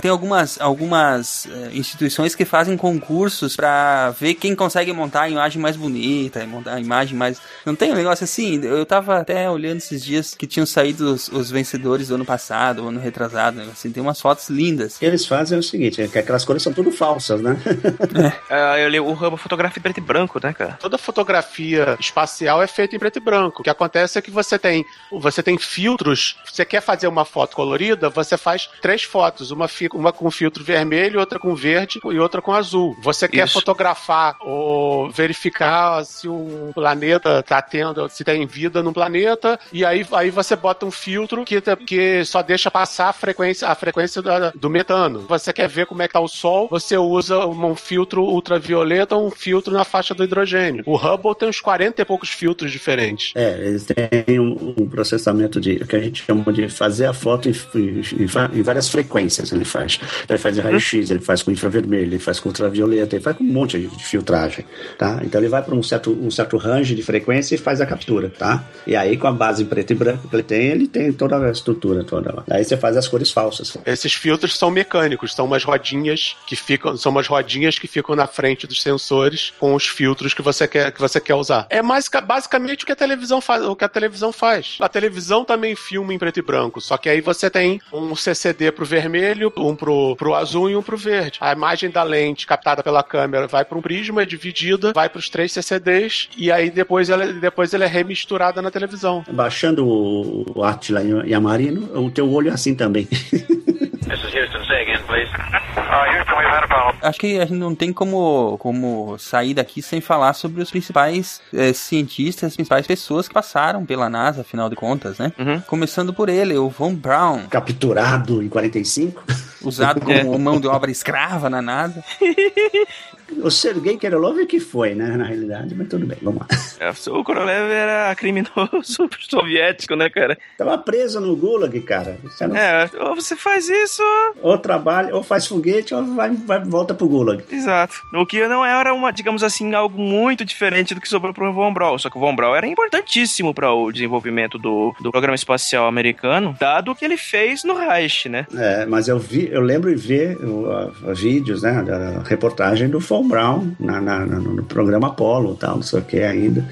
tem algumas, algumas instituições que fazem concursos para ver quem consegue montar a imagem mais bonita, montar a imagem mais... Não tem um negócio assim? Eu tava até olhando esses dias que tinham saído os, os vencedores do ano passado, ano retrasado, né? assim, tem umas fotos lindas. O que eles fazem é o seguinte, é que aquelas cores são tudo falsas, né? [laughs] Ah, eu li o Hubble fotografia em preto e branco, né, cara? Toda fotografia espacial é feita em preto e branco. O que acontece é que você tem, você tem filtros. Você quer fazer uma foto colorida, você faz três fotos, uma, fi- uma com filtro vermelho, outra com verde e outra com azul. Você quer Isso. fotografar ou verificar se um planeta está tendo, se tem vida no planeta, e aí, aí você bota um filtro que, que só deixa passar a frequência, a frequência da- do metano. Você quer ver como é que tá o Sol, você usa um filtro ultravioleta ou um filtro na faixa do hidrogênio. O Hubble tem uns 40 e poucos filtros diferentes. É, eles têm um, um processamento de que a gente chama de fazer a foto em, em- em várias frequências. Ele faz. Ele faz em raio-x, ele faz com infravermelho, ele faz com ultravioleta, ele faz com um monte de, filtragem, tá? Então ele vai para um certo, um certo range de frequência e faz a captura, tá? E aí com a base em preto e branco que ele tem, ele tem toda a estrutura toda lá. Aí você faz as cores falsas. Esses filtros são mecânicos, são umas rodinhas que ficam, são umas rodinhas que ficam na frente dos sensores com os filtros que você quer, que você quer usar. É mais, basicamente o que a televisão faz, o que a televisão faz. A televisão também filma em preto e branco, só que aí você tem um CCD pro vermelho, um pro, pro azul e um pro verde. A imagem da lente captada pela câmera vai para um prisma, é dividida, vai para os três CCDs e aí depois ela, depois ela é remisturada na televisão. Baixando o, Atila Yamarino, o teu olho é assim também. This is Houston. Say again, please. Uh, Houston, we've had a problem. Acho que a gente não tem como, como sair daqui sem falar sobre os principais eh, cientistas, as principais pessoas que passaram pela NASA, afinal de contas, né? Começando por ele, o Von Braun. Capturado em 45. Usado [laughs] como mão de obra escrava na NASA. [laughs] O Sergei Kirillov que foi, né, na realidade, mas tudo bem, vamos lá. É, O Korolev era criminoso [laughs] soviético, né, cara? Tava preso no Gulag, cara. Você não- É, ou você faz isso. Ou trabalha, ou faz foguete, ou vai, vai volta pro Gulag. Exato. O que não era uma, digamos assim, algo muito diferente do que sobrou pro Von Braun. Só que o Von Braun era importantíssimo para o desenvolvimento do, do programa espacial americano, dado o que ele fez no Reich, né? É, mas eu vi, eu lembro de ver a- a vídeos, né, da reportagem do Von Braun na, na- na- no programa Apollo, tal, não sei o que ainda.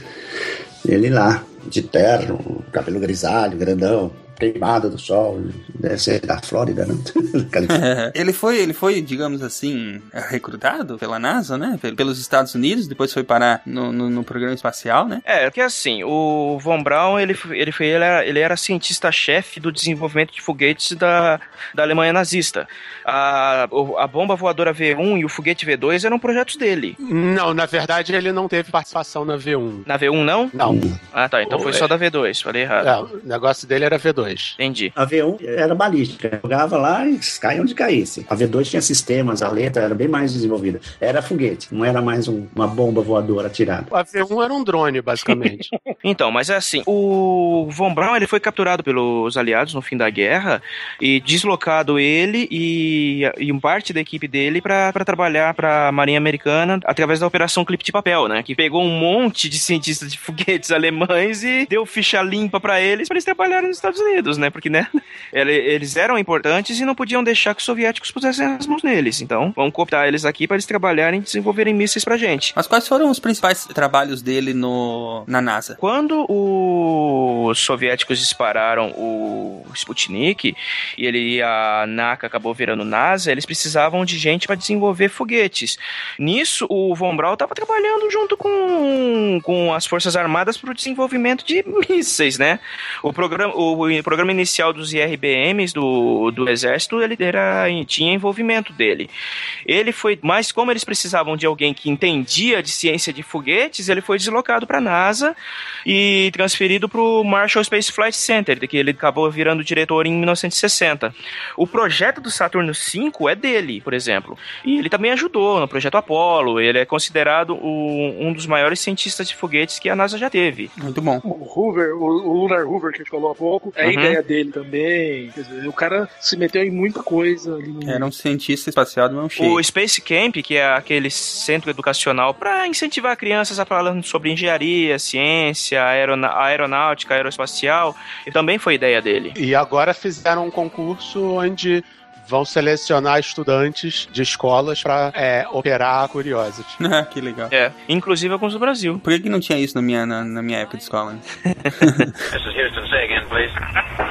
Ele lá, de terno, cabelo grisalho, grandão, queimado do sol, deve ser da Flórida, né? [laughs] [laughs] ele foi, ele foi, digamos assim, recrutado pela NASA, né? Pel- Pelos Estados Unidos, depois foi parar no, no, no programa espacial, né? É, porque assim, o Von Braun, ele, ele, foi, ele era, ele era cientista-chefe do desenvolvimento de foguetes da, da Alemanha nazista. A, a bomba voadora V1 e o foguete V2 eram projetos dele. Não, na verdade ele não teve participação na V1. Na V1 não? Não. Ah, tá, então foi só da V2, falei errado. É, o negócio dele era V2. Entendi. A V1 era balística, jogava lá e caia onde caísse. A V2 tinha sistemas, a letra era bem mais desenvolvida. Era foguete, não era mais um- uma bomba voadora atirada. A V1 era um drone, basicamente. [laughs] [laughs] Então, mas é assim, o Von Braun ele foi capturado pelos aliados no fim da guerra e deslocado ele e, e um parte da equipe dele para trabalhar para a Marinha Americana através da Operação Clipe de Papel, né? Que pegou um monte de cientistas de foguetes [laughs] alemães e deu ficha limpa para eles para eles trabalharem nos Estados Unidos, né? Porque, né? [laughs] ele- Eles eram importantes e não podiam deixar que os soviéticos pusessem as mãos neles. Então, vamos cooptar eles aqui para eles trabalharem e desenvolverem mísseis pra gente. Mas quais foram os principais trabalhos dele no, na NASA? Quando os soviéticos dispararam o Sputnik e ele a NACA acabou virando NASA, eles precisavam de gente para desenvolver foguetes. Nisso, o Von Braun estava trabalhando junto com, com as Forças Armadas para o desenvolvimento de [laughs] mísseis, né? O programa, o programa inicial dos IRBMs do, do Exército, ele era, tinha envolvimento dele. Ele foi, mas como eles precisavam de alguém que entendia de ciência de foguetes, ele foi deslocado para a NASA e transferido para o Marshall Space Flight Center, que ele acabou virando diretor em 1960. O projeto do Saturno V é dele, por exemplo. E ele também ajudou no projeto Apollo. Ele é considerado o- um dos maiores cientistas de foguetes que a NASA já teve. Muito bom. O Hoover, o, o Lunar Hoover que a gente falou há pouco, é Uhum. ideia dele também. Quer dizer, o cara se meteu em muita coisa ali no. Era um cientista espacial do mão cheia. O Space Camp, que é aquele centro educacional para incentivar crianças a falar sobre engenharia, ciência, aerona- aeronáutica, aeroespacial, e também foi ideia dele. E agora fizeram um concurso onde vão selecionar estudantes de escolas para operar a Curiosity. [laughs] Ah, que legal. É, inclusive alguns do Brasil. Por que, que não tinha isso na minha, na, na minha época de escola? [laughs] This is Houston. Say again, please.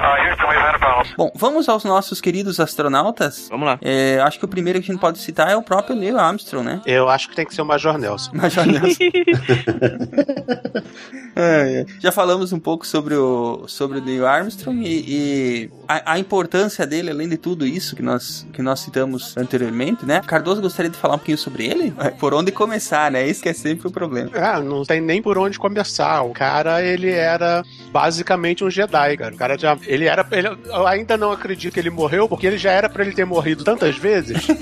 Houston, we've had a problem. Bom, vamos aos nossos queridos astronautas. Vamos lá. É, acho que o primeiro que a gente pode citar é o próprio Neil Armstrong, né? Eu acho que tem que ser o Major Nelson. [laughs] Major Nelson. [laughs] É, é. Já falamos um pouco sobre o, sobre o Neil Armstrong e, e a, a importância dele, além de tudo isso que nós, que nós citamos anteriormente, né? Cardoso gostaria de falar um pouquinho sobre ele? É, Por onde começar, né? Isso que é sempre o problema. Ah, não tem nem por onde começar. O cara, ele era basicamente um Jedi, cara. O cara já. Ele era. ele- eu ainda não acredito que ele morreu, porque ele já era pra ele ter morrido tantas vezes. [laughs]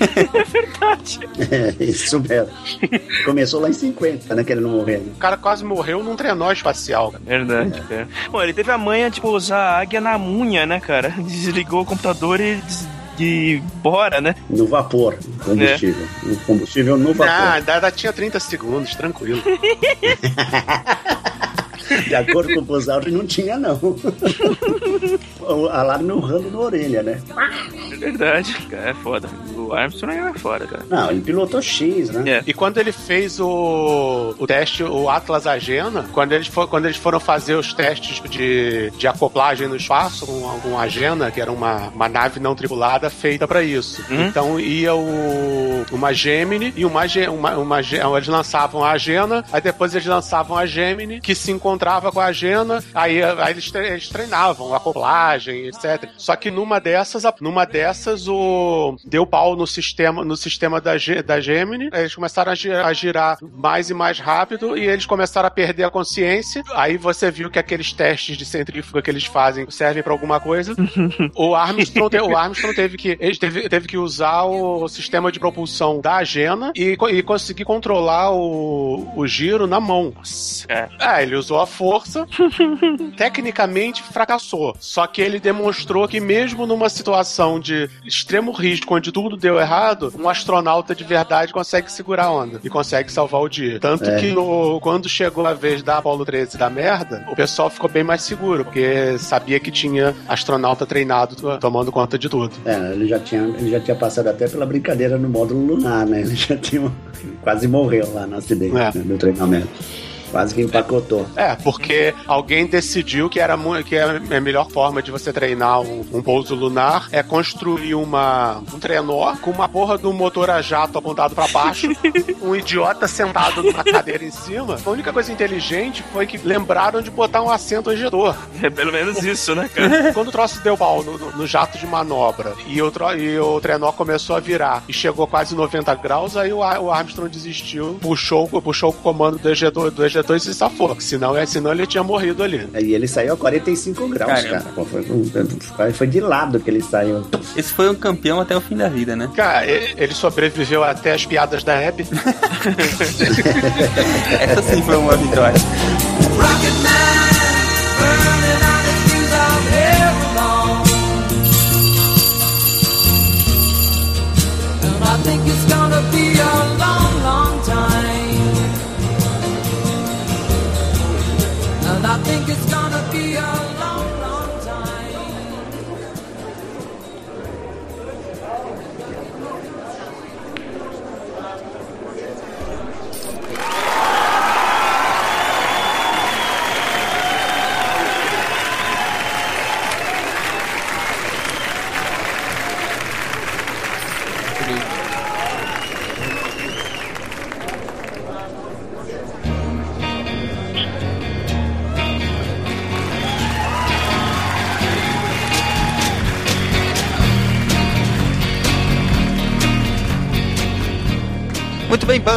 É, isso mesmo. Começou lá em 50, né, que ele não morreu. O cara quase morreu num trenó espacial. Verdade, cara. Bom, ele teve a manha de pousar a águia na unha, né, cara? [laughs] Desligou o computador e des- de bora, né? No vapor, combustível. No combustível no vapor. Ah, ainda, ainda tinha 30 segundos, tranquilo. [laughs] De acordo com o Buzz Aldrin, não tinha, não. o alarme urrando na orelha, né? É verdade, cara, é foda. O Armstrong era foda, cara. Não, ele pilotou X, né? É. E quando ele fez o, o teste, o Atlas Agena, quando eles, for, quando eles foram fazer os testes de, de acoplagem no espaço com, com a Agena, que era uma, uma nave não tripulada feita pra isso. Uhum. Então ia o, uma Gemini e uma, uma, uma eles lançavam a Agena, aí depois eles lançavam a Gemini, que se encontrava com a Agena, aí, aí eles, tre- eles treinavam acoplagem, etc. Só que numa dessas, a- numa dessas o deu pau no sistema, no sistema da, da Gemini, aí eles começaram a girar, a girar mais e mais rápido e eles começaram a perder a consciência. Aí você viu que aqueles testes de centrífuga que eles fazem servem pra alguma coisa. [laughs] o Armstrong, o Armstrong teve que ele teve, teve que usar o sistema de propulsão da Agena e, co- e conseguir controlar o, o giro na mão. É. É, ele usou a força, [laughs] tecnicamente fracassou. Só que ele demonstrou que mesmo numa situação de extremo risco, onde tudo deu errado, um astronauta de verdade consegue segurar a onda e consegue salvar o dia. Tanto É. que no- quando chegou a vez da Apollo 13 da merda, o pessoal ficou bem mais seguro, porque sabia que tinha astronauta treinado to- tomando conta de tudo. É, ele já, tinha, ele já tinha passado até pela brincadeira no módulo lunar, né? Ele já tinha. Quase morreu lá no acidente É. né, do treinamento. Quase que empacotou. É, porque alguém decidiu que era que é a melhor forma de você treinar um, um pouso lunar é construir uma, um trenó com uma porra do motor a jato apontado pra baixo, [laughs] um idiota sentado numa cadeira em cima. A única coisa inteligente foi que lembraram de botar um assento ejetor. É pelo menos isso, né, cara? [laughs] Quando o troço deu pau no, no- no jato de manobra e o, tro- e o trenó começou a virar e chegou quase 90 graus, aí o, o Armstrong desistiu, puxou, puxou o comando do ejetor, do ejetor e se safou. Senão, é, senão ele tinha morrido ali. E ele saiu a 45 graus, Caramba. cara. Foi, foi, de lado que ele saiu. Esse foi um campeão até o fim da vida, né? Cara, ele sobreviveu até as piadas da Abby. [laughs] Essa sim foi uma vitória. I think it's gonna think it's gonna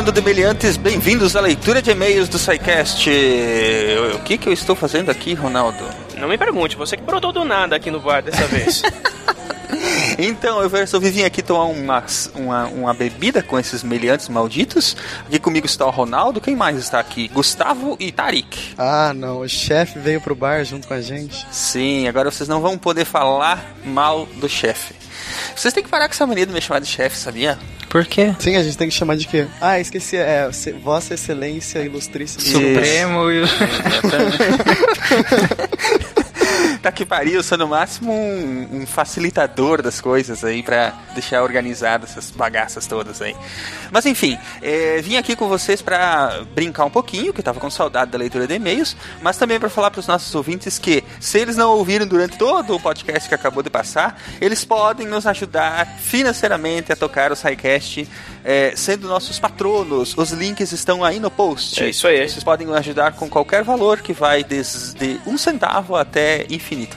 bando de meliantes, bem-vindos à leitura de e-mails do SciCast. O que, que eu estou fazendo aqui, Ronaldo? Não me pergunte, você que brotou do nada aqui no bar dessa vez. [laughs] Então, eu resolvi vir aqui tomar uma, uma, uma bebida com esses meliantes malditos. Aqui comigo está o Ronaldo, quem mais está aqui? Gustavo e Tarik. Ah, não, o chefe veio pro bar junto com a gente. Sim, agora vocês não vão poder falar mal do chefe. Vocês têm que parar com essa mania de me chamar de chefe, sabia? Por quê? Sim, a gente tem que chamar de quê? Ah, esqueci, é Vossa Excelência Ilustríssima. Supremo e [laughs] Tá que pariu, sou no máximo um, um facilitador das coisas aí pra deixar organizado essas bagaças todas aí. Mas enfim, é, vim aqui com vocês pra brincar um pouquinho, que eu tava com saudade da leitura de e-mails, mas também pra falar pros nossos ouvintes que, se eles não ouviram durante todo o podcast que acabou de passar, eles podem nos ajudar financeiramente a tocar o SciCast, é, sendo nossos patronos. Os links estão aí no post. É isso aí. Vocês podem ajudar com qualquer valor que vai desde um centavo até infinito.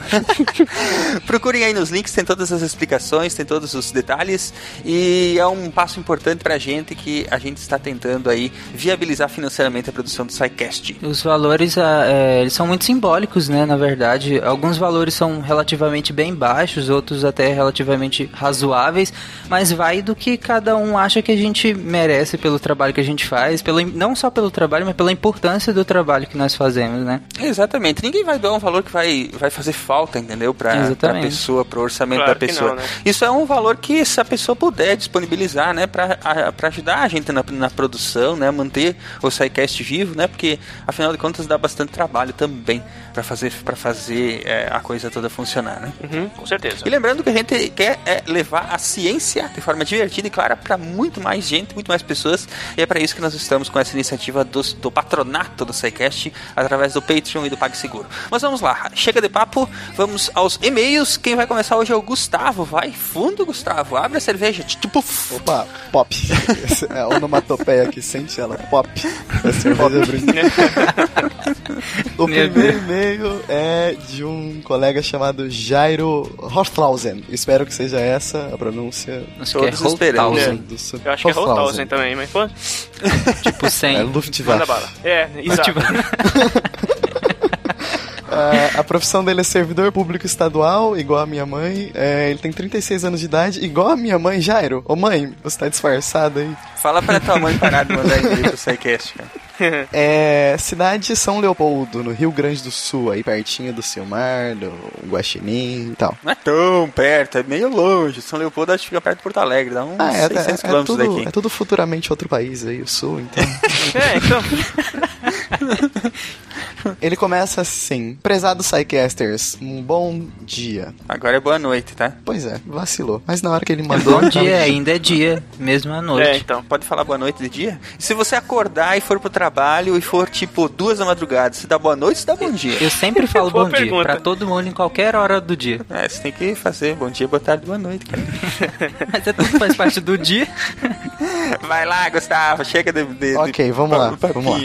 [laughs] Procurem aí nos links, tem todas as explicações, tem todos os detalhes e é um passo importante pra gente que a gente está tentando aí viabilizar financeiramente a produção do SciCast. Os valores, é, eles são muito simbólicos, né? Na verdade, alguns valores são relativamente bem baixos, outros até relativamente razoáveis, mas vai do que cada um acha que gente merece pelo trabalho que a gente faz, pelo, não só pelo trabalho, mas pela importância do trabalho que nós fazemos, né? Exatamente. Ninguém vai dar um valor que vai, vai fazer falta, entendeu? Pra, pra pessoa, pro orçamento Claro da pessoa. não, né? Isso é um valor que se a pessoa puder disponibilizar, né? Pra, a- pra ajudar a gente na, na produção, né? Manter o SciCast vivo, né? Porque, afinal de contas, dá bastante trabalho também pra fazer, pra fazer é, a coisa toda funcionar, né? Uhum, com certeza. E lembrando que a gente quer é, levar a ciência de forma divertida e clara para muito mais gente, muito mais pessoas. E é para isso que nós estamos com essa iniciativa dos- do, patronato do SciCast através do Patreon e do PagSeguro. Mas vamos lá, chega de papo, vamos aos e-mails. Quem vai começar hoje é o Gustavo. Vai fundo, Gustavo. Abre a cerveja. Tipo, Opa, pop. [laughs] É a onomatopeia aqui, sente ela. Pop. [laughs] É cerveja branca. [laughs] O Meu primeiro e-mail é de um colega chamado Jairo Horthausen. Espero que seja essa a pronúncia. Acho que é Todos. Holthausen. do sub- Eu acho que é Rothausen também, mas pô, [laughs] Tipo 100. É Luftwaffe. bala. É, exato. [laughs] Ah, a profissão dele é servidor público estadual, igual a minha mãe. É, ele tem 36 anos de idade, igual a minha mãe, Jairo. Ô mãe, você tá disfarçada aí. fala pra tua mãe parar de mandar e-mail pro SciCast, cara. [laughs] É, cidade São Leopoldo, no Rio Grande do Sul, aí pertinho do Silmar, do Guaxinim e tal. Não é tão perto, é meio longe. São Leopoldo acho que fica perto de Porto Alegre, dá uns Ah, é, 600 é, é, quilômetros tudo, daqui. é tudo futuramente outro país aí, o Sul, então. [laughs] É, então. [laughs] [laughs] Ele começa assim: Prezado Psycasters, um bom dia. Agora é boa noite, tá? Pois é, vacilou. Mas na hora que ele mandou. Bom tava dia, de- ainda é dia, mesmo à noite. É, então. Pode falar boa noite de dia? Se você acordar e for pro trabalho e for tipo duas da madrugada, você dá boa noite ou você dá bom dia? Eu sempre [laughs] falo bom dia pergunta. pra todo mundo em qualquer hora do dia. É, você tem que fazer bom dia, boa tarde, boa noite, cara. [laughs] Mas é tudo faz parte do dia. Vai lá, Gustavo, chega de. de Ok, de vamos lá, pa- vamos lá.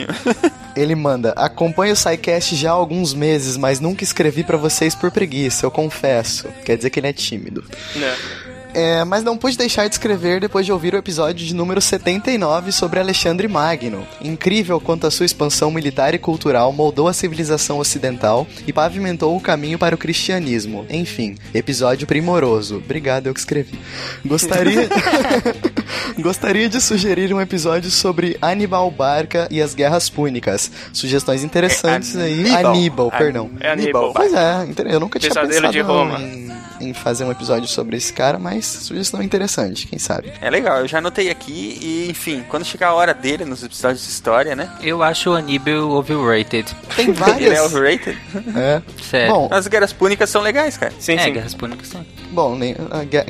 Ele manda: Acompanho o SciCast já há alguns meses, mas nunca escrevi pra vocês por preguiça, eu confesso. Quer dizer que ele é tímido. Né. É, mas não pude deixar de escrever depois de ouvir o episódio de número 79 sobre Alexandre Magno. Incrível quanto a sua expansão militar e cultural moldou a civilização ocidental e pavimentou o caminho para o cristianismo. Enfim, episódio primoroso. Obrigado, eu que escrevi. Gostaria. [laughs] Gostaria de sugerir um episódio sobre Aníbal Barca e as Guerras Púnicas. Sugestões interessantes É aí. Aníbal. Aníbal, An- perdão. É Aníbal. Pois é, eu nunca tinha Pesadelo pensado de Roma. Em, em fazer um episódio sobre esse cara, mas sugestão interessante, quem sabe. É legal, eu já anotei aqui e, enfim, quando chegar a hora dele nos episódios de história, né? Eu acho o Aníbal overrated. Tem [laughs] Ele é várias. overrated. É. Sério. Bom, As guerras púnicas são legais, cara. Sim, é, sim. Guerras Púnicas sim. bom, nem,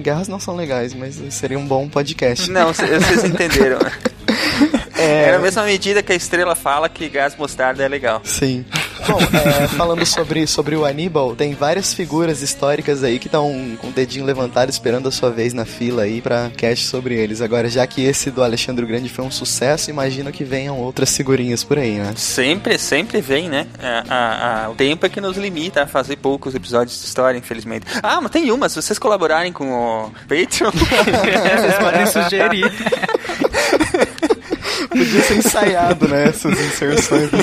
guerras não são legais, mas seria um bom podcast. Não, vocês entenderam. [laughs] É, Era a mesma medida que a estrela fala que gás mostarda é legal. Sim. Bom, é, falando sobre, sobre o Aníbal, tem várias figuras históricas aí que estão com o dedinho levantado esperando a sua vez na fila aí pra cast sobre eles. Agora, já que esse do Alexandre o Grande foi um sucesso, imagino que venham outras figurinhas por aí, né? Sempre, sempre vem, né? A- a- a- o tempo é que nos limita a fazer poucos episódios de história, infelizmente. Ah, mas tem uma, se vocês colaborarem com o Patreon. [laughs] Vocês podem sugerir. [laughs] Podia ser ensaiado, né? Essas inserções. [laughs]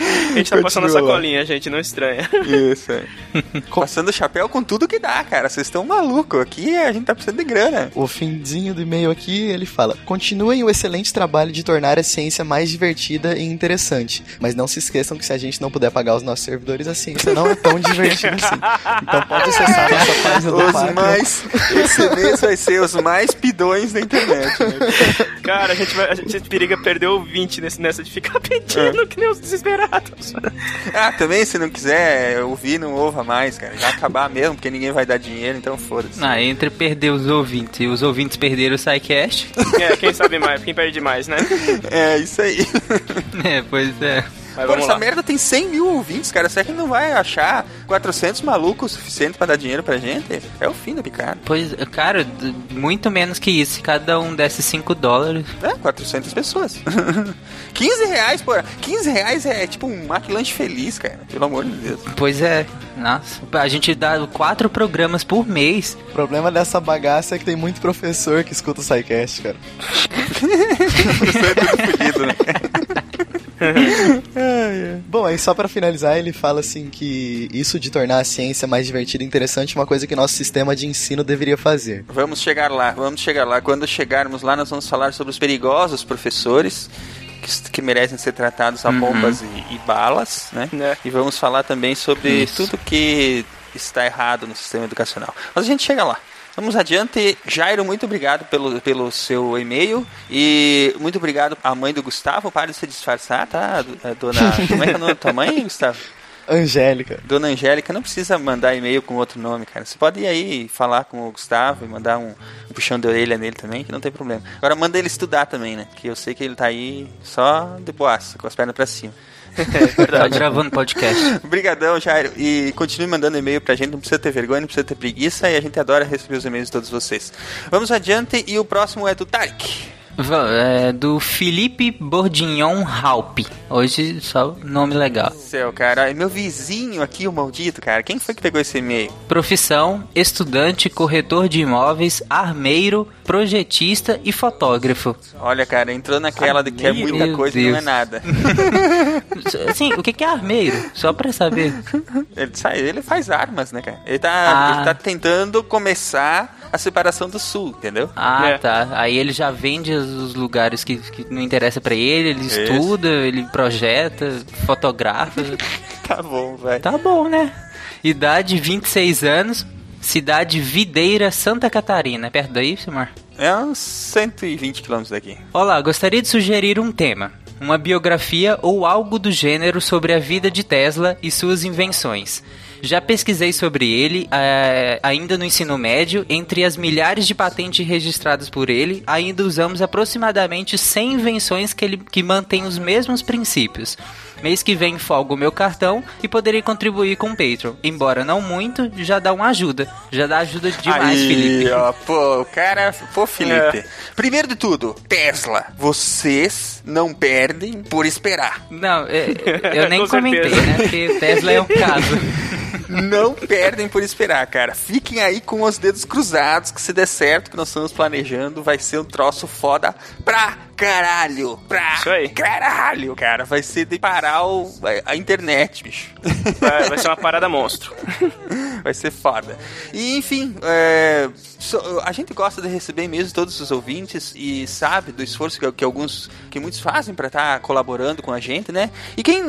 A gente tá passando a Continua lá. sacolinha, gente, não estranha. Isso, é. [laughs] Passando chapéu com tudo que dá, cara. Vocês estão malucos. Aqui a gente tá precisando de grana. O finzinho do e-mail aqui, ele fala: Continuem o excelente trabalho de tornar a ciência mais divertida e interessante. Mas não se esqueçam que se a gente não puder pagar os nossos servidores, a ciência não é tão divertida assim. Então pode acessar a nossa página do Os Patreon. mais. Esse mês vai ser os mais pidões da internet. Né? [laughs] Cara, a gente, vai, a gente periga perder o 20 nesse, nessa de ficar [laughs] pedindo que nem os desesperados. Ah, também se não quiser ouvir, não ouva mais, cara. Vai acabar mesmo, porque ninguém vai dar dinheiro, então foda-se. Ah, entre perder os ouvintes e os ouvintes perderam o SciCast. É, quem sabe mais, quem perde mais, né? [laughs] É, isso aí. [laughs] É, pois é. Mas Pô, vamos essa lá. merda tem 100 mil ouvintes, cara. Será que não vai achar 400 malucos o suficiente pra dar dinheiro pra gente? É o fim da picada. Pois, cara, muito menos que isso. Se cada um desse 5 dólares. É, 400 pessoas. [laughs] 15 reais, pô. 15 reais é tipo um maquilanche feliz, cara. Pelo amor de Deus. Pois é. Nossa, a gente dá quatro programas por mês. O problema dessa bagaça é que tem muito professor que escuta o SciCast, cara. [laughs] Isso é tudo fudido, né? [laughs] [laughs] Bom, aí e só pra finalizar, ele fala assim que isso de tornar a ciência mais divertida e interessante é uma coisa que nosso sistema de ensino deveria fazer. Vamos chegar lá, vamos chegar lá. Quando chegarmos lá, nós vamos falar sobre os perigosos professores. Que, que merecem ser tratados a Uhum. bombas e, e balas, né? E vamos falar também sobre Isso. tudo que está errado no sistema educacional. Mas a gente chega lá. Vamos adiante. Jairo, muito obrigado pelo, pelo seu e-mail. E muito obrigado à mãe do Gustavo. Para de se disfarçar, tá? Dona. Como é que é o nome da tua mãe, Gustavo? Angélica. Dona Angélica, não precisa mandar e-mail com outro nome, cara. Você pode ir aí falar com o Gustavo e mandar um, um puxão de orelha nele também, que não tem problema. Agora manda ele estudar também, né? Que eu sei que ele tá aí só de boaça, com as pernas pra cima. [laughs] Tá gravando podcast. Obrigadão, Jairo. E continue mandando e-mail pra gente, não precisa ter vergonha, não precisa ter preguiça, e a gente adora receber os e-mails de todos vocês. Vamos adiante, e o próximo é do Tarek. É, do Felipe Bordignon Halp. Hoje só nome legal. Céu, cara. É meu vizinho aqui, o maldito, cara. Quem foi que pegou esse e-mail? Profissão: estudante, corretor de imóveis, armeiro, projetista e fotógrafo. Olha, cara, entrou naquela de que é Meu muita coisa e não é nada. [laughs] Assim, o que que é armeiro? Só pra saber. Ele, sai, ele faz armas, né, cara? Ele tá, Ah. ele tá tentando começar a separação do sul, entendeu? Ah, É. tá. Aí ele já vende os lugares que, que não interessa pra ele, ele Isso. estuda, ele projeta, fotografa. [laughs] Tá bom, velho. Tá bom, né? Idade 26 anos, cidade Videira, Santa Catarina. É perto daí, Simar? É uns 120 quilômetros daqui. Olá, gostaria de sugerir um tema. Uma biografia ou algo do gênero sobre a vida de Tesla e suas invenções. Já pesquisei sobre ele eh, ainda no ensino médio. Entre as milhares de patentes registradas por ele, ainda usamos aproximadamente 100 invenções que, ele, que mantêm os mesmos princípios. Mês que vem folgo o meu cartão e poderei contribuir com o Patreon. Embora não muito, já dá uma ajuda. Já dá ajuda demais, Aí, Felipe. ó, pô, o cara. Pô, Felipe. Primeiro de tudo, Tesla. Vocês não perdem por esperar. Não, é, eu [laughs] nem Com comentei, certeza. né? Porque Tesla é um caso. [laughs] Não perdem por esperar, cara. Fiquem aí com os dedos cruzados que se der certo que nós estamos planejando, vai ser um troço foda pra caralho. Pra Isso aí. caralho, cara. Vai ser de parar o- a internet, bicho. Vai, vai ser uma parada monstro. [laughs] Vai ser foda. E enfim, é, a gente gosta de receber mesmo todos os ouvintes e sabe do esforço que, que alguns, que muitos fazem para estar colaborando com a gente, né? E quem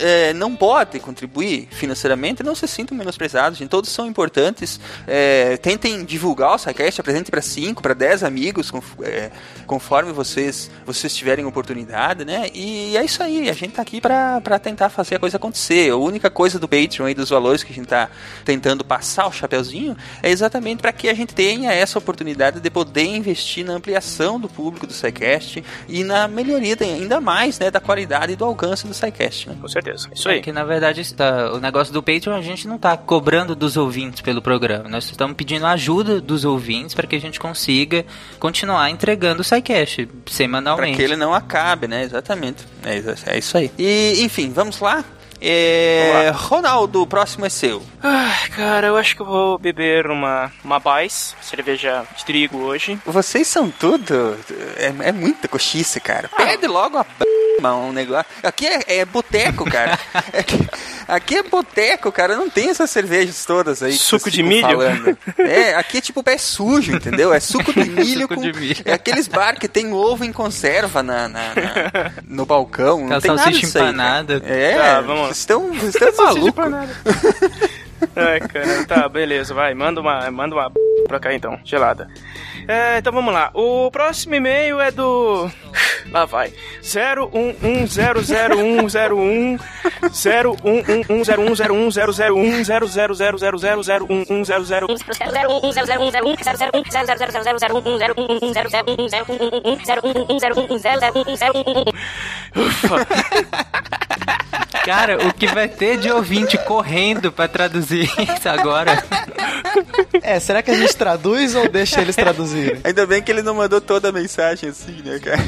é, não pode contribuir financeiramente, não se sintam menosprezados, gente. Todos são importantes. É, tentem divulgar o SciCast, apresente para 5, para 10 amigos, conf- é, conforme vocês, vocês tiverem oportunidade, né? E é isso aí, a gente tá aqui para tentar fazer a coisa acontecer. A única coisa do Patreon e dos valores que a gente tá tentando passar o chapeuzinho é exatamente para que a gente tenha essa oportunidade de poder investir na ampliação do público do SciCast e na melhoria de- ainda mais né, da qualidade e do alcance do SciCast. Né? Com certeza. Isso É aí. que na verdade está, o negócio do Patreon a gente não tá cobrando dos ouvintes pelo programa. Nós estamos pedindo ajuda dos ouvintes para que a gente consiga continuar entregando o SciCast Para semanalmente. que ele não acabe, né? Exatamente. É, isso- é isso aí. E, enfim, vamos lá? É, Ronaldo, o próximo é seu. Ai, cara, eu acho que eu vou beber uma, uma Bais, cerveja de trigo hoje. Vocês são tudo. É, é muita cochice, cara. Pede logo a p... um negócio. Aqui é, é boteco, cara. [laughs] Aqui, aqui é boteco, cara. Não tem essas cervejas todas aí. Suco de milho? falando. [laughs] É, aqui é tipo pé sujo, entendeu? É suco de [laughs] milho Suco com. de milho. É aqueles bar que tem ovo em conserva na, na- na- no balcão. Não tem nada disso aí, cara. empanada. É, Tá, vamos lá. Vocês estão, vocês estão malucos. Ai, cara, tá, beleza, vai, manda uma, manda uma pra cá então, gelada. É, então vamos lá. O próximo e-mail é do. Lá vai. 01100101 Cara, o que vai ter de ouvinte correndo pra traduzir [laughs] isso agora? É, será que a gente traduz ou deixa eles traduzirem? Ainda bem que ele não mandou toda a mensagem assim, né, cara?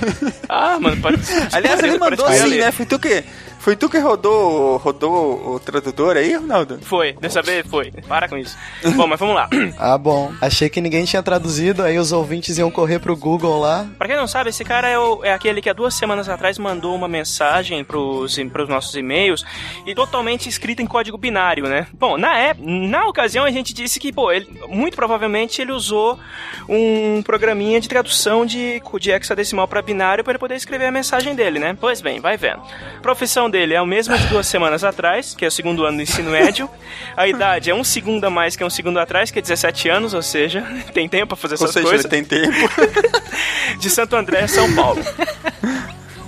Ah, mano, pode. Aliás, ele mandou Parece que sim, eu né? Foi tu que. Foi tu que rodou, rodou o tradutor aí, Ronaldo? Foi, dessa vez foi. Para com isso. Bom, mas vamos lá. [coughs] Ah, bom. Achei que ninguém tinha traduzido, aí os ouvintes iam correr pro Google lá. Pra quem não sabe, esse cara é, o- é aquele que há duas semanas atrás mandou uma mensagem pros, pros nossos e-mails e totalmente escrita em código binário, né? Bom, na, época, na ocasião a gente disse que, pô, ele, muito provavelmente ele usou um programinha de tradução de, de hexadecimal pra binário para ele poder escrever a mensagem dele, né? Pois bem, vai vendo. Profissão dele é a mesma de duas semanas atrás, que é o segundo ano do ensino [laughs] médio. A idade é um segundo a mais que um segundo atrás, que é 17 anos, ou seja, [laughs] tem tempo pra fazer Ou essas seja, coisas. ele tem tempo. [laughs] de Santo André, São Paulo.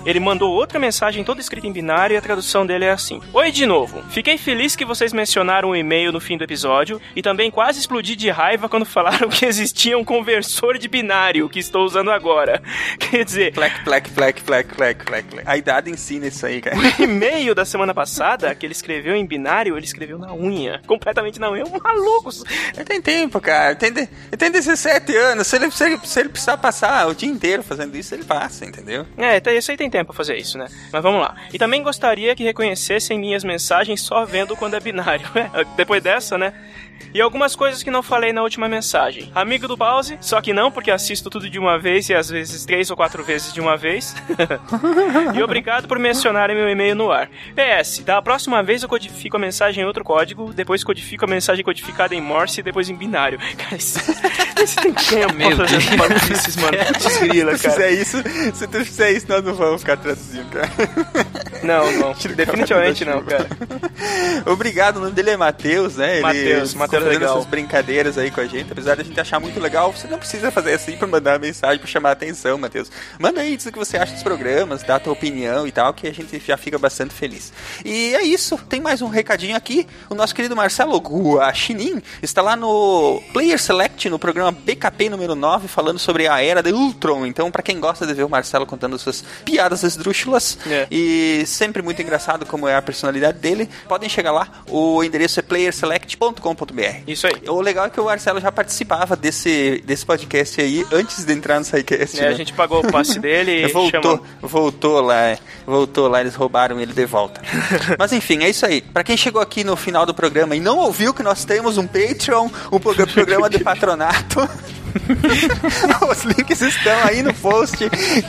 Ele mandou outra mensagem toda escrita em binário e a tradução dele é assim: Oi de novo. Fiquei feliz que vocês mencionaram o e-mail no fim do episódio e também quase explodi de raiva quando [laughs] falaram que existia um conversor de binário que estou usando agora. [laughs] Quer dizer, Plec, plec, plec, plec, plec, plec, plec. A idade ensina isso aí, cara. [laughs] o e-mail da semana passada que ele escreveu em binário, ele escreveu na unha. Completamente na unha. É um maluco. Ele tem tempo, cara. Ele tem, de- ele tem 17 anos. Se ele, se, ele, se ele precisar passar o dia inteiro fazendo isso, ele passa, entendeu? É, tá- isso aí tem tempo pra fazer isso, né? Mas vamos lá. E também gostaria que reconhecessem minhas mensagens só vendo quando é binário. [laughs] Depois dessa, né? E algumas coisas que não falei na última mensagem. Amigo do pause, só que não, porque assisto tudo de uma vez e às vezes três ou quatro vezes de uma vez. [laughs] e obrigado por mencionarem meu e-mail no ar. PS, da próxima vez eu codifico a mensagem em outro código, depois codifico a mensagem codificada em Morse e depois em binário. [laughs] Cara, isso, isso tem tempo pra [laughs] Meu fazer Deus. essas maluquices, mano. Se fizer isso, se tu fizer isso, nós não vamos ficar traduzindo, cara. Não, não. Definitivamente não, cara. Obrigado, o nome dele é Matheus, né? Matheus, Matheus fazendo legal. essas brincadeiras aí com a gente, apesar da gente achar muito legal. Você não precisa fazer assim pra mandar mensagem pra chamar a atenção, Matheus. Manda aí, diz o que você acha dos programas, dá a tua opinião e tal, que a gente já fica bastante feliz. E é isso, tem mais um recadinho aqui. O nosso querido Marcelo Guaxinim está lá no Player Select, no programa BKP número 9, falando sobre a era de Ultron. Então, pra quem gosta de ver o Marcelo contando suas piadas esdrúxulas É. e sempre muito engraçado como é a personalidade dele, podem chegar lá. O endereço é playerselect.com.br. Isso aí. O legal é que o Marcelo já participava desse, desse podcast aí antes de entrar no SciCast. É, né? a gente pagou o passe dele e [laughs] voltou, chamou. voltou lá, é. voltou lá, eles roubaram ele de volta. [laughs] Mas enfim, é isso aí. Pra quem chegou aqui no final do programa e não ouviu que nós temos um Patreon, um prog- programa de [laughs] patronato. [laughs] Os links estão aí no post.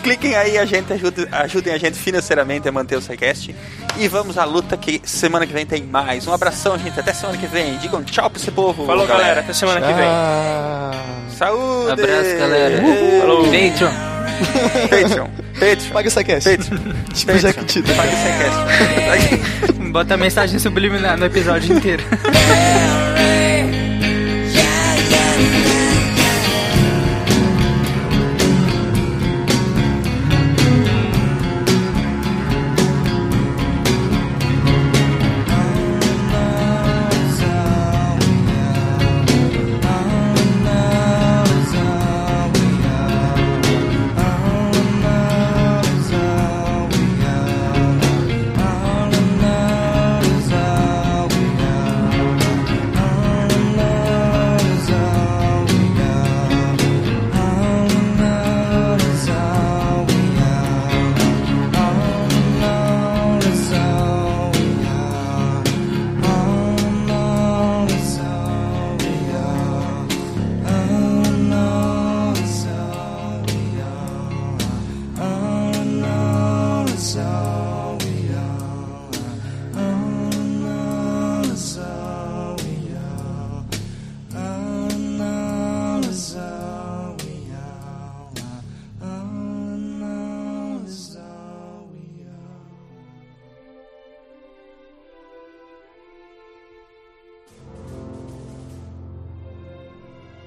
Cliquem aí, a gente ajuda, ajudem a gente financeiramente a manter o SciCast. E vamos à luta que semana que vem tem mais. Um abração, gente. Até semana que vem. Digam tchau pra esse povo. Falou, galera. Até semana que vem. Saúde! Abraço, galera. Uhul. Falou. Patreon. Patreon. Patreon. Paga o SciCast. Tipo o Jequitita. Paga o SciCast. Bota a mensagem subliminar no episódio inteiro. [laughs]